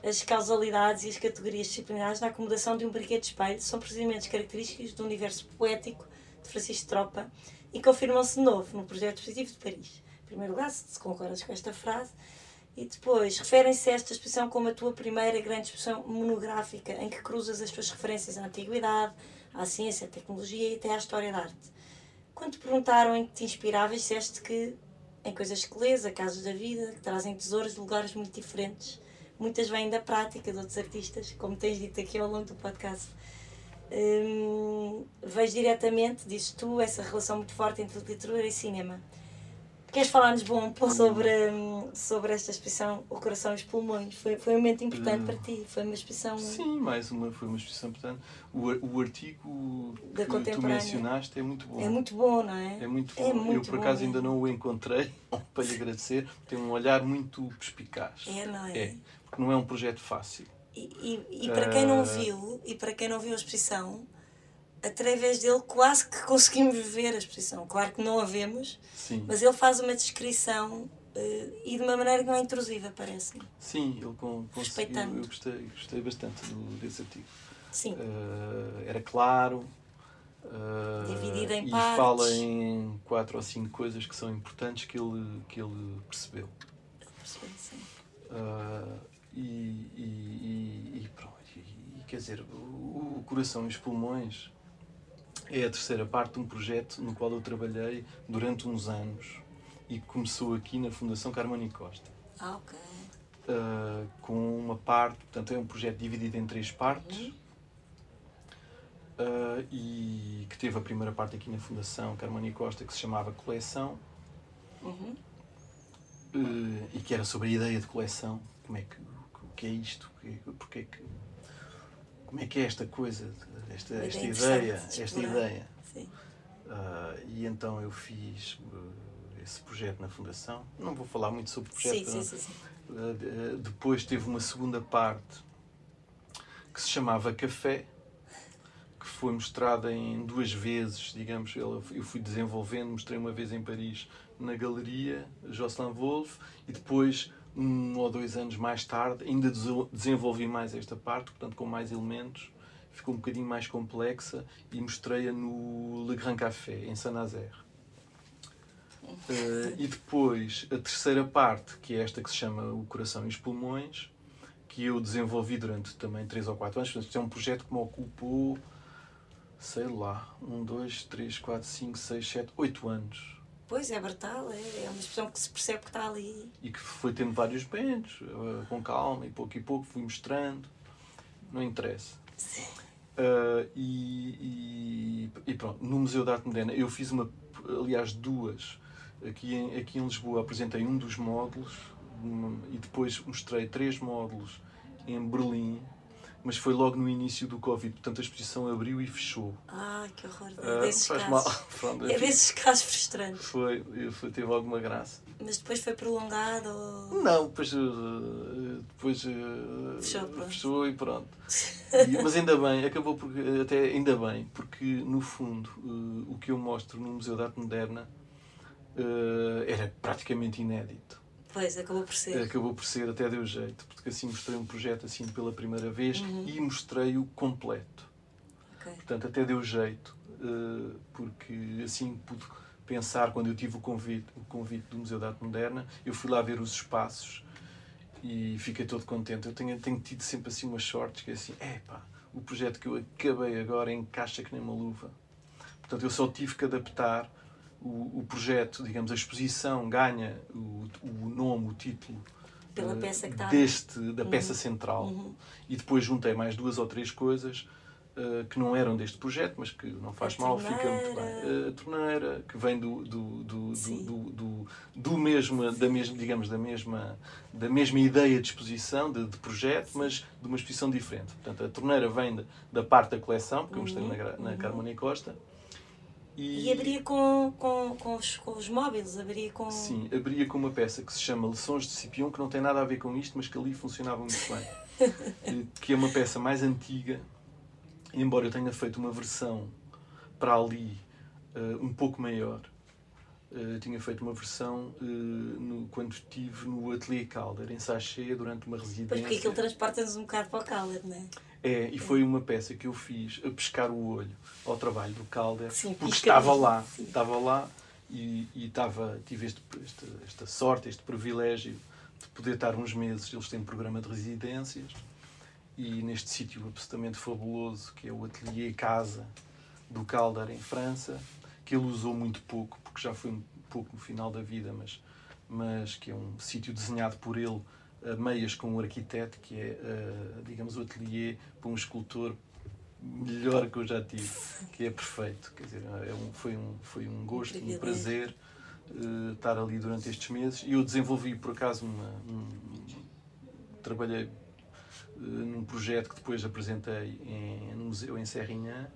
as causalidades e as categorias disciplinares na acomodação de um brinquedo de espelho são procedimentos característicos do universo poético de Francisco Tropa e confirmam-se de novo no projeto expositivo de Paris. Em primeiro lugar, se concordas com esta frase, e depois, referem-se a esta exposição como a tua primeira grande exposição monográfica em que cruzas as tuas referências à antiguidade, à ciência, à tecnologia e até à história da arte. Quando te perguntaram em que te inspiravas, disseste que em coisas que lês, acasos da vida, que trazem tesouros de lugares muito diferentes. Muitas vêm da prática de outros artistas, como tens dito aqui ao longo do podcast. Hum, vejo diretamente, dizes tu, essa relação muito forte entre literatura e cinema. Queres falar-nos bom sobre, hum, sobre esta exposição O Coração e os Pulmões? Foi, foi um momento importante uh, para ti? Foi uma exposição. Sim, mais uma, foi uma exposição importante. O, o artigo da que tu mencionaste é muito bom. É muito bom, não é? É muito bom. É muito Eu, por bom, acaso, é. ainda não o encontrei [laughs] para lhe agradecer. Tem um olhar muito perspicaz. É, não é? É, porque não é um projeto fácil. E, e, e para quem não ah. viu, e para quem não viu a exposição, através dele quase que conseguimos ver a exposição. Claro que não a vemos, Sim. mas ele faz uma descrição uh, e de uma maneira que não é intrusiva, parece-me. Sim, ele com, Respeitando. Eu, eu gostei, gostei bastante do, desse artigo. Sim. Uh, era claro. Uh, Dividido em e partes. fala em quatro ou cinco coisas que são importantes que ele, que ele percebeu. Ele percebeu, sim. Uh, e, e, e, pronto. E, quer dizer, o, o coração e os pulmões é a terceira parte de um projeto no qual eu trabalhei durante uns anos e começou aqui na Fundação Carmoni Costa. Ah, ok. Uh, com uma parte, portanto, é um projeto dividido em três partes. Uhum. Uh, e que teve a primeira parte aqui na Fundação Carmoni Costa, que se chamava Coleção. Uhum. Uh, e que era sobre a ideia de coleção. Como é que, o que é isto? Porque é que, como é que é esta coisa esta, esta ideia, esta ideia. Uh, e então eu fiz uh, esse projeto na Fundação. Não vou falar muito sobre o projeto. Sim, sim, sim, uh, depois teve uma segunda parte que se chamava Café, que foi mostrada em duas vezes, digamos. Eu fui desenvolvendo, mostrei uma vez em Paris na galeria Jocelyn Wolff e depois um ou dois anos mais tarde ainda desenvolvi mais esta parte, portanto com mais elementos ficou um bocadinho mais complexa e mostrei-a no Le Grand Café, em Saint-Nazaire. Uh, e depois a terceira parte, que é esta que se chama O Coração e os Pulmões, que eu desenvolvi durante também 3 ou 4 anos. Portanto, é um projeto que me ocupou, sei lá, 1, 2, 3, 4, 5, 6, 7, 8 anos. Pois, é brutal, é, é uma expressão que se percebe que está ali. E que foi tendo vários momentos, uh, com calma, e pouco e pouco fui mostrando. Não interessa. Sim. Uh, e, e, e, pronto, no Museu de Arte Moderna eu fiz uma, aliás, duas. Aqui em, aqui em Lisboa apresentei um dos módulos uma, e depois mostrei três módulos em Berlim, mas foi logo no início do Covid, portanto a exposição abriu e fechou. Ah, que horror! Uh, desses faz casos. mal. Pronto, é desses casos frustrantes. Foi, foi, teve alguma graça. Mas depois foi prolongado? Ou... Não, depois, eh, depois eh, fechou, fechou e pronto. [laughs] E, mas ainda bem, acabou por, até ainda bem, porque no fundo uh, o que eu mostro no Museu de Arte Moderna era praticamente inédito. Pois, acabou por ser. Acabou por ser, até deu jeito, porque assim mostrei um projeto assim pela primeira vez uhum. e mostrei-o completo. Okay. Portanto, até deu jeito, uh, porque assim pude pensar, quando eu tive o convite, o convite do Museu da Arte Moderna, eu fui lá ver os espaços e fiquei todo contente. Eu tenho, tenho tido sempre assim umas sortes que é assim, é pá, o projeto que eu acabei agora encaixa que nem uma luva. Portanto, eu só tive que adaptar o, o projeto, digamos, a exposição ganha o, o nome, o título Pela peça que está deste, da peça uhum. central. Uhum. E depois juntei mais duas ou três coisas eh, que não eram deste projeto, mas que não faz a mal, torneira. fica muito bem. A torneira, que vem do, do, do, do, do, do, mesmo, da mesma, digamos, da mesma, da mesma ideia de exposição, de, de projeto, mas de uma exposição diferente. Portanto, a torneira vem da, da parte da coleção, porque eu mostrei na, uhum, na uhum. Carmona Costa. E, e abria com, com, com, os, com os móveis, abria com... Sim, abria com uma peça que se chama Lições de Scipion, que não tem nada a ver com isto, mas que ali funcionava muito bem. [laughs] que é uma peça mais antiga, embora eu tenha feito uma versão para ali uh, um pouco maior, uh, tinha feito uma versão uh, no, quando estive no Atelier Calder, em Sachet, durante uma residência. Pois porque aquilo transporta-nos um bocado para o Calder, não é? É, e foi uma peça que eu fiz a pescar o olho ao trabalho do Calder, Sim, porque estava lá, Sim. estava lá e, e estava, tive este, esta, esta sorte, este privilégio de poder estar uns meses, eles têm um programa de residências, e neste sítio absolutamente fabuloso que é o Atelier Casa do Calder em França, que ele usou muito pouco, porque já foi um pouco no final da vida, mas, mas que é um sítio desenhado por ele a meias com um arquiteto, que é, uh, digamos, o atelier para um escultor melhor que eu já tive, que é perfeito. Quer dizer, é um, foi, um, foi um gosto, um prazer uh, estar ali durante estes meses. E eu desenvolvi, por acaso, uma, um, trabalhei uh, num projeto que depois apresentei em, no museu em Serrinha,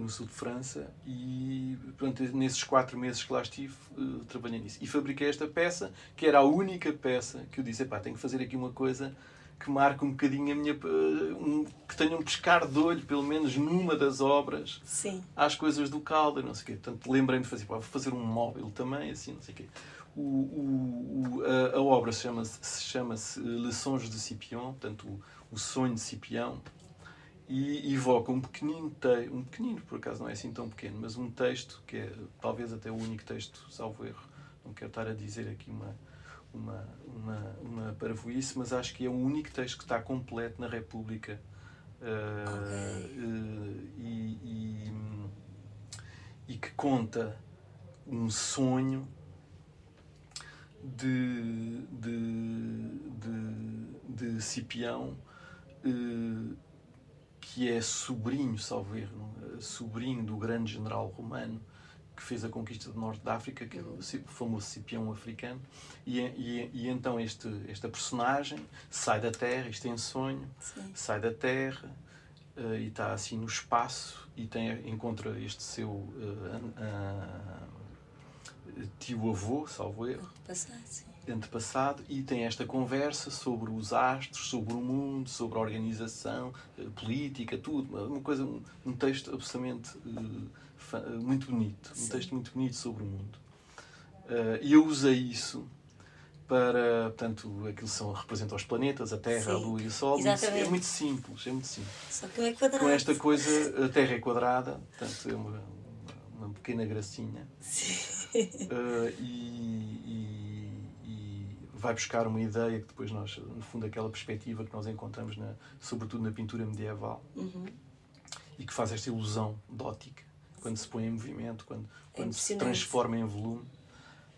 no sul de França, e pronto, nesses quatro meses que lá estive, uh, trabalhei nisso. E fabriquei esta peça, que era a única peça que eu disse: pá, tenho que fazer aqui uma coisa que marque um bocadinho a minha. Um, que tenha um pescar de olho, pelo menos numa das obras, Sim. às coisas do Calder, não sei o quê. Portanto, lembrei-me de fazer, pá, vou fazer um móvel também, assim, não sei o quê. O, o, a, a, obra chama-se chama Le Songe de Scipion, portanto, o, o sonho de Cipião, e evoca um pequenino texto, um pequenino, por acaso não é assim tão pequeno, mas um texto que é talvez até o único texto, salvo erro, não quero estar a dizer aqui uma, uma, uma, uma parvoíce, mas acho que é o único texto que está completo na República. Uh, okay. uh, e, e, e, que conta um sonho de, de, de, de Cipião uh, que é sobrinho, salvo erro, sobrinho do grande general romano que fez a conquista do norte da África, que é o famoso Cipião africano, e, e, e, então este, esta personagem sai da Terra, isto é em sonho, Sim. sai da Terra uh, e está assim no espaço e tem, encontra este seu uh, uh, tio-avô, salvo erro. Passado, sim antepassado e tem esta conversa sobre os astros, sobre o mundo, sobre a organização eh, política, tudo. Uma coisa, um, um texto absolutamente uh, muito bonito. Sim. Um texto muito bonito sobre o mundo. Uh, e eu usei isso para, portanto, aquilo são, representa os planetas, a Terra, Sim, a Lua e o Sol. Exatamente. É muito simples, é muito simples. Só que é quadrado. Com esta coisa, a Terra é quadrada, portanto, é uma, uma pequena gracinha. Sim. Uh, e, e vai buscar uma ideia que depois nós, no fundo, aquela perspectiva que nós encontramos, na, sobretudo na pintura medieval, uhum. e que faz esta ilusão de ótica, quando se põe em movimento, quando, é quando se transforma em volume.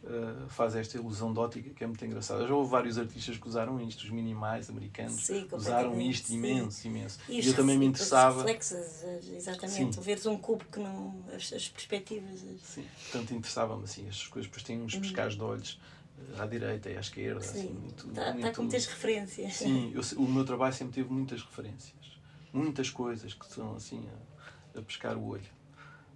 Uh, faz esta ilusão de ótica que é muito engraçada. Já houve vários artistas que usaram isto, os minimais americanos sim, usaram isto sim. imenso, imenso. E, e eu também me interessava. reflexos, exatamente. Sim. Veres um cubo que não. as, as perspectivas. Sim, portanto interessava-me assim, estas coisas, depois têm uns uhum. pescados de olhos à direita e à esquerda. Sim, assim, muito, está, muito, está com muitas referências. Sim, eu, o meu trabalho sempre teve muitas referências. Muitas coisas que são assim a, a pescar o olho.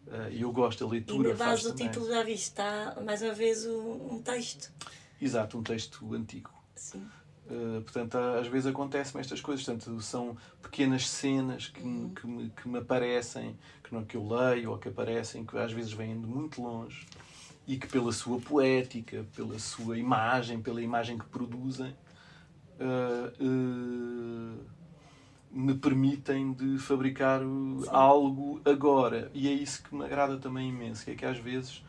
Uh, e eu gosto da leitura. E na base do título já viste, está mais uma vez um, um texto. Exato, um texto antigo. Sim. Uh, portanto, às vezes acontecem estas coisas. Portanto, são pequenas cenas que, uhum. que, me, que me aparecem, que, não, que eu leio ou que aparecem, que às vezes vêm de muito longe e que pela sua poética, pela sua imagem, pela imagem que produzem, uh, uh, me permitem de fabricar Sim. algo agora. E é isso que me agrada também imenso, que é que às vezes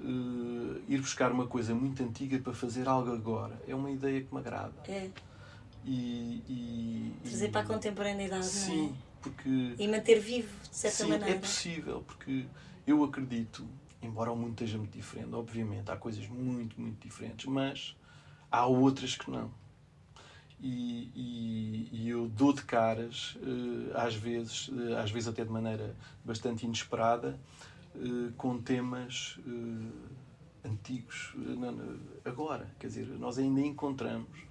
uh, ir buscar uma coisa muito antiga para fazer algo agora é uma ideia que me agrada. É. E, e, Trazer e, para a contemporaneidade, sim, não é? porque... E manter vivo, de certa sim, maneira. é possível, porque eu acredito embora o mundo esteja muito diferente, obviamente, há coisas muito, muito diferentes, mas há outras que não. E, e, e eu dou de caras, uh, às vezes, uh, às vezes até de maneira bastante inesperada, uh, com temas antigos, agora. Quer dizer, nós ainda encontramos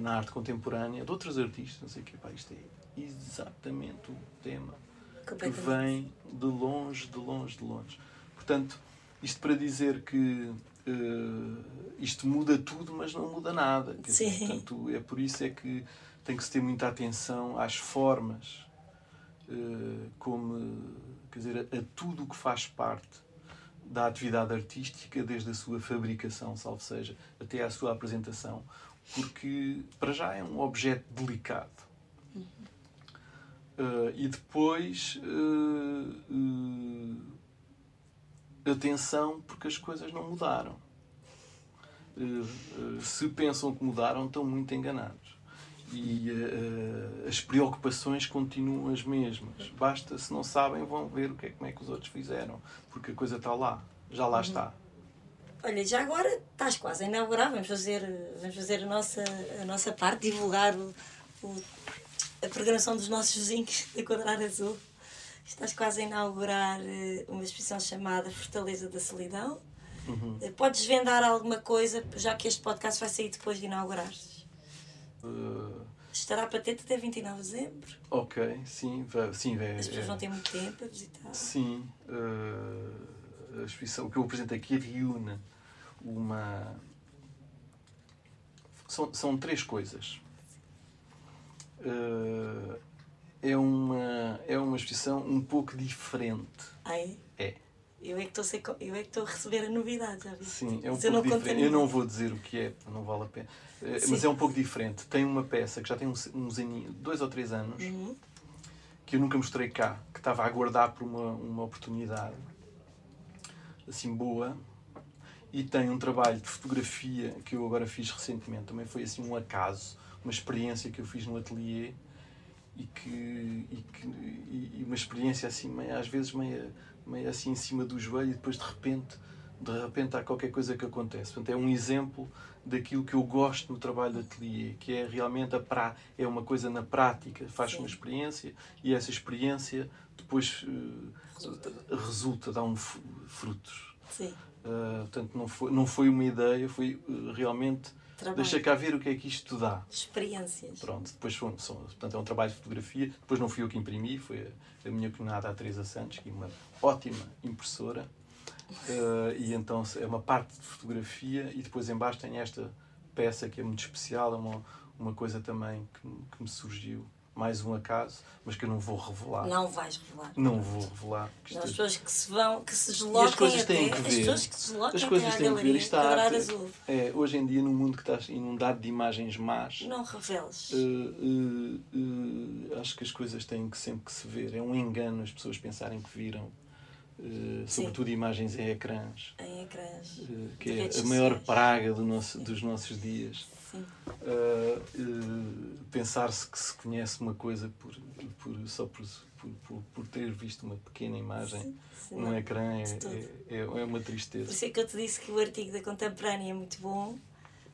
na arte contemporânea de outros artistas, não sei o que, pá, isto é exatamente o tema que vem de longe, de longe, de longe. Portanto, isto para dizer que uh, isto muda tudo, mas não muda nada. Sim. Dizer, portanto, é por isso é que tem que se ter muita atenção às formas, uh, como, quer dizer, a, a tudo o que faz parte da atividade artística, desde a sua fabricação, salvo seja, até à sua apresentação, porque para já é um objeto delicado. Uh, e depois uh, uh, atenção porque as coisas não mudaram. Eh, eh, se pensam que mudaram, estão muito enganados. E uh, as preocupações continuam as mesmas. Basta, se não sabem, vão ver o que é, como é que os outros fizeram, porque a coisa está lá, já lá uhum. está. Olha, já agora estás quase a inaugurar, vamos fazer, vamos fazer a, nossa, a nossa parte, divulgar o, o a programação dos nossos vizinhos da Quadrada Azul. Estás quase a inaugurar eh, uma exposição chamada Fortaleza da Solidão, Uhum. Podes desvendar alguma coisa, já que este podcast vai sair depois de inaugurares? Uh, Estará patente até 29 de dezembro. ok, sim, vai, sim, vai, As pessoas é- vão ter muito tempo a visitar. Sim, uh, a exposição, o que eu apresento aqui reúne uma. São, são três coisas. Uh, é, uma, é uma exposição um pouco diferente. Ah, é? Eu é que estou a eu é receber a novidade, já viste? Sim, é um eu pouco a diferente. Eu não vou dizer o que é, não vale a pena. Uh, Sim. Mas é um pouco diferente. Tem uma peça que já tem uns, uns dois ou três anos, Uhum. que eu nunca mostrei cá, que estava a aguardar por uma, uma oportunidade assim boa. E tem um trabalho de fotografia que eu agora fiz recentemente. Também foi assim um acaso, uma experiência que eu fiz no ateliê e que, e, que, e uma experiência assim, meio, às vezes meio, meio assim em cima do joelho e depois de repente, de repente há qualquer coisa que acontece. Portanto, é um exemplo daquilo que eu gosto no trabalho de ateliê, que é realmente a pra, é uma coisa na prática, faz uma experiência e essa experiência depois eh, Resulta. resulta, dá um frutos. Sim, Uh, portanto, não foi, não foi uma ideia, foi uh, realmente trabalho. deixa cá ver o que é que isto dá. Experiências. Pronto, depois são, são, portanto, é um trabalho de fotografia. Depois não fui eu que imprimi, foi a, a minha cunhada, a Teresa Santos, que é uma ótima impressora. Uh, [laughs] e então é uma parte de fotografia e depois embaixo tem esta peça que é muito especial, é uma, uma coisa também que, que me surgiu, mais um acaso, mas que eu não vou revelar. Não vais revelar. Não vou revelar. Não, as é- pessoas que se vão, que se deslocam coisas até, têm que as ver. pessoas que se deslocam As coisas têm que ver. Isto está. É, hoje em dia, num mundo que está inundado de imagens más, Não reveles. eh, eh, eh, acho que as coisas têm que sempre que se ver. É um engano as pessoas pensarem que viram, eh, sobretudo imagens em ecrãs, Em ecrãs. eh, que é a maior praga do nosso, dos nossos dias. Sim. Eh, eh, Pensar-se que se conhece uma coisa por, por, só por, por, por, por ter visto uma pequena imagem Sim, sim, num ecrã é, é, é, é uma Por tristeza. isso é que eu te disse que o artigo da Contemporânea é muito bom,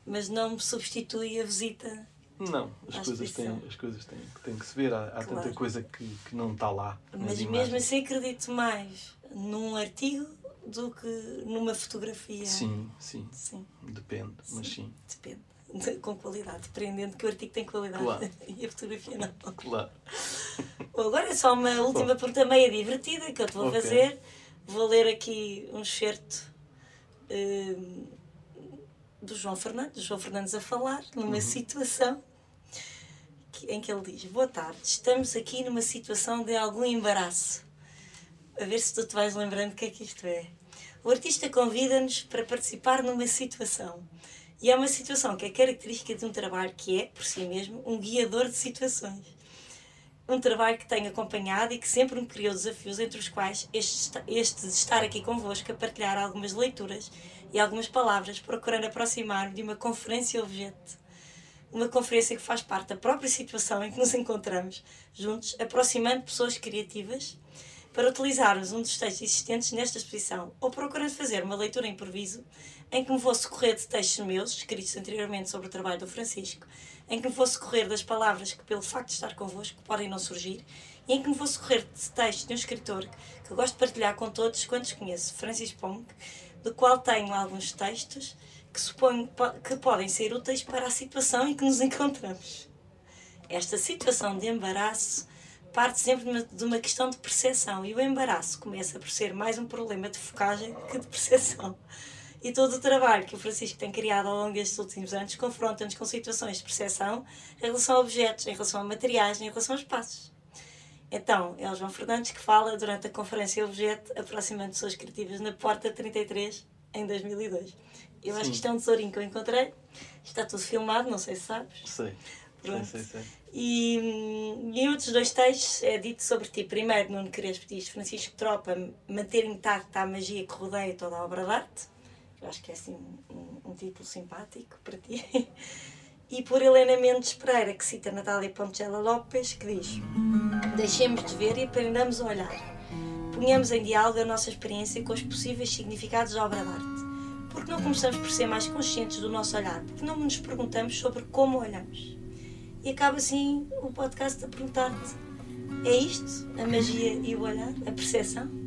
mas não me substitui a visita. Não, as coisas, têm, as coisas têm, têm que se ver. Há, há tanta coisa que, que não está lá. Mas mesmo assim acredito mais num artigo do que numa fotografia. Sim, sim, Sim, depende, mas sim, depende. [laughs] Com qualidade, dependendo que o artigo tem qualidade Claro. [laughs] e a fotografia não. claro. Bom, agora é só uma última pergunta meio divertida que eu te vou Ok. fazer. Vou ler aqui um excerto hum, do João Fernandes, João Fernandes a falar, numa situação que- em que ele diz: Boa tarde, estamos aqui numa situação de algum embaraço. A ver se tu te vais lembrando o que é que isto é. O artista convida-nos para participar numa situação. E é uma situação que é característica de um trabalho que é, por si mesmo, um guiador de situações um trabalho que tenho acompanhado e que sempre me criou desafios, entre os quais este, de estar aqui convosco a partilhar algumas leituras e algumas palavras, procurando aproximar-me de uma conferência objeto. Uma conferência que faz parte da própria situação em que nos encontramos, juntos, aproximando pessoas criativas para utilizarmos um dos textos existentes nesta exposição, ou procurando fazer uma leitura improviso em que me vou socorrer de textos meus, escritos anteriormente sobre o trabalho do Francisco, em que me vou socorrer das palavras que, pelo facto de estar convosco, podem não surgir, e em que me vou socorrer de textos de um escritor que gosto de partilhar com todos quantos conheço, Francis Pong, do qual tenho alguns textos que suponho po- que podem ser úteis para a situação em que nos [laughs] encontramos. Esta situação de embaraço parte sempre de uma- questão de percepção e o embaraço começa por ser mais um problema de focagem que de percepção. E todo o trabalho que o Francisco tem criado ao longo destes últimos anos confronta-nos com situações de percepção em relação a objetos, em relação a materiais, em relação a espaços. Então, é o João Fernandes que fala durante a conferência Objeto, aproximando pessoas criativas na Porta 33, em 2002. Eu acho Sim. que isto é um tesourinho que eu encontrei. Está tudo filmado, não sei se sabes. Sei. Pronto. Sei, sei, sei. E, e em outros dois textos é dito sobre ti. Primeiro, Nuno Crespo diz Francisco Tropa manter intacta a magia que rodeia toda a obra de arte. Eu acho que é assim um, um título simpático para ti. E por Helena Mendes Pereira, que cita Natália Poncela Lopes, que diz Deixemos de ver e aprendamos a olhar. Ponhamos em diálogo a nossa experiência com os possíveis significados da obra de arte. Porque não começamos por ser mais conscientes do nosso olhar? Porque não nos perguntamos sobre como olhamos? E acaba assim o podcast a perguntar-te: é isto? A magia e o olhar? A percepção?